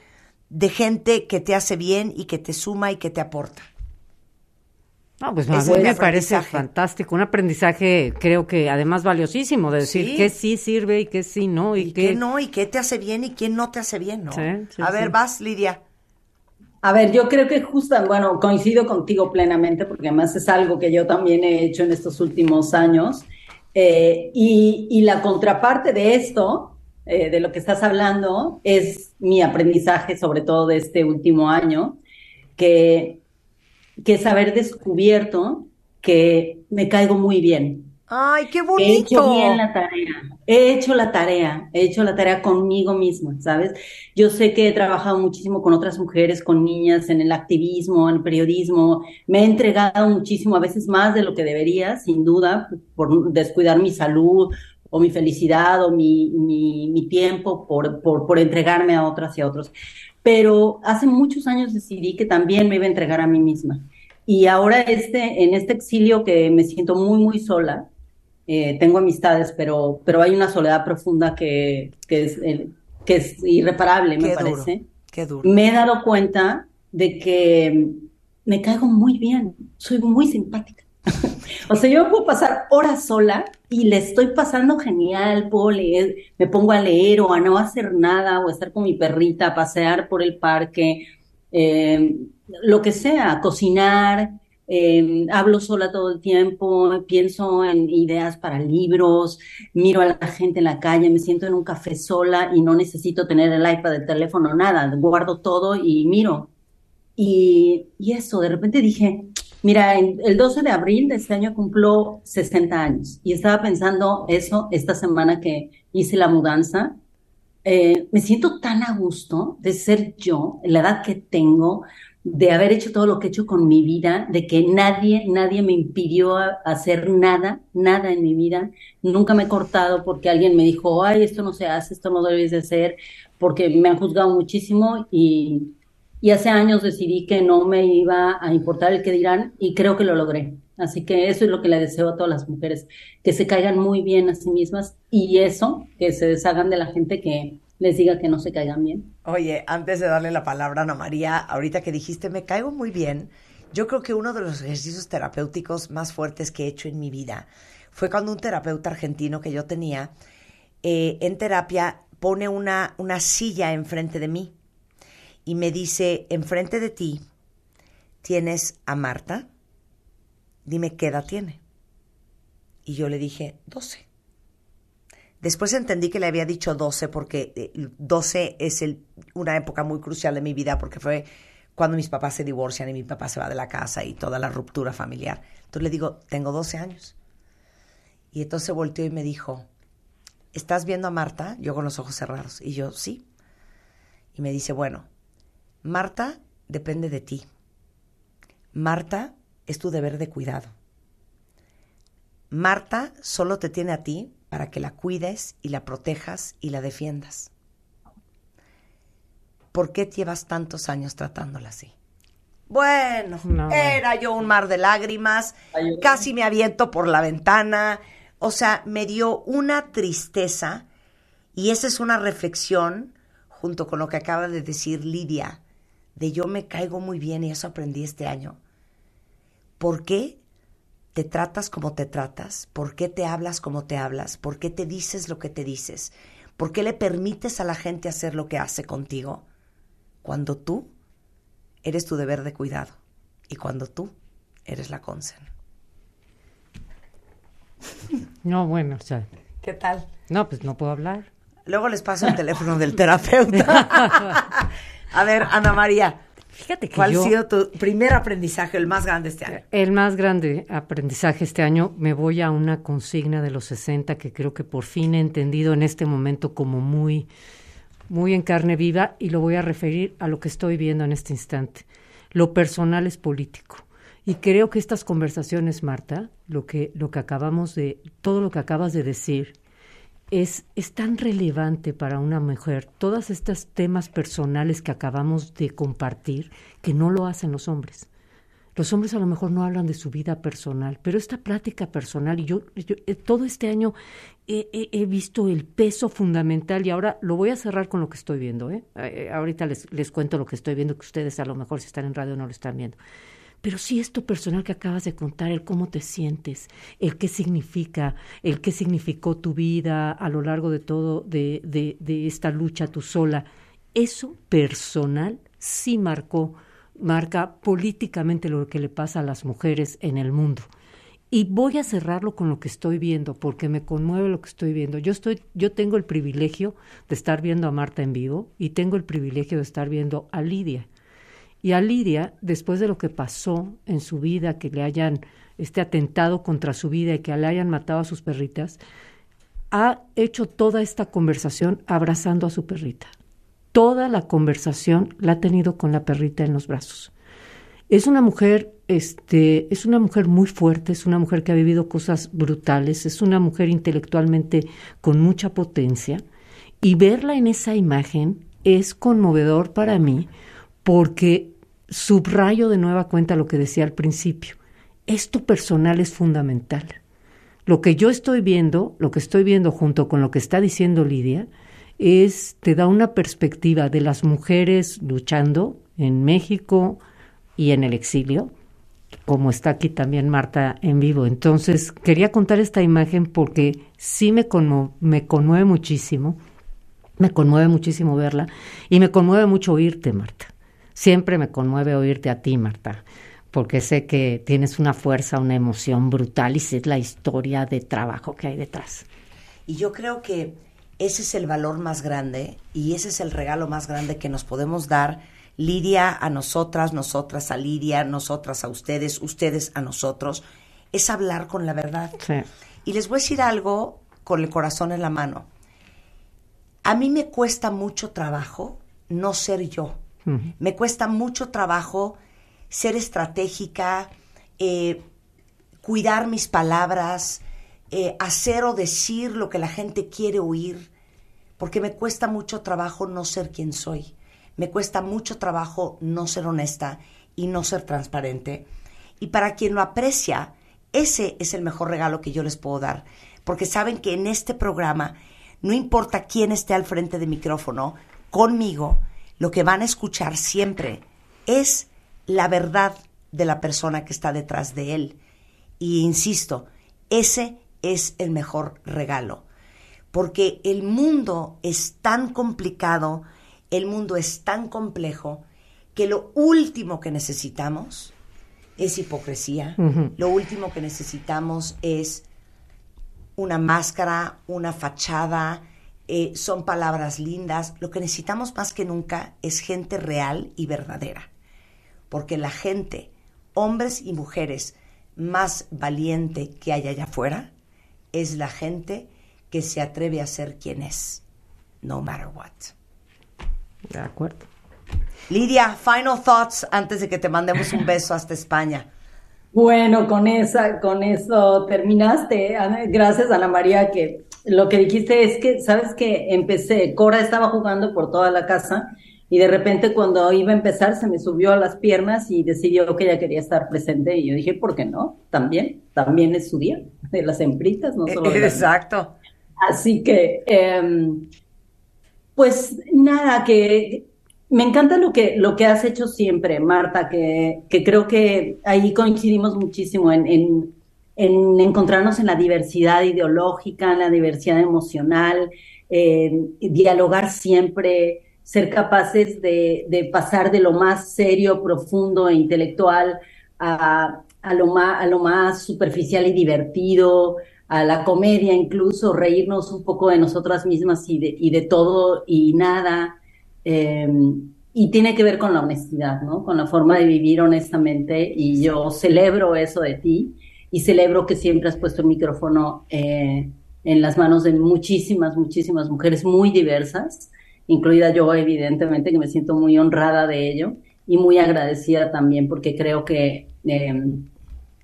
de gente que te hace bien y que te suma y que te aporta. No, pues me parece fantástico, un aprendizaje creo que además valiosísimo, de decir Sí. qué sí sirve y qué sí no, y, Y qué qué no, y qué te hace bien y quién no te hace bien, ¿no? Sí, sí, a ver, sí. vas, Lidia. A ver, yo creo que justo, bueno, coincido contigo plenamente, porque además es algo que yo también he hecho en estos últimos años. Eh, y, la contraparte de esto, eh, de lo que estás hablando, es mi aprendizaje, sobre todo de este último año, que, que es haber descubierto que me caigo muy bien. Ay, qué He bonito. hecho bien la tarea, he hecho la tarea, he hecho la tarea conmigo misma, ¿sabes? Yo sé que he trabajado muchísimo con otras mujeres, con niñas, en el activismo, en el periodismo, me he entregado muchísimo, a veces más de lo que debería, sin duda, por descuidar mi salud o mi felicidad o mi, mi, mi tiempo por, por, por entregarme a otras y a otros. Pero hace muchos años decidí que también me iba a entregar a mí misma. Y ahora este, en este exilio que me siento muy, muy sola, eh, tengo amistades, pero, pero hay una soledad profunda que, que es el- que es irreparable, me duro, parece, qué duro. me he dado cuenta de que me caigo muy bien, soy muy simpática. O sea, yo puedo pasar horas sola y le estoy pasando genial, puedo leer, me pongo a leer o a no hacer nada, o a estar con mi perrita, a pasear por el parque, eh, lo que sea, cocinar, eh, hablo sola todo el tiempo, pienso en ideas para libros, miro a la gente en la calle, me siento en un café sola y no necesito tener el iPad, el teléfono, nada, guardo todo y miro. Y, y eso, de repente dije, mira, el 12 de abril de este año cumplo 60 años y estaba pensando eso esta semana que hice la mudanza. Eh, me siento tan a gusto de ser yo, la edad que tengo, de haber hecho todo lo que he hecho con mi vida, de que nadie, nadie me impidió hacer nada, nada en mi vida. Nunca me he cortado porque alguien me dijo, ay, esto no se hace, esto no debes de hacer, porque me han juzgado muchísimo y, y hace años decidí que no me iba a importar el que dirán y creo que lo logré. Así que eso es lo que le deseo a todas las mujeres, que se caigan muy bien a sí mismas y eso, que se deshagan de la gente que les diga que no se caigan bien. Oye, antes de darle la palabra a Ana María, ahorita que dijiste, me caigo muy bien, yo creo que uno de los ejercicios terapéuticos más fuertes que he hecho en mi vida fue cuando un terapeuta argentino que yo tenía eh, en terapia pone una, una silla enfrente de mí y me dice, enfrente de ti tienes a Marta, dime qué edad tiene. Y yo le dije, 12. Después entendí que le había dicho 12 porque eh, 12 es el, una época muy crucial de mi vida porque fue cuando mis papás se divorcian y mi papá se va de la casa y toda la ruptura familiar. Entonces le digo, tengo 12 años. Y entonces volteó y me dijo, ¿estás viendo a Marta? Yo con los ojos cerrados. Y yo, sí. Y me dice, bueno, Marta depende de ti. Marta es tu deber de cuidado. Marta solo te tiene a ti para que la cuides y la protejas y la defiendas. ¿Por qué llevas tantos años tratándola así? Bueno, No. era yo un mar de lágrimas, casi me aviento por la ventana, o sea, me dio una tristeza y esa es una reflexión junto con lo que acaba de decir Lidia, de yo me caigo muy bien y eso aprendí este año. ¿Por qué te tratas como te tratas? ¿Por qué te hablas como te hablas? ¿Por qué te dices lo que te dices? ¿Por qué le permites a la gente hacer lo que hace contigo? Cuando tú eres tu deber de cuidado y cuando tú eres la consen. No, bueno, o sea, ¿Qué tal? no, pues no puedo hablar. Luego les paso el teléfono del terapeuta. A ver, Ana María, Fíjate que ¿cuál yo, ha sido tu primer aprendizaje, el más grande este año? el más grande aprendizaje este año, me voy a una consigna de los 60 que creo que por fin he entendido en este momento como muy, muy en carne viva y lo voy a referir a lo que estoy viendo en este instante. Lo personal es político. Y creo que estas conversaciones, Marta, lo que, lo que acabamos de, todo lo que acabas de decir, es, es tan relevante para una mujer, todos estos temas personales que acabamos de compartir, que no lo hacen los hombres. Los hombres a lo mejor no hablan de su vida personal, pero esta plática personal, y yo, yo, eh, todo este año he, visto el peso fundamental y ahora lo voy a cerrar con lo que estoy viendo. ¿eh? Eh, ahorita les, les cuento lo que estoy viendo, que ustedes a lo mejor si están en radio no lo están viendo. Pero sí esto personal que acabas de contar, el cómo te sientes, el qué significa, el qué significó tu vida a lo largo de todo, de, de, de esta lucha tú sola, eso personal sí marcó, marca políticamente lo que le pasa a las mujeres en el mundo. Y voy a cerrarlo con lo que estoy viendo, porque me conmueve lo que estoy viendo. Yo estoy, yo tengo el privilegio de estar viendo a Marta en vivo y tengo el privilegio de estar viendo a Lidia. Y a Lidia, después de lo que pasó en su vida, que le hayan este atentado contra su vida y que le hayan matado a sus perritas, ha hecho toda esta conversación abrazando a su perrita. Toda la conversación la ha tenido con la perrita en los brazos. Es una mujer, este, es una mujer muy fuerte, es una mujer que ha vivido cosas brutales, es una mujer intelectualmente con mucha potencia y verla en esa imagen es conmovedor para mí porque subrayo de nueva cuenta lo que decía al principio. Esto personal es fundamental. Lo que yo estoy viendo, lo que estoy viendo junto con lo que está diciendo Lidia, es, te da una perspectiva de las mujeres luchando en México y en el exilio, como está aquí también Marta en vivo. Entonces, quería contar esta imagen porque sí me, me conmueve muchísimo, me conmueve muchísimo verla y me conmueve mucho oírte, Marta. Siempre me conmueve oírte a ti, Marta, porque sé que tienes una fuerza, una emoción brutal y sé la historia de trabajo que hay detrás. Y yo creo que ese es el valor más grande y ese es el regalo más grande que nos podemos dar Lidia a nosotras, nosotras a Lidia, nosotras a ustedes, ustedes a nosotros, es hablar con la verdad. Y les voy a decir algo con el corazón en la mano. A mí me cuesta mucho trabajo no ser yo. Me cuesta mucho trabajo ser estratégica, eh, cuidar mis palabras, eh, hacer o decir lo que la gente quiere oír, porque me cuesta mucho trabajo no ser quien soy. Me cuesta mucho trabajo no ser honesta y no ser transparente. Y para quien lo aprecia, ese es el mejor regalo que yo les puedo dar, porque saben que en este programa, no importa quién esté al frente del micrófono, conmigo, lo que van a escuchar siempre es la verdad de la persona que está detrás de él. Y insisto, ese es el mejor regalo, porque el mundo es tan complicado, el mundo es tan complejo que lo último que necesitamos es hipocresía, lo último que necesitamos es una máscara, una fachada, eh, son palabras lindas. Lo que necesitamos más que nunca es gente real y verdadera, porque la gente, hombres y mujeres, más valiente que hay allá afuera es la gente que se atreve a ser quien es, no matter what. De acuerdo. Lidia, final thoughts antes de que te mandemos un beso hasta España. Bueno, con esa, con eso terminaste. Gracias, Ana María, que lo que dijiste es que, ¿sabes que Empecé, Cora estaba jugando por toda la casa y de repente cuando iba a empezar se me subió a las piernas y decidió que ella quería estar presente y yo dije, ¿por qué no? También, también es su día, de las hembritas, no solo Exacto. Así que, em, pues nada, que me encanta lo que, lo que has hecho siempre, Marta, que, que creo que ahí coincidimos muchísimo en, en, en, encontrarnos en la diversidad ideológica, en la diversidad emocional, dialogar siempre, ser capaces de, pasar de lo más serio, profundo e intelectual a, a, lo, más, a lo más superficial y divertido, a la comedia incluso, reírnos un poco de nosotras mismas y de, y de todo y nada. Eh, y tiene que ver con la honestidad, ¿no? Con la forma de vivir honestamente. Y yo celebro eso de ti y celebro que siempre has puesto el micrófono eh, en las manos de muchísimas, muchísimas mujeres muy diversas, incluida yo, evidentemente, que me siento muy honrada de ello y muy agradecida también porque creo que eh,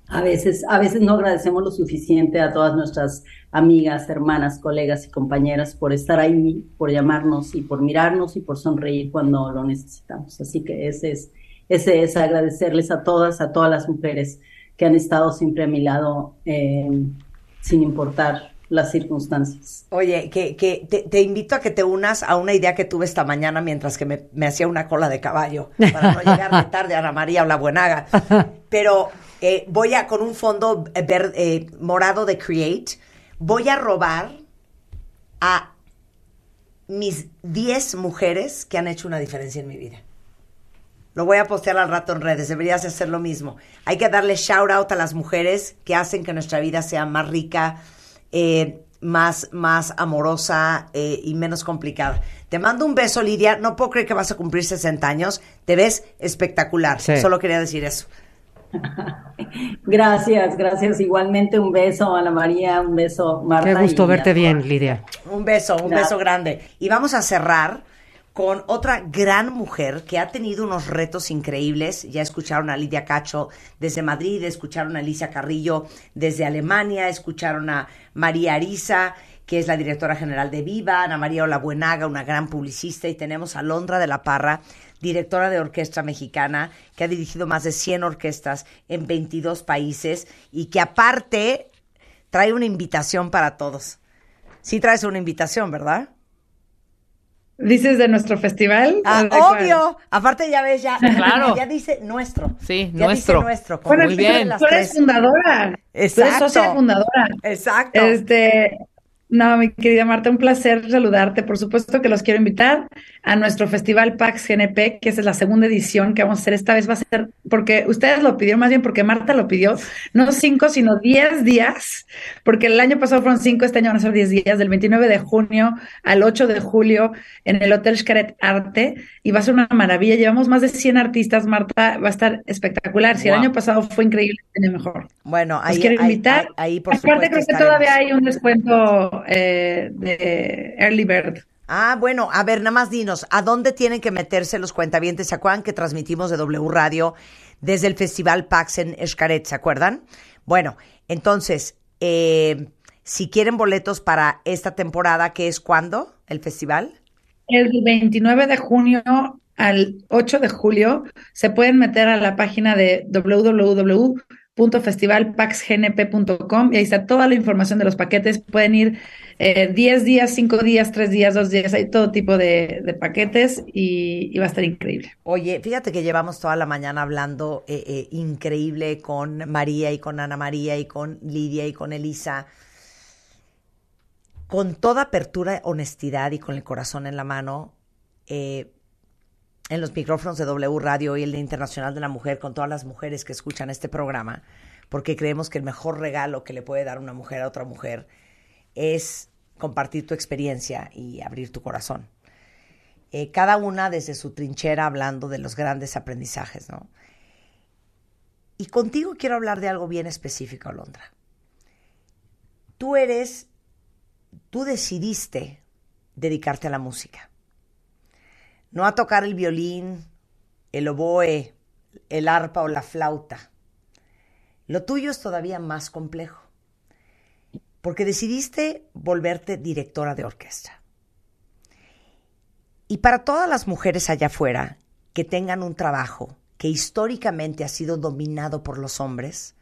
a veces, a veces no agradecemos lo suficiente a todas nuestras amigas, hermanas, colegas y compañeras por estar ahí, por llamarnos y por mirarnos y por sonreír cuando lo necesitamos. Así que ese es, ese es agradecerles a todas, a todas las mujeres que han estado siempre a mi lado, eh, sin importar las circunstancias. Oye, que, te, invito a que te unas a una idea que tuve esta mañana mientras que me, hacía una cola de caballo, para no llegar de tarde a Ana María o la Buenaga. Pero eh, voy a, con un fondo verde, eh, morado de Create, voy a robar a mis 10 mujeres que han hecho una diferencia en mi vida. Lo voy a postear al rato en redes, deberías hacer lo mismo. Hay que darle shout out a las mujeres que hacen que nuestra vida sea más rica, eh, más, más amorosa eh, y menos complicada. Te mando un beso, Lidia. No puedo creer que vas a cumplir 60 años. Te ves espectacular. Sí. Solo quería decir eso. Gracias, gracias. Igualmente un beso, Ana María, un beso, Marta. Qué gusto verte bien, Lidia. Un beso, un gracias. beso grande. Y vamos a cerrar con otra gran mujer que ha tenido unos retos increíbles. Ya escucharon a Lidia Cacho desde Madrid, escucharon a Alicia Carrillo desde Alemania, escucharon a María Arisa, que es la directora general de Viva, Ana María Olabuenaga, una gran publicista, y tenemos a Londra de la Parra, directora de orquesta mexicana, que ha dirigido más de 100 orquestas en 22 países y que aparte trae una invitación para todos. Sí traes una invitación, ¿verdad? ¿Dices de nuestro festival? Ah, ¿O de cuál? obvio. Aparte ya ves, ya, Claro. ya dice nuestro. Sí, Ya nuestro. dice nuestro. como Bueno, Muy tú eres- bien. Tú eres tres. fundadora. Tú Exacto. eres socia fundadora. Exacto. Este, no, mi querida Marta, un placer saludarte. Por supuesto que los quiero invitar a nuestro festival PAX GNP, que esa es la segunda edición que vamos a hacer. Esta vez va a ser, porque ustedes lo pidieron, más bien porque Marta lo pidió, no cinco, sino diez días, porque el año pasado fueron cinco, este año van a ser diez días, del 29 de junio al 8 de julio en el Hotel Xcaret Arte, y va a ser una maravilla. Llevamos más de 100 artistas, Marta, va a estar espectacular. Si Wow. el año pasado fue increíble, este año mejor. Bueno, Los ahí, quiero ahí- invitar. ahí- ahí, por Aparte, supuesto, creo que estaremos. todavía hay un descuento eh, de Early Bird. Ah, bueno, a ver, nada más dinos, ¿a dónde tienen que meterse los cuentavientes? ¿Se acuerdan que transmitimos de W Radio desde el Festival Pax en Escaret? ¿Se acuerdan? Bueno, entonces, eh, si quieren boletos para esta temporada, ¿qué es cuándo? ¿El festival? El 29 de junio al 8 de julio se pueden meter a la página de www.festivalpaxgnp.com y ahí está toda la información de los paquetes. Pueden ir eh, 10 días, 5 días, 3 días, 2 días, hay todo tipo de, paquetes y, y va a estar increíble. Oye, fíjate que llevamos toda la mañana hablando eh, eh, increíble con María y con Ana María y con Lidia y con Elisa. Con toda apertura, honestidad y con el corazón en la mano, eh, en los micrófonos de W Radio y el Internacional de la Mujer, con todas las mujeres que escuchan este programa, porque creemos que el mejor regalo que le puede dar una mujer a otra mujer es compartir tu experiencia y abrir tu corazón eh, cada una desde su trinchera hablando de los grandes aprendizajes, ¿no? Y contigo quiero hablar de algo bien específico, Alondra. Tú eres, tú decidiste dedicarte a la música. No a tocar el violín, el oboe, el arpa o la flauta. Lo tuyo es todavía más complejo, porque decidiste volverte directora de orquesta. Y para todas las mujeres allá afuera que tengan un trabajo que históricamente ha sido dominado por los hombres,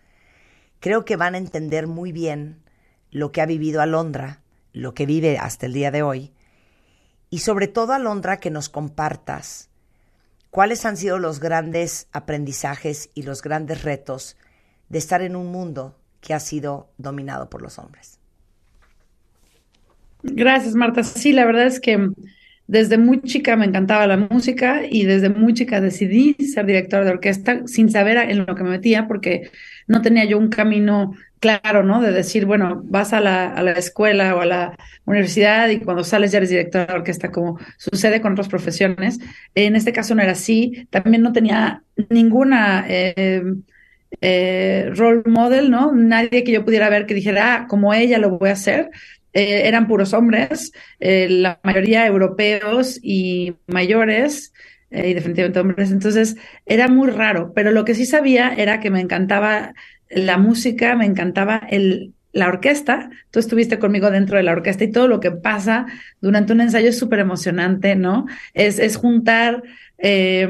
creo que van a entender muy bien lo que ha vivido Alondra, lo que vive hasta el día de hoy, y sobre todo Alondra que nos compartas cuáles han sido los grandes aprendizajes y los grandes retos de estar en un mundo que ha sido dominado por los hombres. Gracias, Marta. Sí, la verdad es que desde muy chica me encantaba la música y desde muy chica decidí ser directora de orquesta sin saber en lo que me metía porque no tenía yo un camino claro, ¿no? De decir, bueno, vas a la, a la escuela o a la universidad y cuando sales ya eres directora de orquesta, como sucede con otras profesiones. En este caso no era así. También no tenía ninguna... Eh, eh, role model, ¿no? Nadie que yo pudiera ver que dijera, ah, como ella lo voy a hacer. Eh, eran puros hombres, eh, la mayoría europeos y mayores, eh, y definitivamente hombres. Entonces era muy raro, pero lo que sí sabía era que me encantaba la música, me encantaba el, la orquesta. Tú estuviste conmigo dentro de la orquesta y todo lo que pasa durante un ensayo es súper emocionante, ¿no? Es, es juntar eh,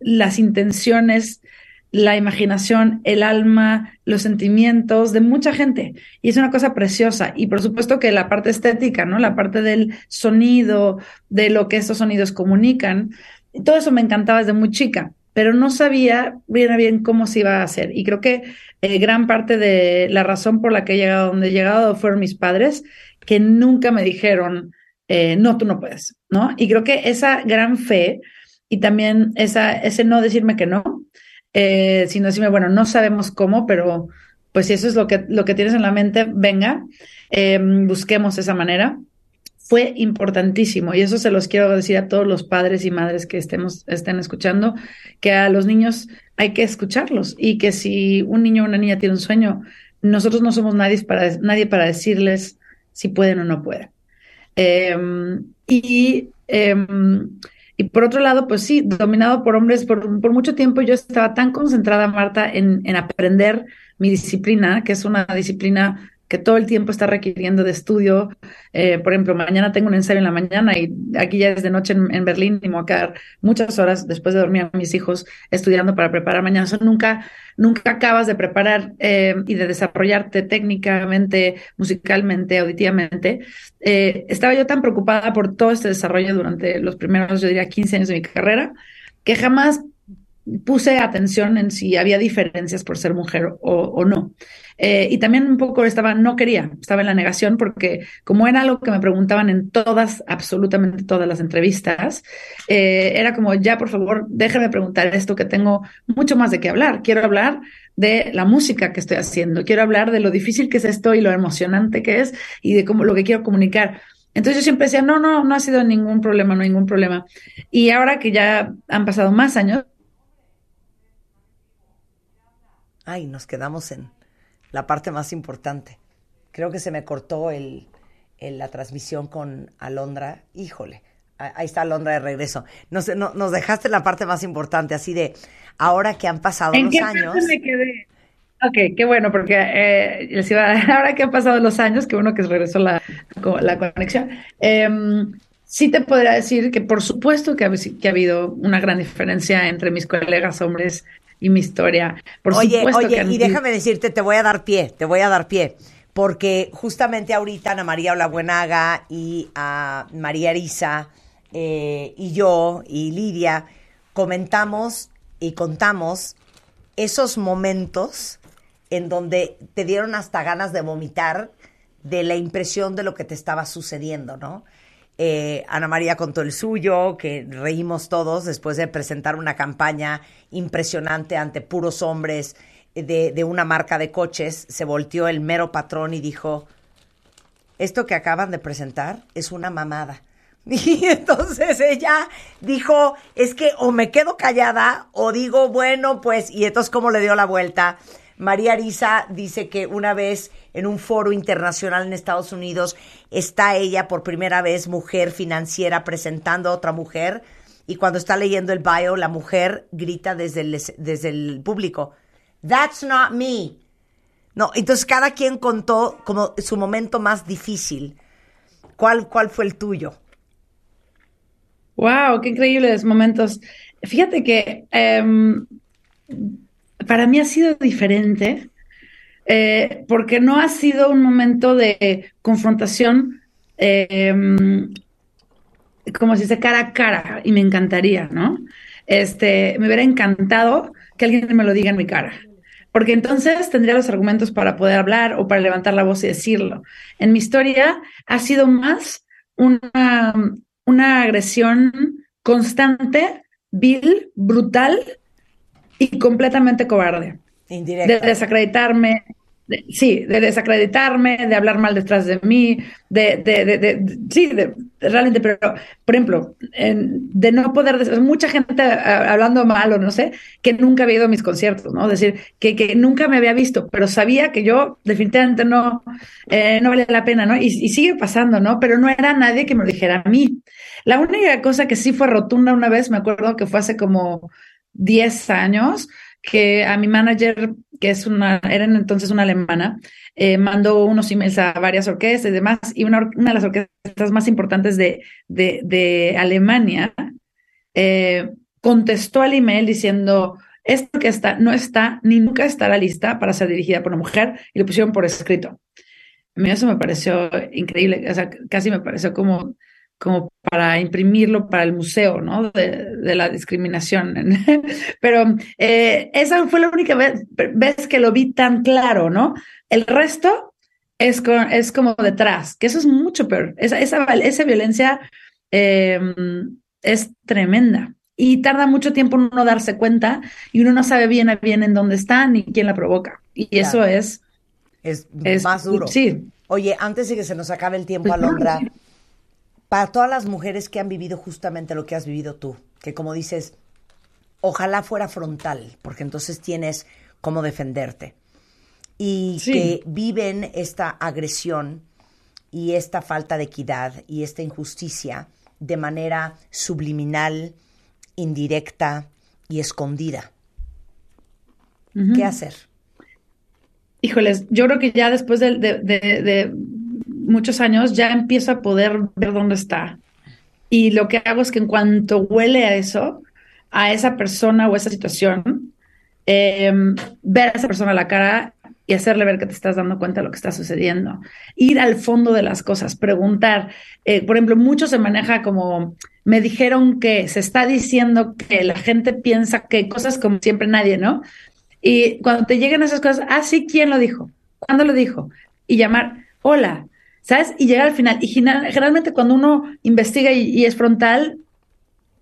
las intenciones la imaginación, el alma, los sentimientos de mucha gente. Y es una cosa preciosa. Y por supuesto que la parte estética, ¿no? La parte del sonido, de lo que estos sonidos comunican. Todo eso me encantaba desde muy chica, pero no sabía bien a bien cómo se iba a hacer. Y creo que eh, gran parte de la razón por la que he llegado donde he llegado fueron mis padres, que nunca me dijeron, eh, no, tú no puedes, ¿no? Y creo que esa gran fe y también esa, ese no decirme que no, eh, sino decirme, bueno, no sabemos cómo, pero pues si eso es lo que, lo que tienes en la mente, venga, eh, busquemos esa manera. Fue importantísimo y eso se los quiero decir a todos los padres y madres que estemos, estén escuchando, que a los niños hay que escucharlos y que si un niño o una niña tiene un sueño, nosotros no somos nadie para, nadie para decirles si pueden o no pueden. Eh, y y por otro lado, pues sí, dominado por hombres, por, por mucho tiempo yo estaba tan concentrada, Marta, en, en, aprender mi disciplina, que es una disciplina que todo el tiempo está requiriendo de estudio. Eh, por ejemplo, mañana tengo un ensayo en la mañana y aquí ya es de noche en, Berlín y me muchas horas después de dormir a mis hijos estudiando para preparar mañana. Nunca, nunca acabas de preparar eh, y de desarrollarte técnicamente, musicalmente, auditivamente. Eh, estaba yo tan preocupada por todo este desarrollo durante los primeros, yo diría, 15 años de mi carrera, que jamás puse atención en si había diferencias por ser mujer o, o no. Eh, y también un poco estaba, no quería, estaba en la negación porque como era algo que me preguntaban en todas, absolutamente todas las entrevistas, eh, era como, ya por favor, déjame preguntar esto que tengo mucho más de qué hablar. Quiero hablar de la música que estoy haciendo, quiero hablar de lo difícil que es esto y lo emocionante que es y de cómo lo que quiero comunicar. Entonces yo siempre decía, no, no, no ha sido ningún problema, no ningún problema. Y ahora que ya han pasado más años, Ay, nos quedamos en la parte más importante. Creo que se me cortó el, el- la transmisión con Alondra. Híjole, ahí está Alondra de regreso. Nos, no- nos dejaste la parte más importante, así de ahora que han pasado ¿En los qué años. me quedé? Ok, qué bueno, porque eh, les iba a- ahora que han pasado los años, qué bueno que regresó la, la conexión. Em, sí te podría decir que por supuesto que ha, que ha habido una gran diferencia entre mis colegas hombres y mi historia. Por oye, supuesto oye, y déjame decirte, te voy a dar pie, te voy a dar pie. Porque justamente ahorita Ana María Olabuenaga y a María Arisa eh, y yo y Lidia comentamos y contamos esos momentos en donde te dieron hasta ganas de vomitar de la impresión de lo que te estaba sucediendo, ¿no? Eh, Ana María contó el suyo, que reímos todos después de presentar una campaña impresionante ante puros hombres de, de una marca de coches. Se volteó el mero patrón y dijo, esto que acaban de presentar es una mamada. Y entonces ella dijo, es que o me quedo callada o digo, bueno, pues, y entonces cómo le dio la vuelta. María Arisa dice que una vez en un foro internacional en Estados Unidos está ella por primera vez mujer financiera presentando a otra mujer y cuando está leyendo el bio la mujer grita desde el, desde el público, That's not me. No, entonces cada quien contó como su momento más difícil. ¿Cuál, cuál fue el tuyo? Wow, qué increíbles momentos. Fíjate que em, para mí ha sido diferente eh, porque no ha sido un momento de confrontación em, como si se cara a cara y me encantaría, ¿no? Este, me hubiera encantado que alguien me lo diga en mi cara. Porque entonces tendría los argumentos para poder hablar o para levantar la voz y decirlo. En mi historia ha sido más una, una agresión constante, vil, brutal y completamente cobarde. Indirecta. De desacreditarme, de- sí, de desacreditarme, de hablar mal detrás de mí, de, de, de, sí, de, realmente, pero, por ejemplo, en- de no poder, mucha gente ah, hablando mal o no sé, que nunca había ido a mis conciertos, ¿no? Es decir, que, que nunca me había visto, pero sabía que yo definitivamente no, eh, no valía la pena, ¿no? Y, y sigue pasando, ¿no? Pero no era nadie que me lo dijera a mí. La única cosa que sí fue rotunda una vez, me acuerdo que fue hace como 10 años, que a mi manager, que es una, era en entonces una alemana, eh, mandó unos emails a varias orquestas y demás, y una, una de las orquestas más importantes de, de, de Alemania eh, contestó al email diciendo, esta orquesta no está ni nunca estará lista para ser dirigida por una mujer, y lo pusieron por escrito. A mí eso me pareció increíble, o sea, casi me pareció como, como para imprimirlo para el museo, ¿no? De, de la discriminación. Pero eh, esa fue la única vez, vez que lo vi tan claro, ¿no? El resto es, es como detrás, que eso es mucho peor. Esa, esa, esa violencia eh, es tremenda. Y tarda mucho tiempo en uno darse cuenta y uno no sabe bien a bien en dónde está ni quién la provoca. Y eso es, Es, es más duro. Sí, Oye, antes de que se nos acabe el tiempo, Alondra, para todas las mujeres que han vivido justamente lo que has vivido tú, que como dices, ojalá fuera frontal, porque entonces tienes cómo defenderte, y Sí. que viven esta agresión y esta falta de equidad y esta injusticia de manera subliminal, indirecta y escondida. ¿Qué hacer? híjoles, yo creo que ya después de, de, de, de muchos años ya empiezo a poder ver dónde está. Y lo que hago es que en cuanto huele a eso, a esa persona o esa situación, eh, ver a esa persona a la cara y hacerle ver que te estás dando cuenta de lo que está sucediendo. Ir al fondo de las cosas, preguntar. Eh, por ejemplo, mucho se maneja como, me dijeron que se está diciendo que la gente piensa que cosas como siempre nadie, ¿no? Y cuando te llegan esas cosas, ah, sí, ¿quién lo dijo? ¿Cuándo lo dijo? Y llamar, hola, ¿sabes? Y llegar al final. Y generalmente cuando uno investiga y, y es frontal,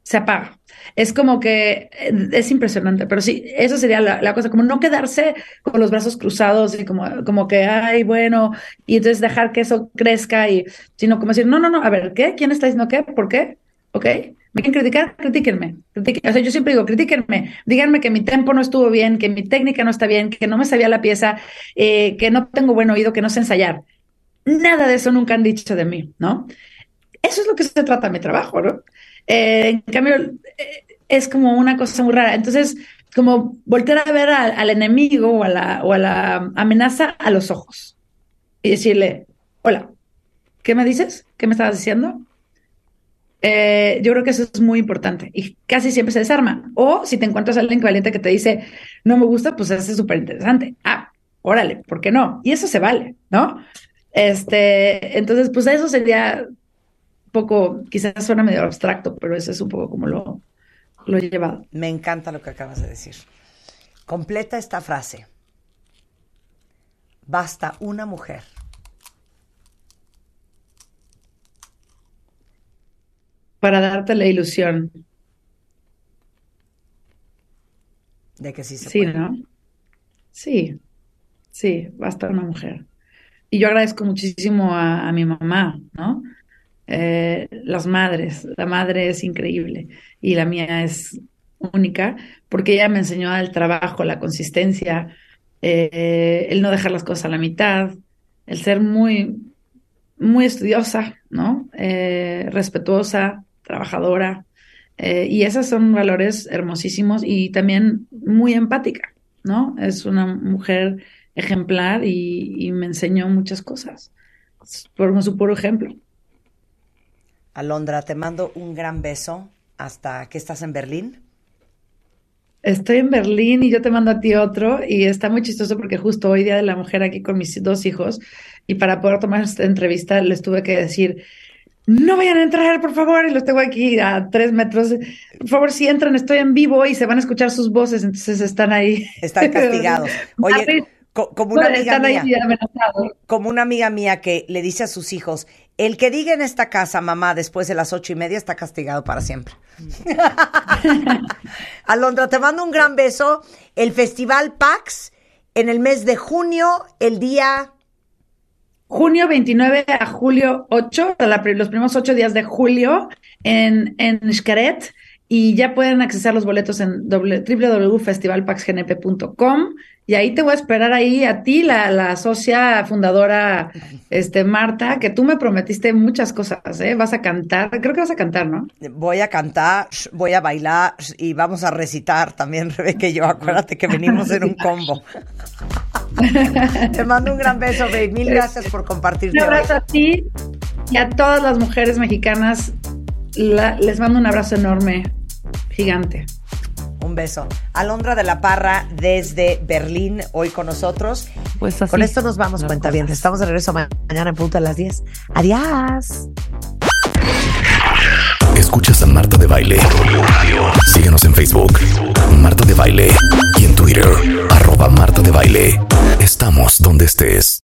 se apaga. Es como que eh, es impresionante, pero sí, eso sería la, la, cosa, como no quedarse con los brazos cruzados y como, como que, ay, bueno, y entonces dejar que eso crezca y, sino como decir, no, no, no, a ver, ¿qué? ¿Quién está diciendo qué? ¿Por qué? ¿Ok? ¿Me quieren criticar? Critíquenme. Critíquenme. O sea, yo siempre digo, critíquenme. Díganme que mi tempo no estuvo bien, que mi técnica no está bien, que no me sabía la pieza, eh, que no tengo buen oído, que no sé ensayar. Nada de eso nunca han dicho de mí, ¿no? Eso es lo que se trata mi trabajo, ¿no? Eh, en cambio, eh, es como una cosa muy rara. Entonces, como voltear a ver al, enemigo o a, la, o a la amenaza a los ojos y decirle, hola, ¿qué me dices? ¿Qué me estabas diciendo? Eh, yo creo que eso es muy importante y casi siempre se desarma. O si te encuentras a alguien valiente que te dice, no me gusta, pues es súper interesante. Ah, órale, ¿por qué no? Y eso se vale, ¿no? Este, entonces, pues eso sería poco, quizás suena medio abstracto, pero eso es un poco como lo, lo he llevado. Me encanta lo que acabas de decir. Completa esta frase. Basta una mujer. Para darte la ilusión. De que sí se sí, puede. ¿no? Sí, sí, basta una mujer. Y yo agradezco muchísimo a, mi mamá, ¿no? Eh, las madres, la madre es increíble y la mía es única porque ella me enseñó el trabajo, la consistencia, eh, el no dejar las cosas a la mitad, el ser muy, muy estudiosa, ¿no? Eh, respetuosa, trabajadora. y esos son valores hermosísimos y también muy empática, ¿no? Es una mujer ejemplar y, y me enseñó muchas cosas, por su puro ejemplo. Alondra, te mando un gran beso hasta que estás en Berlín. Estoy en Berlín y yo te mando a ti otro y está muy chistoso porque justo hoy Día de la Mujer aquí con mis dos hijos y para poder tomar esta entrevista les tuve que decir, no vayan a entrar, por favor, y los tengo aquí a tres metros. Por favor, si entran, estoy en vivo y se van a escuchar sus voces, entonces están ahí. Están castigados. Oye, co como una amiga mía, como una amiga mía que le dice a sus hijos, el que diga en esta casa, mamá, después de las ocho y media, está castigado para siempre. Alondra, te mando un gran beso. El Festival PAX en el mes de junio, el día... Junio 29 a julio 8, la, los primeros ocho días de julio en, en Xcaret. Y ya pueden accesar los boletos en www.festivalpaxgnp.com y ahí te voy a esperar ahí a ti, la, la socia fundadora, este Marta, que tú me prometiste muchas cosas, ¿eh? Vas a cantar, creo que vas a cantar, ¿no? Voy a cantar, voy a bailar y vamos a recitar también, Rebeca y yo. Acuérdate que venimos en un combo. te mando un gran beso, babe. Mil gracias por compartirte. Un abrazo hoy. a ti y a todas las mujeres mexicanas. La, les mando un abrazo enorme, gigante. Un beso. Alondra de la Parra desde Berlín, hoy con nosotros. Pues así, con esto nos vamos, cuenta bien. Estamos de regreso ma mañana en punto a las 10. Adiós. Escuchas a Marta de Baile. Síguenos en Facebook, Marta de Baile. Y en Twitter, arroba Marta de Baile. Estamos donde estés.